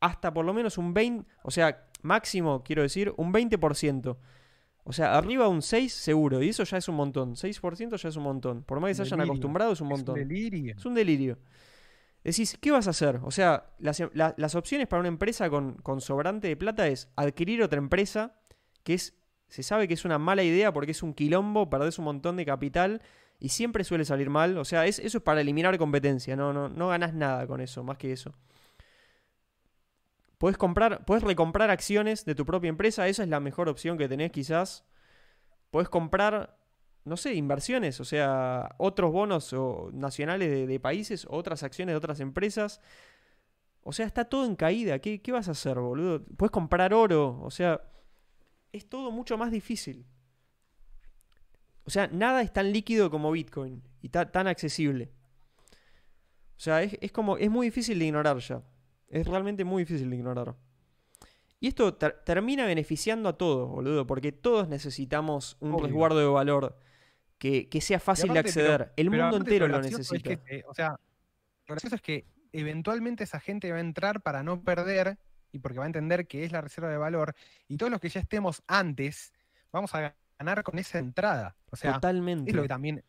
S1: hasta por lo menos un 20, o sea, máximo, quiero decir, un 20%. O sea, arriba un 6 seguro, y eso ya es un montón. 6% ya es un montón. Por más que se hayan acostumbrado, es un montón.
S2: Es un delirio.
S1: Es un delirio. Decís, ¿qué vas a hacer? O sea, las, opciones para una empresa con, sobrante de plata es adquirir otra empresa, que es, se sabe que es una mala idea porque es un quilombo, perdés un montón de capital y siempre suele salir mal. O sea, es, eso es para eliminar competencia, no, no, no ganás nada con eso, más que eso. Puedes comprar, puedes recomprar acciones de tu propia empresa, esa es la mejor opción que tenés quizás. Puedes comprar, no sé, inversiones, o sea, otros bonos o nacionales de, países, otras acciones de otras empresas. O sea, está todo en caída. ¿Qué, ¿Qué, vas a hacer, boludo? Puedes comprar oro. O sea, es todo mucho más difícil. O sea, nada es tan líquido como Bitcoin y tan accesible. O sea, es, es como. Es muy difícil de ignorar ya. Es realmente muy difícil de ignorar. Y esto termina beneficiando a todos, boludo, porque todos necesitamos un resguardo de valor que, sea fácil de acceder. el mundo entero lo, necesita.
S2: Eh, o sea, lo gracioso es que eventualmente esa gente va a entrar para no perder y porque va a entender que es la reserva de valor y todos los que ya estemos antes vamos a ganar con esa entrada. O sea,
S1: Totalmente.
S2: Es lo que también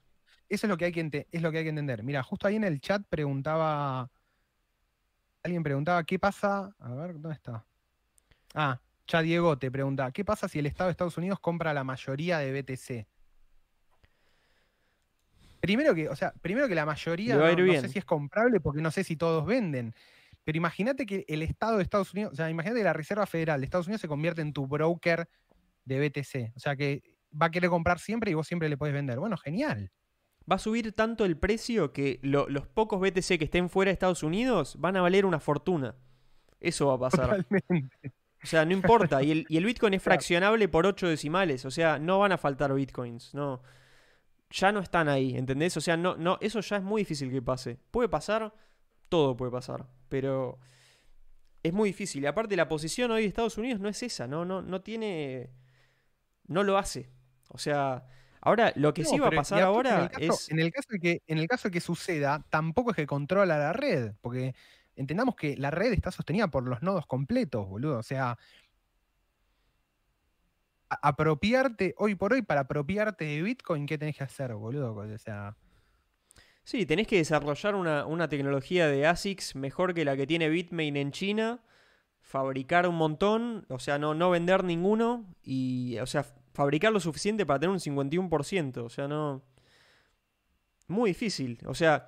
S2: eso es lo que hay que es lo que hay que entender. Mira, justo ahí en el chat preguntaba Alguien preguntaba, ¿qué pasa? A ver, ¿dónde está? Ah, ya Diego te pregunta, ¿qué pasa si el Estado de Estados Unidos compra la mayoría de BTC? Primero que, o sea, primero que la mayoría no, sé si es comprable porque no sé si todos venden. Pero imagínate que el Estado de Estados Unidos, o sea, imagínate que la Reserva Federal de Estados Unidos se convierte en tu broker de BTC. O sea que va a querer comprar siempre y vos siempre le puedes vender. Bueno, genial
S1: va a subir tanto el precio que los pocos BTC que estén fuera de Estados Unidos van a valer una fortuna. Eso va a pasar. O sea, no importa. Y el, Bitcoin es fraccionable por 8 decimales. O sea, no van a faltar Bitcoins. No. Ya no están ahí, ¿entendés? O sea, no, no, eso ya es muy difícil que pase. Puede pasar, todo puede pasar. Pero es muy difícil. Y aparte, la posición hoy de Estados Unidos no es esa. No, no, no tiene. No lo hace. O sea, Ahora, lo que sí va a pasar ahora es.
S2: En el, caso de que, en el caso de que suceda, tampoco es que controla la red, porque entendamos que la red está sostenida por los nodos completos, boludo. O sea, apropiarte, hoy por hoy, para apropiarte de Bitcoin, ¿qué tenés que hacer, boludo? O sea.
S1: Sí, tenés que desarrollar una, tecnología de ASICS mejor que la que tiene Bitmain en China fabricar un montón, o sea, no, no vender ninguno y, o sea, fabricar lo suficiente para tener un 51%, o sea, no... Muy difícil, o sea,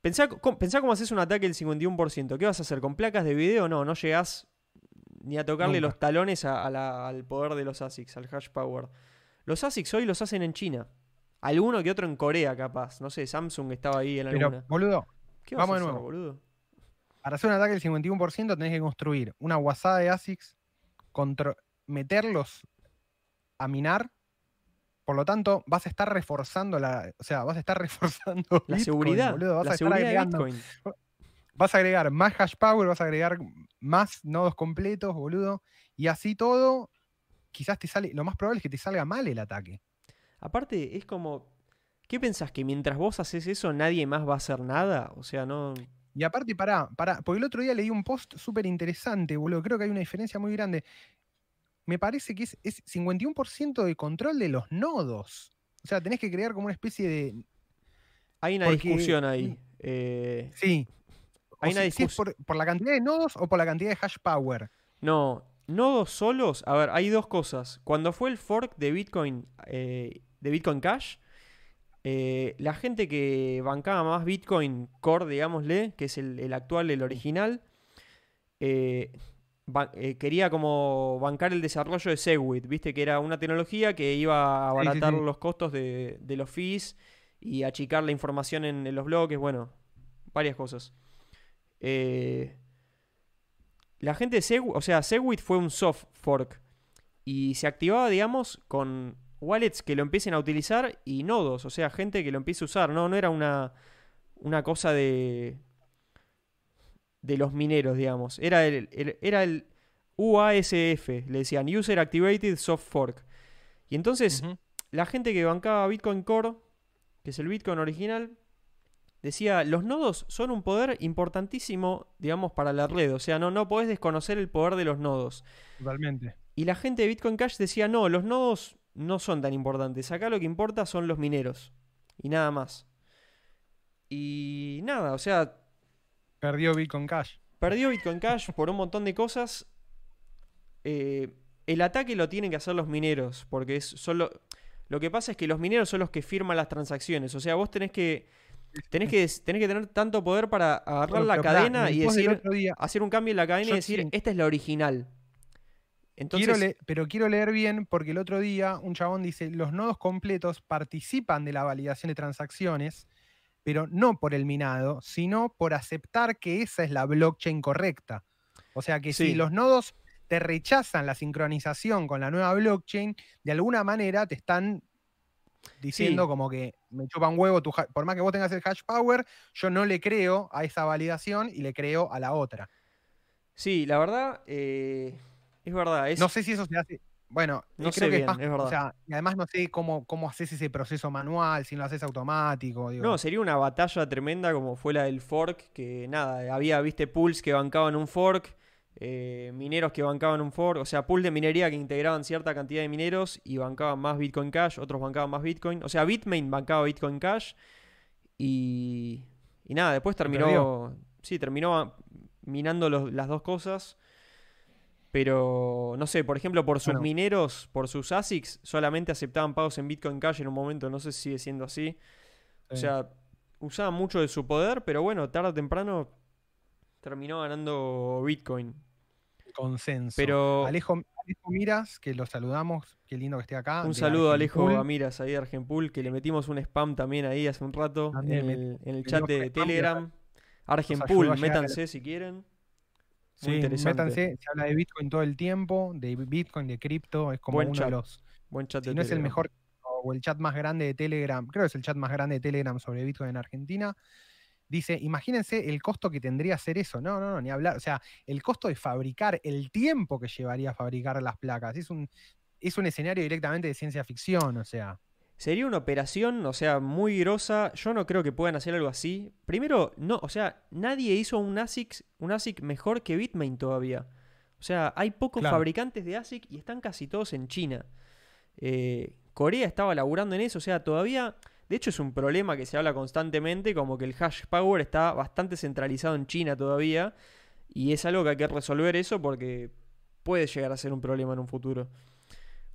S1: pensá, cómo haces un ataque del 51%, ¿qué vas a hacer? ¿Con placas de video? No, no llegás ni a tocarle los talones al poder de los ASICs, al hash power. Los ASICs hoy los hacen en China. Alguno que otro en Corea, capaz. No sé, Samsung estaba ahí en la
S2: Pero, boludo,
S1: ¿Qué vas Vamos a hacer, de nuevo. boludo?
S2: Para hacer un ataque del 51% tenés que construir una guasada de ASICs, meterlos a minar. Por lo tanto, vas a estar reforzando la. O sea, vas a estar reforzando.
S1: La seguridad. Vas
S2: a
S1: seguridad de Bitcoin.
S2: Vas a agregar más hash power, vas a agregar más nodos completos, boludo. Y así todo, quizás te sale. Lo más probable es que te salga mal el ataque.
S1: Aparte, es como. ¿Qué pensás? ¿Que mientras vos haces eso nadie más va a hacer nada? O sea, no.
S2: Y aparte, pará, pará, porque el otro día leí un post súper interesante, boludo. Creo que hay una diferencia muy grande. Me parece que es, 51% de control de los nodos. O sea, tenés que crear como una especie de.
S1: Hay una discusión ahí. Eh,
S2: sí. Hay una discusión. por, la cantidad de nodos o por la cantidad de hash power?
S1: No, nodos solos. A ver, hay dos cosas. Cuando fue el fork de Bitcoin, eh, de Bitcoin Cash, eh, la gente que bancaba más Bitcoin Core, digámosle, que es el, actual, el original, eh, eh, quería como bancar el desarrollo de Segwit, viste que era una tecnología que iba a abaratar los costos de, los fees y achicar la información en, los bloques, bueno, varias cosas. la gente de Segwit, o sea, Segwit fue un soft fork y se activaba, digamos, con wallets que lo empiecen a utilizar y nodos, o sea, gente que lo empiece a usar. No, no era una, una cosa de, de los mineros, digamos. Era el, era el UASF, le decían User Activated Soft Fork. Y entonces, la gente que bancaba Bitcoin Core, que es el Bitcoin original, decía, los nodos son un poder importantísimo, digamos, para la red. O sea, no, no podés desconocer el poder de los nodos.
S2: Totalmente.
S1: Y la gente de Bitcoin Cash decía, no, los nodos no son tan importantes. Acá lo que importa son los mineros. Y nada más. Y nada, o sea...
S2: Perdió Bitcoin Cash.
S1: Perdió Bitcoin Cash por un montón de cosas. Eh, el ataque lo tienen que hacer los mineros. Porque es solo... Lo que pasa es que los mineros son los que firman las transacciones. O sea, vos tenés que... Tenés que, tenés que tener tanto poder para agarrar la cadena y decir, hacer un cambio en la cadena y decir, esta es la original
S2: pero quiero leer bien porque el otro día un chabón dice, los nodos completos participan de la validación de transacciones, pero no por el minado, sino por aceptar que esa es la blockchain correcta. O sea que si los nodos te rechazan la sincronización con la nueva blockchain, de alguna manera te están diciendo como que me chupa un huevo, tu por más que vos tengas el hash power, yo no le creo a esa validación y le creo a la otra.
S1: Sí, la verdad, eh, es verdad.
S2: No sé si eso se hace. Bueno,
S1: no creo que es, verdad. O
S2: sea, y además no sé cómo, cómo haces ese proceso manual, si lo haces automático.
S1: No, sería una batalla tremenda como fue la del fork, que nada, había, viste, pools que bancaban un fork, eh, mineros que bancaban un fork, o sea, pools de minería que integraban cierta cantidad de mineros y bancaban más Bitcoin Cash, otros bancaban más Bitcoin. O sea, Bitmain bancaba Bitcoin Cash y, y nada, después terminó, sí, terminó minando las dos cosas. Pero, no sé, por ejemplo, por sus mineros, por sus ASICs, solamente aceptaban pagos en Bitcoin Cash en un momento, no sé si sigue siendo así. O sea, usaban mucho de su poder, pero bueno, tarde o temprano terminó ganando Bitcoin.
S2: Consenso.
S1: Pero...
S2: Alejo, Miras, que lo saludamos, qué lindo que esté acá.
S1: Un saludo a Alejo Miras ahí de Argenpool, que le metimos un spam también ahí hace un rato en el, chat de Telegram. Argenpool, métanse si quieren
S2: sí, métanse, se habla de Bitcoin todo el tiempo, de Bitcoin, de cripto, es como uno de los.
S1: Buen chat
S2: si no es el mejor o el chat más grande de Telegram, creo que es el chat más grande de Telegram sobre Bitcoin en Argentina. Dice, imagínense el costo que tendría hacer eso. No, no, no, ni hablar. O sea, el costo de fabricar, el tiempo que llevaría a fabricar las placas. Es un, es un escenario directamente de ciencia ficción, o sea.
S1: Sería una operación, o sea, muy grosa. Yo no creo que puedan hacer algo así. Primero, no, o sea, nadie hizo un ASIC, un ASIC mejor que Bitmain todavía. O sea, hay pocos fabricantes de ASIC y están casi todos en China. Eh, Corea estaba laburando en eso, o sea, todavía... De hecho, es un problema que se habla constantemente, como que el hash power está bastante centralizado en China todavía. Y es algo que hay que resolver eso porque puede llegar a ser un problema en un futuro.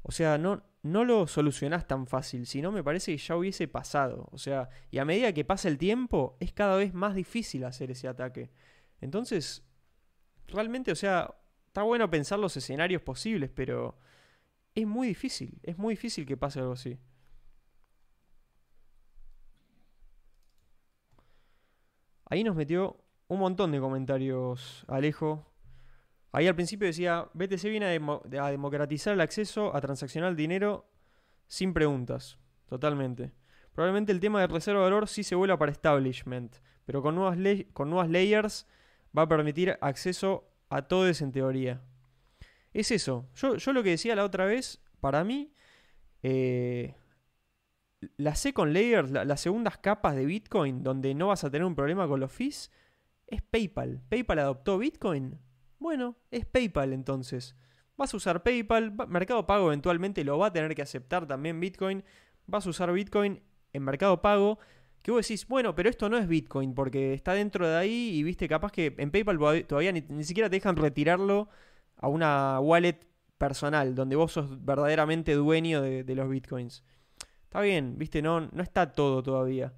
S1: O sea, no, no lo solucionás tan fácil, sino me parece que ya hubiese pasado. O sea, y a medida que pasa el tiempo, es cada vez más difícil hacer ese ataque. Entonces, realmente, o sea, está bueno pensar los escenarios posibles, pero es muy difícil, es muy difícil que pase algo así. Ahí nos metió un montón de comentarios, Alejo. Ahí al principio decía, BTC viene a, democratizar el acceso a transaccionar dinero sin preguntas. Totalmente. Probablemente el tema de reserva de valor sí se vuela para establishment, pero con nuevas, con nuevas layers va a permitir acceso a todos en teoría. Es eso. Yo, yo, lo que decía la otra vez, para mí, eh, las second layers, las segundas capas de Bitcoin, donde no vas a tener un problema con los fees, es PayPal. PayPal adoptó Bitcoin. Bueno, es PayPal entonces. Vas a usar PayPal, Mercado Pago eventualmente lo va a tener que aceptar también Bitcoin. Vas a usar Bitcoin en Mercado Pago. Que vos decís, bueno, pero esto no es Bitcoin porque está dentro de ahí y viste, capaz que en PayPal todavía ni, siquiera te dejan retirarlo a una wallet personal donde vos sos verdaderamente dueño de, de los Bitcoins. Está bien, viste, no, no está todo todavía.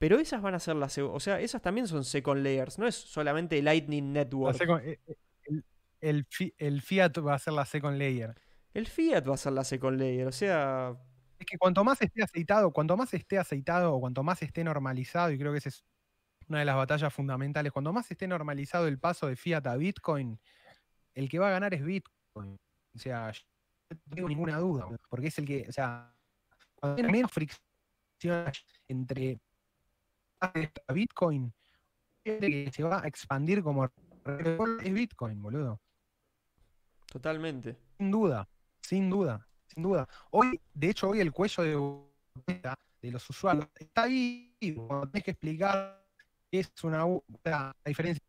S1: Pero esas van a ser las. O sea, esas también son second layers. No es solamente Lightning Network.
S2: Eh, eh, el, Fiat va a ser la second layer.
S1: El Fiat va a ser la second layer. O sea.
S2: Es que cuanto más esté aceitado, cuanto más esté aceitado o cuanto más esté normalizado, y creo que esa es una de las batallas fundamentales, cuanto más esté normalizado el paso de Fiat a Bitcoin, el que va a ganar es Bitcoin. O sea, no tengo ninguna duda, porque es el que, o sea, cuando hay menos fricción entre Bitcoin que se va a expandir como es Bitcoin, boludo.
S1: Totalmente.
S2: Sin duda, sin duda, sin duda. Hoy, de hecho, hoy el cuello de, de los usuarios está ahí. Cuando tenés que explicar qué es una, diferencia.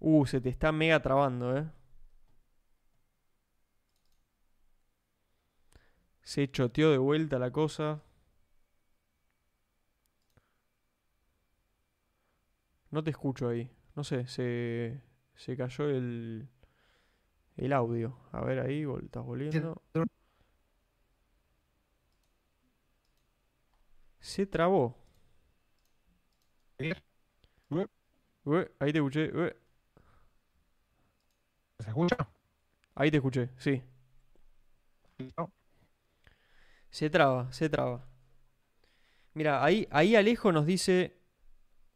S1: Uh, se te está mega trabando, eh. Se choteó de vuelta la cosa. No te escucho ahí. No sé, se, se cayó el, el audio. A ver ahí, estás volviendo. Se trabó. ahí te escuché.
S2: ¿Se escucha?
S1: Ahí te escuché, sí. Se traba, se traba. Mira, ahí, ahí Alejo nos dice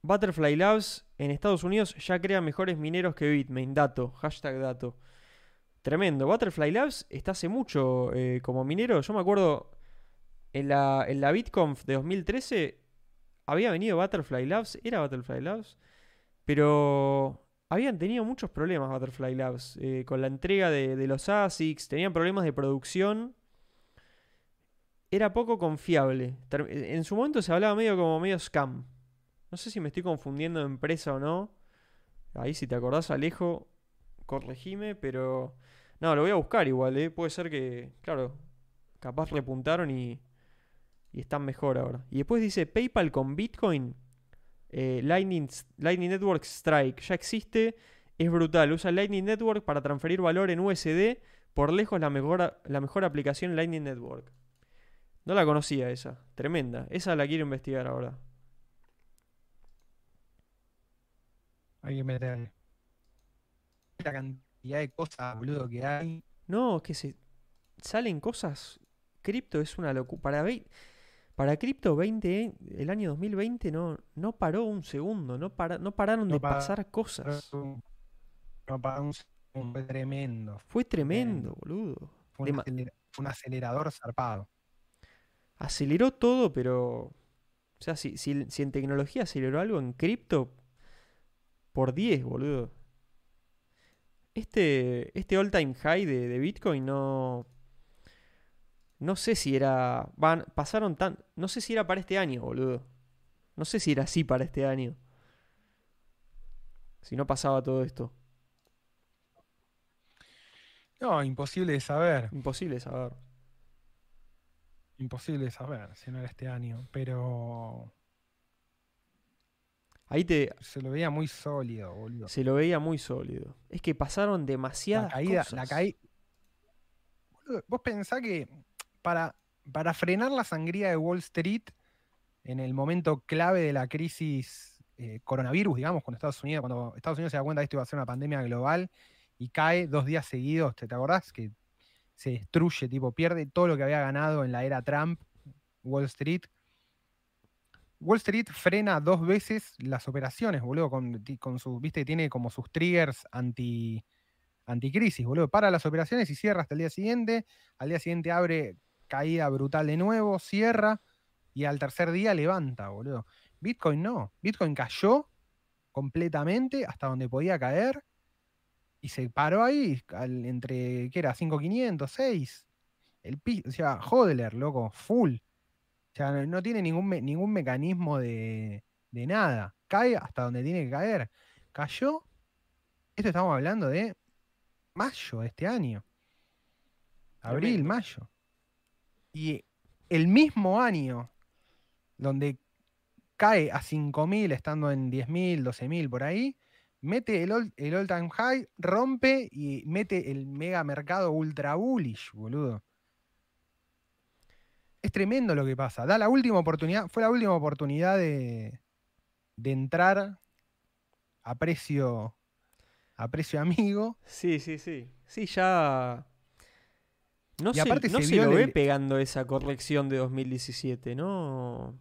S1: Butterfly Labs en Estados Unidos ya crea mejores mineros que Bitmain. Dato, hashtag dato. Tremendo. Butterfly Labs está hace mucho eh, como minero. Yo me acuerdo en la, en la BitConf de 2013 había venido Butterfly Labs. Era Butterfly Labs. Pero habían tenido muchos problemas Butterfly Labs eh, con la entrega de, de, los ASICs. Tenían problemas de producción. Era poco confiable. En su momento se hablaba medio como medio scam. No sé si me estoy confundiendo de empresa o no. Ahí si te acordás, Alejo, corregime, pero... No, lo voy a buscar igual, ¿eh? Puede ser que, claro, capaz repuntaron y, y están mejor ahora. Y después dice PayPal con Bitcoin, eh, Lightning, Lightning Network Strike, ya existe, es brutal. Usa Lightning Network para transferir valor en USD, por lejos la mejor, la mejor aplicación Lightning Network. No la conocía esa, tremenda. Esa la quiero investigar ahora.
S2: Hay que meter la cantidad de cosas, boludo, que hay.
S1: No, que se salen cosas. Cripto es una locura. Para, para cripto 20, el año 2020 no, no paró un segundo, no, para, no pararon de pasar cosas.
S2: No paró un segundo, fue tremendo.
S1: Fue tremendo, boludo.
S2: Fue un, acelerador zarpado.
S1: Aceleró todo, pero. O sea, si, si en tecnología aceleró algo, en cripto por 10, boludo. Este, este all time high de, Bitcoin no. No sé si era. Van, pasaron tan. No sé si era para este año, boludo. No sé si era así para este año. Si no pasaba todo esto.
S2: No, imposible de saber.
S1: Imposible de saber.
S2: Imposible de saber si no era este año. Pero.
S1: Ahí te.
S2: Se lo veía muy sólido, boludo.
S1: Se lo veía muy sólido. Es que pasaron demasiadas
S2: la caída,
S1: cosas.
S2: La caída. Vos pensás que para, para frenar la sangría de Wall Street en el momento clave de la crisis eh, coronavirus, digamos, cuando Estados Unidos, cuando Estados Unidos se da cuenta de que esto iba a ser una pandemia global y cae dos días seguidos, ¿te, te acordás? Que se destruye, tipo, pierde todo lo que había ganado en la era Trump, Wall Street. Wall Street frena dos veces las operaciones, boludo, con, con su, viste, tiene como sus triggers anti, anticrisis, boludo. Para las operaciones y cierra hasta el día siguiente. Al día siguiente abre caída brutal de nuevo, cierra y al tercer día levanta, boludo. Bitcoin no. Bitcoin cayó completamente hasta donde podía caer y se paró ahí entre, ¿qué era? 5.500, 6. El o sea, Hodler, loco, full. O sea, no, no tiene ningún, me, ningún mecanismo de, de nada. Cae hasta donde tiene que caer. Cayó. Esto estamos hablando de mayo de este año. Abril, mayo. Y el mismo año donde cae a 5.000 estando en 10.000, 12.000 por ahí, mete el all, el all time high, rompe y mete el mega mercado ultra bullish, boludo. Es tremendo lo que pasa. Da la última oportunidad, fue la última oportunidad de, de entrar a precio a precio amigo.
S1: Sí, sí, sí. Sí, ya. No
S2: Y
S1: se,
S2: aparte
S1: no
S2: se
S1: lo
S2: el-
S1: ve pegando esa corrección de 2017, ¿no?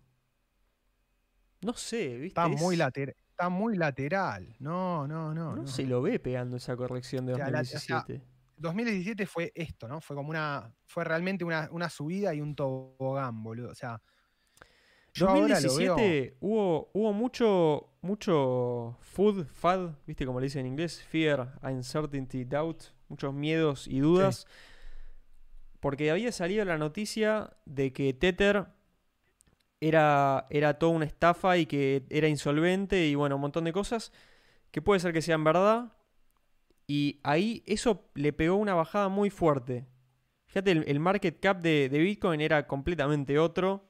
S1: No sé, ¿viste?
S2: Está muy,
S1: Es-
S2: later- está muy lateral. No, no, no.
S1: No,
S2: no.
S1: se lo ve pegando esa corrección de
S2: O sea, la- o sea,
S1: 2017.
S2: 2017 fue esto, ¿no? Fue como una. Fue realmente una, una subida y un tobogán, boludo. O sea. Yo ahora lo veo.
S1: 2017 hubo, hubo mucho, mucho food, FUD, ¿viste como le dicen en inglés? Fear, uncertainty, doubt, muchos miedos y dudas. Porque había salido la noticia de que Tether era, era toda una estafa y que era insolvente y bueno, un montón de cosas que puede ser que sean verdad. Y ahí eso le pegó una bajada muy fuerte. Fíjate, el, el market cap de, Bitcoin era completamente otro.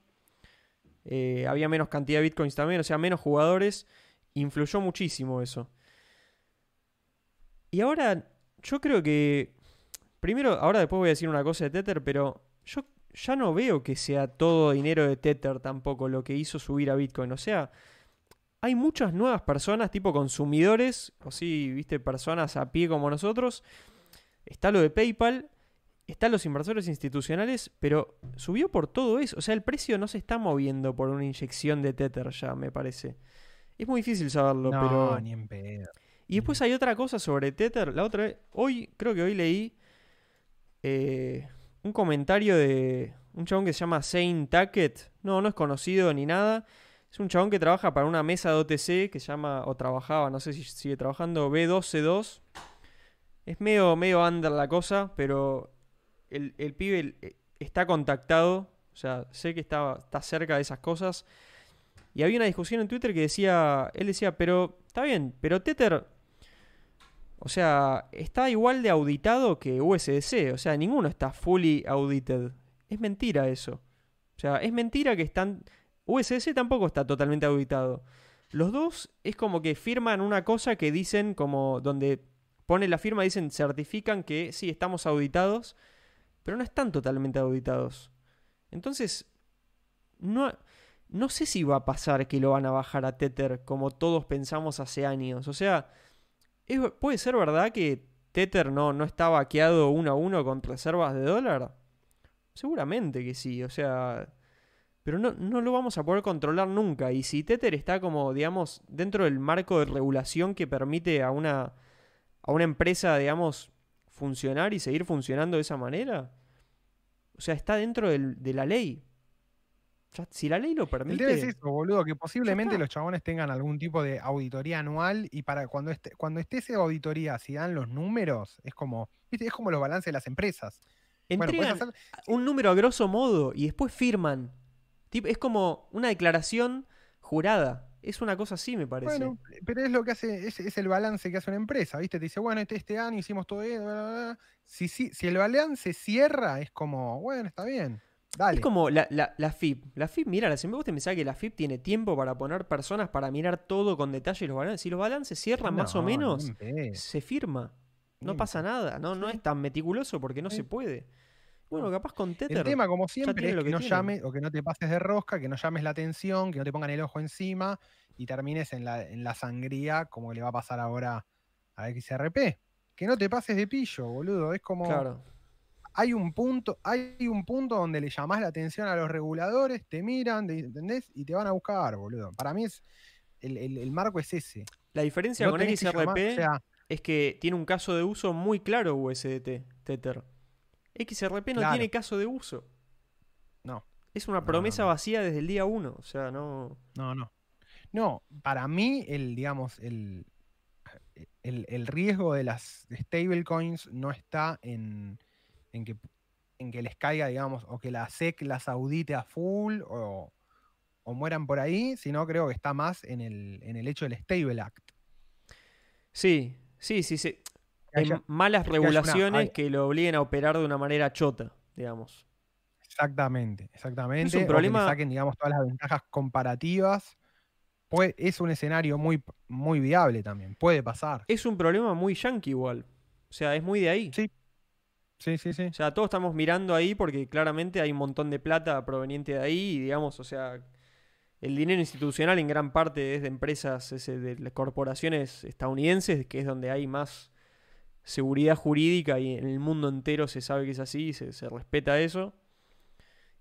S1: Eh, había menos cantidad de Bitcoins también, o sea, menos jugadores. Influyó muchísimo eso. Y ahora, yo creo que. Primero, ahora después voy a decir una cosa de Tether, pero yo ya no veo que sea todo dinero de Tether tampoco lo que hizo subir a Bitcoin. O sea, hay muchas nuevas personas, tipo consumidores, o sí, viste, personas a pie como nosotros. Está lo de PayPal, están los inversores institucionales, pero subió por todo eso. O sea, el precio no se está moviendo por una inyección de Tether ya, me parece. Es muy difícil saberlo,
S2: No,
S1: pero.
S2: ni en pedo.
S1: Y después hay otra cosa sobre Tether. La otra vez, hoy, creo que hoy leí eh, un comentario de un chabón que se llama Zane Tackett. No, no es conocido ni nada. Es un chabón que trabaja para una mesa de OTC que se llama, o trabajaba, no sé si sigue trabajando, B12C2. Es medio, medio under la cosa, pero el, el pibe eh, está contactado. O sea, sé que está, está cerca de esas cosas. Y había una discusión en Twitter que decía, él decía, pero está bien, pero Tether, o sea, está igual de auditado que USDC, o sea, ninguno está fully audited. Es mentira eso. O sea, es mentira que están... USDC tampoco está totalmente auditado. Los dos es como que firman una cosa que dicen como donde pone la firma, dicen, certifican que sí, estamos auditados, pero no están totalmente auditados. Entonces, no, no sé si va a pasar que lo van a bajar a Tether como todos pensamos hace años. O sea, ¿es- ¿puede ser verdad que Tether no, no está vaqueado uno a uno con reservas de dólar? Seguramente que sí, o sea... Pero no, no lo vamos a poder controlar nunca. Y si Tether está como, digamos, dentro del marco de regulación que permite a una, a una empresa, digamos, funcionar y seguir funcionando de esa manera, o sea, está dentro del- de la ley. Ya- si la ley lo
S2: El
S1: permite...
S2: tema es eso, boludo, que posiblemente los chabones tengan algún tipo de auditoría anual y para cuando esté, cuando esté esa auditoría, si dan los números, es como, ¿viste? es como los balances de las empresas. Bueno,
S1: Entregan
S2: hacer-
S1: un número a grosso modo y después firman. Es como una declaración jurada. Es una cosa así, me parece.
S2: Bueno, pero es lo que hace, es, es el balance que hace una empresa, ¿viste? Te dice, bueno, este, este año hicimos todo esto, bla, bla, bla. Si, si, si el balance cierra, es como, bueno, está bien. Dale.
S1: Es como la, la, la FIP. La FIP, mira, si me gusta pensar que la FIP tiene tiempo para poner personas para mirar todo con detalle los balances. Si los balances cierran más o
S2: No,
S1: menos, se firma. No pasa nada. No, no es tan meticuloso porque no
S2: Sí.
S1: se puede. Bueno,
S2: No.
S1: capaz con Tether.
S2: El tema, como siempre, es que,
S1: que
S2: no llames o que no te pases de rosca, que no llames la atención, que no te pongan el ojo encima y termines en la, en la sangría, como le va a pasar ahora a XRP. Que no te pases de pillo, boludo. Es como.
S1: Claro.
S2: Hay un punto, hay un punto donde le llamás la atención a los reguladores, te miran, te- ¿entendés? Y te van a buscar, boludo. Para mí es. El, el- el marco es ese.
S1: La diferencia
S2: No
S1: con XRP
S2: llamar- o sea,
S1: es que tiene un caso de uso muy claro USDT, Tether. XRP no
S2: Claro.
S1: tiene caso de uso.
S2: No.
S1: Es una
S2: No,
S1: promesa
S2: no.
S1: vacía desde el día uno. O sea, no.
S2: No, no. No, para mí, el, digamos, el, el, el riesgo de las stablecoins no está en, en, que, en que les caiga, digamos, o que la SEC las audite a full o, o mueran por ahí, sino creo que está más en el, en el hecho del Stable Act.
S1: Sí, sí, sí, sí.
S2: Que
S1: Hay
S2: haya-
S1: malas
S2: una-
S1: regulaciones que lo obliguen a operar de una manera chota, digamos.
S2: Exactamente, exactamente. o que le
S1: problema-
S2: saquen, digamos, todas las ventajas comparativas. Es un escenario muy, muy viable también. Puede pasar.
S1: Es un problema muy yankee igual. O sea, es muy de ahí.
S2: Sí. Sí, sí, sí.
S1: O sea, todos estamos mirando ahí porque claramente hay un montón de plata proveniente de ahí y digamos, o sea, el dinero institucional en gran parte es de empresas, es de corporaciones estadounidenses, que es donde hay más seguridad jurídica y en el mundo entero se sabe que es así, se, se respeta eso.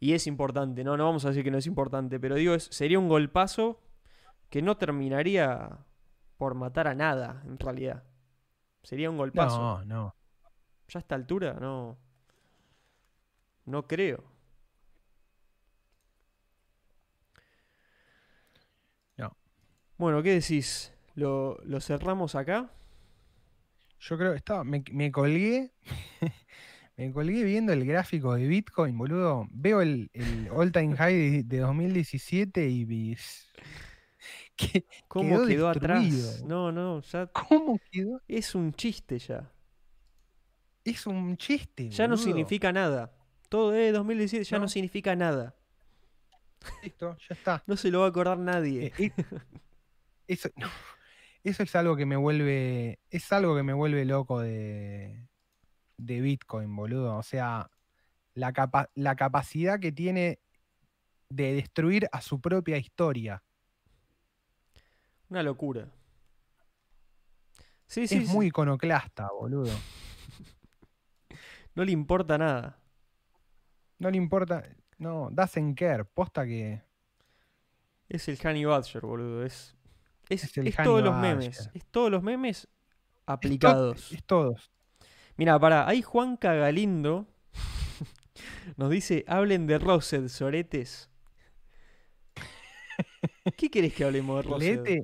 S1: Y es importante, ¿no? No vamos a decir que no es importante, pero digo, es, sería un golpazo que no terminaría por matar a nada, en realidad. Sería un golpazo.
S2: No, no.
S1: Ya a esta altura, no. No creo.
S2: No.
S1: Bueno, ¿qué decís? ¿Lo, lo cerramos acá?
S2: Yo creo que estaba, me, me colgué, me colgué viendo el gráfico de Bitcoin, boludo. Veo el, el all time high de, de 2017 y ¿Qué-
S1: ¿Cómo
S2: Quedó
S1: quedó, atrás? No, no, ya
S2: ¿Cómo quedó?
S1: es un chiste ya.
S2: Es un chiste.
S1: Ya no significa nada. Todo de 2017 ya no.
S2: No.
S1: significa nada.
S2: Listo, ya está.
S1: No se lo va a acordar nadie.
S2: Eh, eh, eso, no, eso es algo que me vuelve. Es algo que me vuelve loco de, de Bitcoin, boludo. O sea, la, capa- la capacidad que tiene de destruir a su propia historia.
S1: Una locura. Sí, sí,
S2: es
S1: sí.
S2: muy iconoclasta, boludo.
S1: No le importa nada.
S2: No le importa. No, doesn't care. Posta que.
S1: Es el Honey Badger, boludo. Es, es,
S2: Es
S1: todos los memes. Es todos los memes
S2: Es to-
S1: aplicados.
S2: Es todos.
S1: Mira, para, ahí Juanca Galindo nos dice, hablen de Rosed, soretes. ¿Qué querés que hablemos de Rosed?
S2: Leete,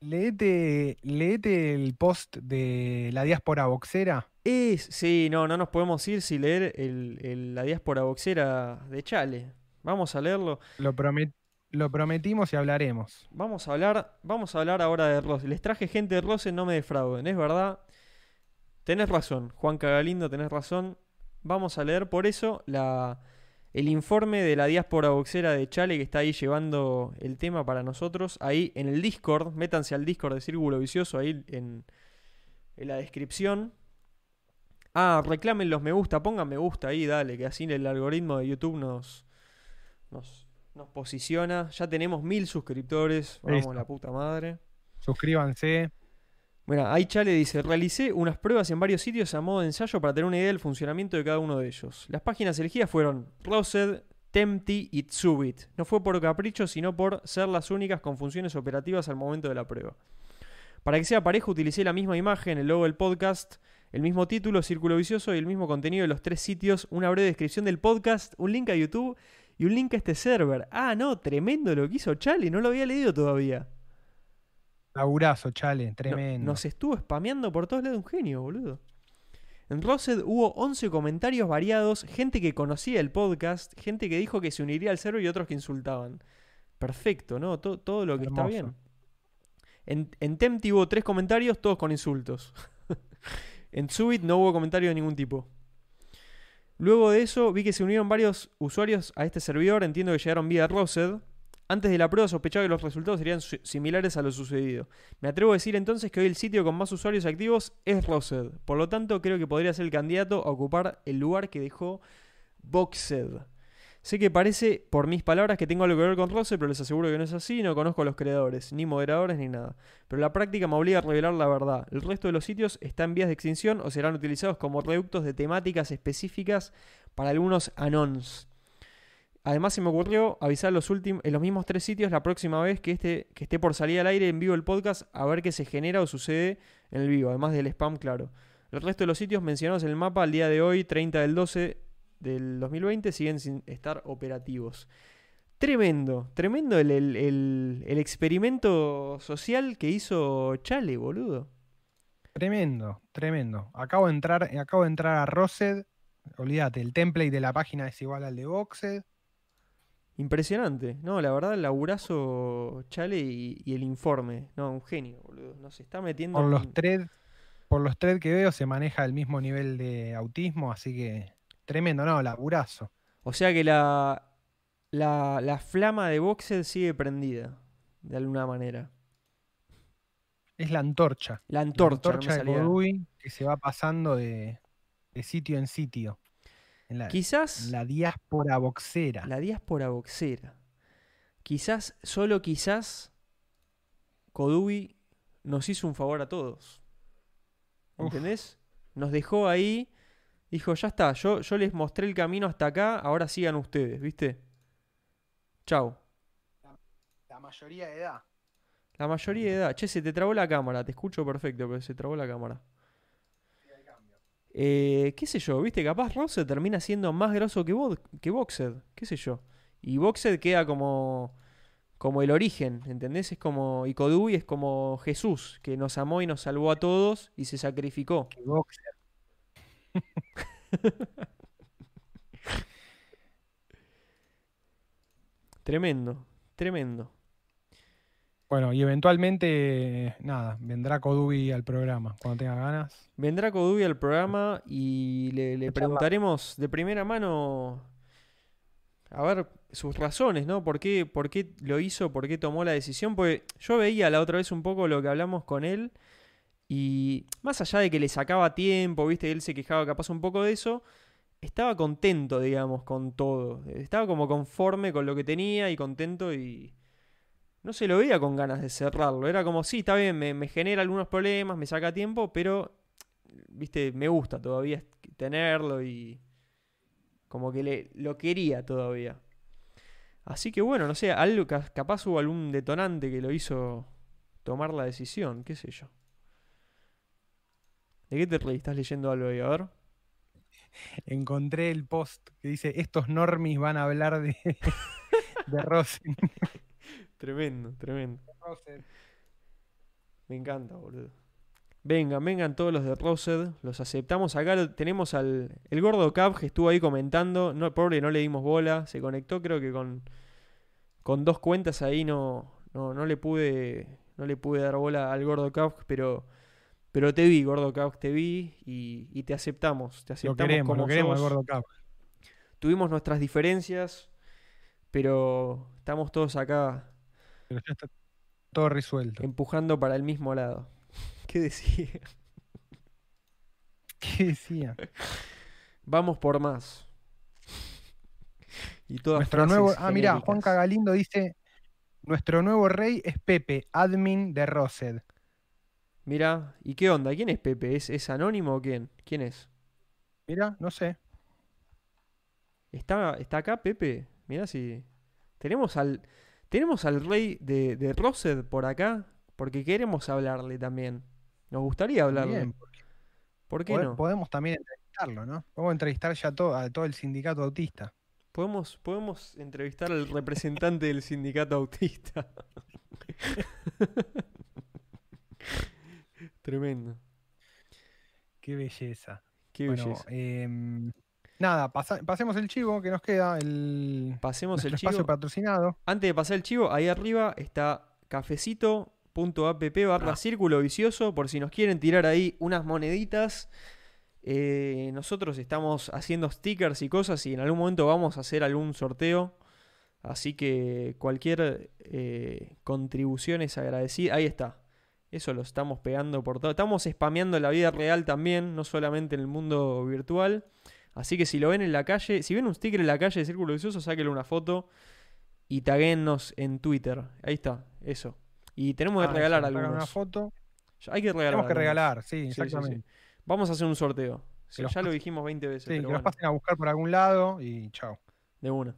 S2: leete, leete el post de la diáspora boxera.
S1: Es, sí, no, no nos podemos ir sin leer el, el- la diáspora boxera de Chale. Vamos a leerlo.
S2: Lo, promet- lo prometimos y hablaremos.
S1: Vamos a hablar, vamos a hablar ahora de Rosed. Les traje gente de Rosed, no me defrauden, es verdad. Tenés razón, Juanca Galindo, tenés razón. Vamos a leer por eso la, el informe de la diáspora boxera de Chale que está ahí llevando el tema para nosotros. Ahí en el Discord, métanse al Discord de Círculo Vicioso, ahí en, en la descripción. Ah, reclamen los me gusta, pongan me gusta ahí, dale, que así el algoritmo de YouTube nos, nos, nos posiciona. Ya tenemos mil suscriptores, vamos
S2: Listo.
S1: la puta madre.
S2: Suscríbanse.
S1: Bueno, ahí Chale dice, realicé unas pruebas en varios sitios a modo de ensayo para tener una idea del funcionamiento de cada uno de ellos. Las páginas elegidas fueron Rosed, Tempty y Tsubit. No fue por capricho, sino por ser las únicas con funciones operativas al momento de la prueba. Para que sea parejo, utilicé la misma imagen, el logo del podcast, el mismo título, Círculo Vicioso, y el mismo contenido de los tres sitios, una breve descripción del podcast, un link a YouTube y un link a este server. Ah, no, tremendo lo que hizo Chale, no lo había leído todavía.
S2: Laburazo, chale,
S1: No-
S2: tremendo.
S1: nos estuvo spameando por todos lados un genio, boludo. En Rosed hubo 11 comentarios variados, gente que conocía el podcast, gente que dijo que se uniría al server y otros que insultaban. Perfecto, ¿no? To- todo lo que está bien. En, en Tempty hubo 3 comentarios, todos con insultos. en Subit no hubo comentario de ningún tipo. Luego de eso vi que se unieron varios usuarios a este servidor, entiendo que llegaron vía Rosed. Antes de la prueba sospechaba que los resultados serían similares a lo sucedido. Me atrevo a decir entonces que hoy el sitio con más usuarios activos es Rosed. Por lo tanto, creo que podría ser el candidato a ocupar el lugar que dejó Boxed. Sé que parece, por mis palabras, que tengo algo que ver con Rosed, pero les aseguro que no es así, no conozco a los creadores, ni moderadores, ni nada. Pero la práctica me obliga a revelar la verdad. El resto de los sitios están en vías de extinción o serán utilizados como reductos de temáticas específicas para algunos anons. Además se me ocurrió avisar los últimos, en los mismos tres sitios la próxima vez que, este, que esté por salir al aire en vivo el podcast a ver qué se genera o sucede en el vivo, además del spam, claro. El resto de los sitios mencionados en el mapa al día de hoy, 30 del 12 del 2020, siguen sin estar operativos. Tremendo, tremendo el, el- el- el experimento social que hizo Chale, boludo.
S2: Tremendo, tremendo. Acabo de entrar, acabo de entrar a Rosed. Olvídate, el template de la página es igual al de Boxed.
S1: Impresionante, no, la verdad, el laburazo Chale y, y el informe. No, un genio, boludo. Nos está metiendo.
S2: Por los
S1: en-
S2: threads, por los threads que veo se maneja el mismo nivel de autismo, así que tremendo, no, laburazo.
S1: O sea que la, la, la flama de Boxed sigue prendida, de alguna manera.
S2: Es la antorcha.
S1: La
S2: La
S1: antorcha, no me
S2: antorcha de. Godoy que se va pasando de, de sitio en sitio. En la,
S1: Quizás
S2: en la diáspora boxera.
S1: la diáspora boxera. Quizás, solo quizás, Kodubi nos hizo un favor a todos.
S2: Uf.
S1: ¿Entendés? Nos dejó ahí, dijo, ya está, yo, yo les mostré el camino hasta acá, ahora sigan ustedes, ¿viste? Chau.
S2: La mayoría de edad.
S1: La mayoría de edad. Che, se te trabó la cámara, te escucho perfecto, pero se trabó la cámara. Eh, qué sé yo, viste, capaz Rosset termina siendo más grosso que, Bo- que Boxed, qué sé yo. Y Boxed queda como, como el origen, ¿entendés? Es como, y Kodubi es como Jesús, que nos amó y nos salvó a todos y se sacrificó.
S2: Que boxer.
S1: Tremendo, tremendo.
S2: Bueno, y eventualmente, nada, vendrá Kodubi al programa cuando tenga ganas.
S1: Vendrá Kodubi al programa y le, preguntaremos de primera mano, a ver, sus razones, ¿no? ¿Por qué, ¿Por qué lo hizo? ¿Por qué tomó la decisión? Porque yo veía la otra vez un poco lo que hablamos con él y más allá de que le sacaba tiempo, ¿viste? Él se quejaba capaz un poco de eso, estaba contento, digamos, con todo. Estaba como conforme con lo que tenía y contento y... No se lo veía con ganas de cerrarlo. Era como, sí, está bien, me, me genera algunos problemas, me saca tiempo, pero, viste, me gusta todavía tenerlo y como que le, lo quería todavía. Así que bueno, no sé, algo, ca- capaz hubo algún detonante que lo hizo tomar la decisión, qué sé yo. ¿De qué te reís? ¿Estás leyendo algo ahí? A ver.
S2: Encontré el post que dice, estos normis van a hablar de, de Rosen.
S1: Tremendo, tremendo. Me encanta, boludo. Vengan, vengan todos los de Rosed, los aceptamos. Acá tenemos al el gordo Cap que estuvo ahí comentando. No, pobre, no le dimos bola. Se conectó, creo que con, con dos cuentas ahí no, no, no le pude. No le pude dar bola al gordo Cap, pero. Pero te vi, gordo Cap, te vi y, y te aceptamos. Te
S2: Lo
S1: aceptamos
S2: queremos,
S1: como
S2: lo queremos
S1: sos.
S2: gordo Cap.
S1: Tuvimos nuestras diferencias, pero estamos todos acá
S2: Pero ya está todo resuelto.
S1: empujando para el mismo lado. ¿Qué decía?
S2: ¿Qué decía?
S1: Vamos por más. Y todas
S2: Nuestro nuevo. Ah, mira. Juan Cagalindo dice: Nuestro nuevo rey es Pepe, admin de Rosed.
S1: Mira, ¿y qué onda? ¿Quién es Pepe? ¿Es, es anónimo o quién? ¿Quién es?
S2: Mira, no sé.
S1: ¿Está, está acá Pepe? Mira si. Tenemos al. Tenemos al rey de, de Rosed por acá. Porque queremos hablarle también. Nos gustaría hablarle.
S2: Bien, porque
S1: ¿Por qué no?
S2: podemos también entrevistarlo, ¿no? Podemos entrevistar ya to- a todo el sindicato autista.
S1: Podemos, podemos entrevistar al representante del sindicato autista. Tremendo.
S2: Qué belleza.
S1: Qué
S2: bueno,
S1: belleza.
S2: em, nada, pasa- pasemos el chivo que nos queda, el
S1: Pasemos el
S2: espacio
S1: chivo.
S2: patrocinado.
S1: Antes de pasar el chivo, ahí arriba está cafecito.app barra
S2: Ah.
S1: círculo vicioso por si nos quieren tirar ahí unas moneditas Eh, nosotros estamos haciendo stickers y cosas y en algún momento vamos a hacer algún sorteo. Así que cualquier eh, contribución es agradecida. Ahí está. Eso lo estamos pegando por todo. Estamos spameando la vida real también, no solamente en el mundo virtual. Así que si lo ven en la calle, si ven un sticker en la calle de Círculo Vicioso, sáquenle una foto y taguennos en Twitter. Ahí está, eso. Y tenemos que
S2: Ah,
S1: regalar algunos.
S2: una foto.
S1: Hay que regalar.
S2: Tenemos que regalar, sí,
S1: Sí, sí, sí.
S2: exactamente.
S1: Vamos a hacer un sorteo. Ya lo dijimos 20 veces.
S2: Sí,
S1: pero
S2: que los
S1: bueno,
S2: pasen a buscar por algún lado y chao.
S1: de una.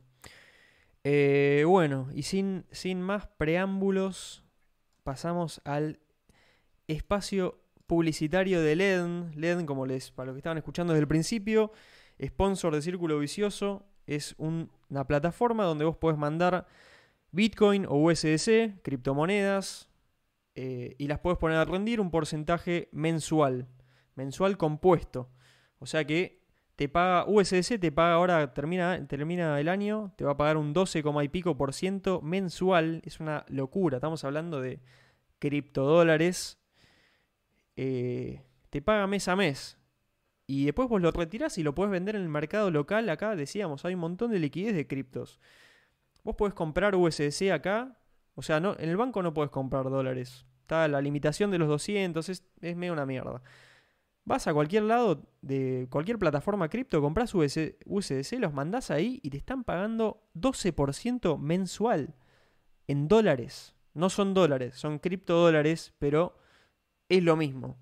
S1: Eh, bueno, y sin, sin más preámbulos, pasamos al espacio publicitario de LEDN. LEDN, como les, para los que estaban escuchando desde el principio, sponsor de Círculo Vicioso, es un- una plataforma donde vos podés mandar Bitcoin o USDC, criptomonedas, eh, y las podés poner a rendir un porcentaje mensual, mensual compuesto. O sea que te paga USDC, te paga ahora, termina, termina el año, te va a pagar un 12, coma y pico por ciento mensual. Es una locura, estamos hablando de criptodólares. Eh, te paga mes a mes. Y después vos lo retirás y lo podés vender en el mercado local. Acá decíamos, hay un montón de liquidez de criptos. Vos podés comprar USDC acá. O sea, no, en el banco no podés comprar dólares. Está la limitación de los 200, es, medio una mierda. Vas a cualquier lado de cualquier plataforma cripto, compras US USDC, los mandás ahí y te están pagando 12% mensual en dólares. No son dólares, son criptodólares, pero es lo mismo.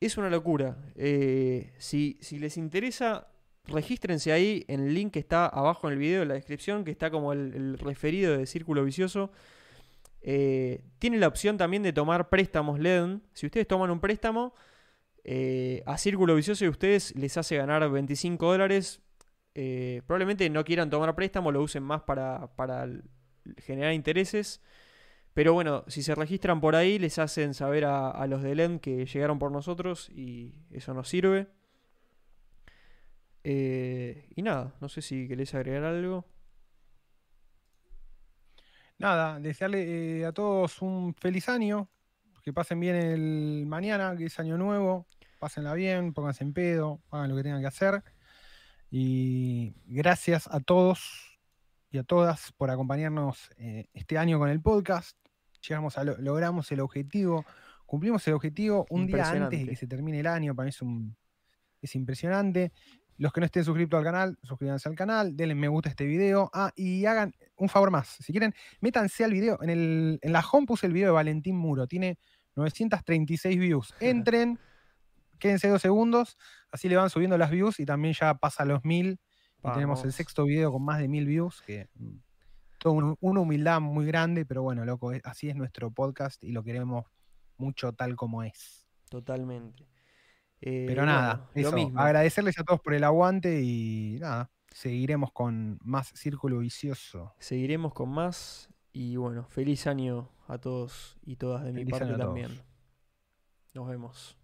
S1: Es una locura. Eh, si, si les interesa, regístrense ahí en el link que está abajo en el video, en la descripción, que está como el, referido de Círculo Vicioso. Eh, tiene la opción también de tomar préstamos LEDN. Si ustedes toman un préstamo eh, a Círculo Vicioso y ustedes les hace ganar 25 dólares, eh, probablemente no quieran tomar préstamo, lo usen más para, para generar intereses. Pero bueno, si se registran por ahí, les hacen saber a, los de LEN que llegaron por nosotros y eso nos sirve. Eh, y nada, no sé si querés agregar algo.
S2: Nada, desearle eh, a todos un feliz año. Que pasen bien el mañana, que es año nuevo. Pásenla bien, pónganse en pedo, hagan lo que tengan que hacer. Y gracias a todos y a todas por acompañarnos eh, este año con el podcast. Llegamos a lo- logramos el objetivo, cumplimos el objetivo un día antes de que se termine el año. Para mí es, un, es impresionante. Los que no estén suscritos al canal, suscríbanse al canal, denle me gusta a este video. Ah, y hagan un favor más. Si quieren, métanse al video. En, el, en la home puse el video de Valentín Muro. Tiene 936 views. Entren, quédense dos segundos. Así le van subiendo las views y también ya pasa los mil. Y tenemos el
S1: Vamos.
S2: sexto video con más de mil views. Que mm, todo un- una humildad muy grande, pero bueno, loco, es- así es nuestro podcast y lo queremos mucho tal como es.
S1: Totalmente. Eh,
S2: Pero nada,
S1: bueno, lo
S2: eso,
S1: mismo.
S2: agradecerles a todos por el aguante y nada, seguiremos con más Círculo Vicioso.
S1: Seguiremos con más. Y bueno, feliz año a todos y todas de mi
S2: Feliz
S1: parte
S2: a todos.
S1: también. Nos vemos.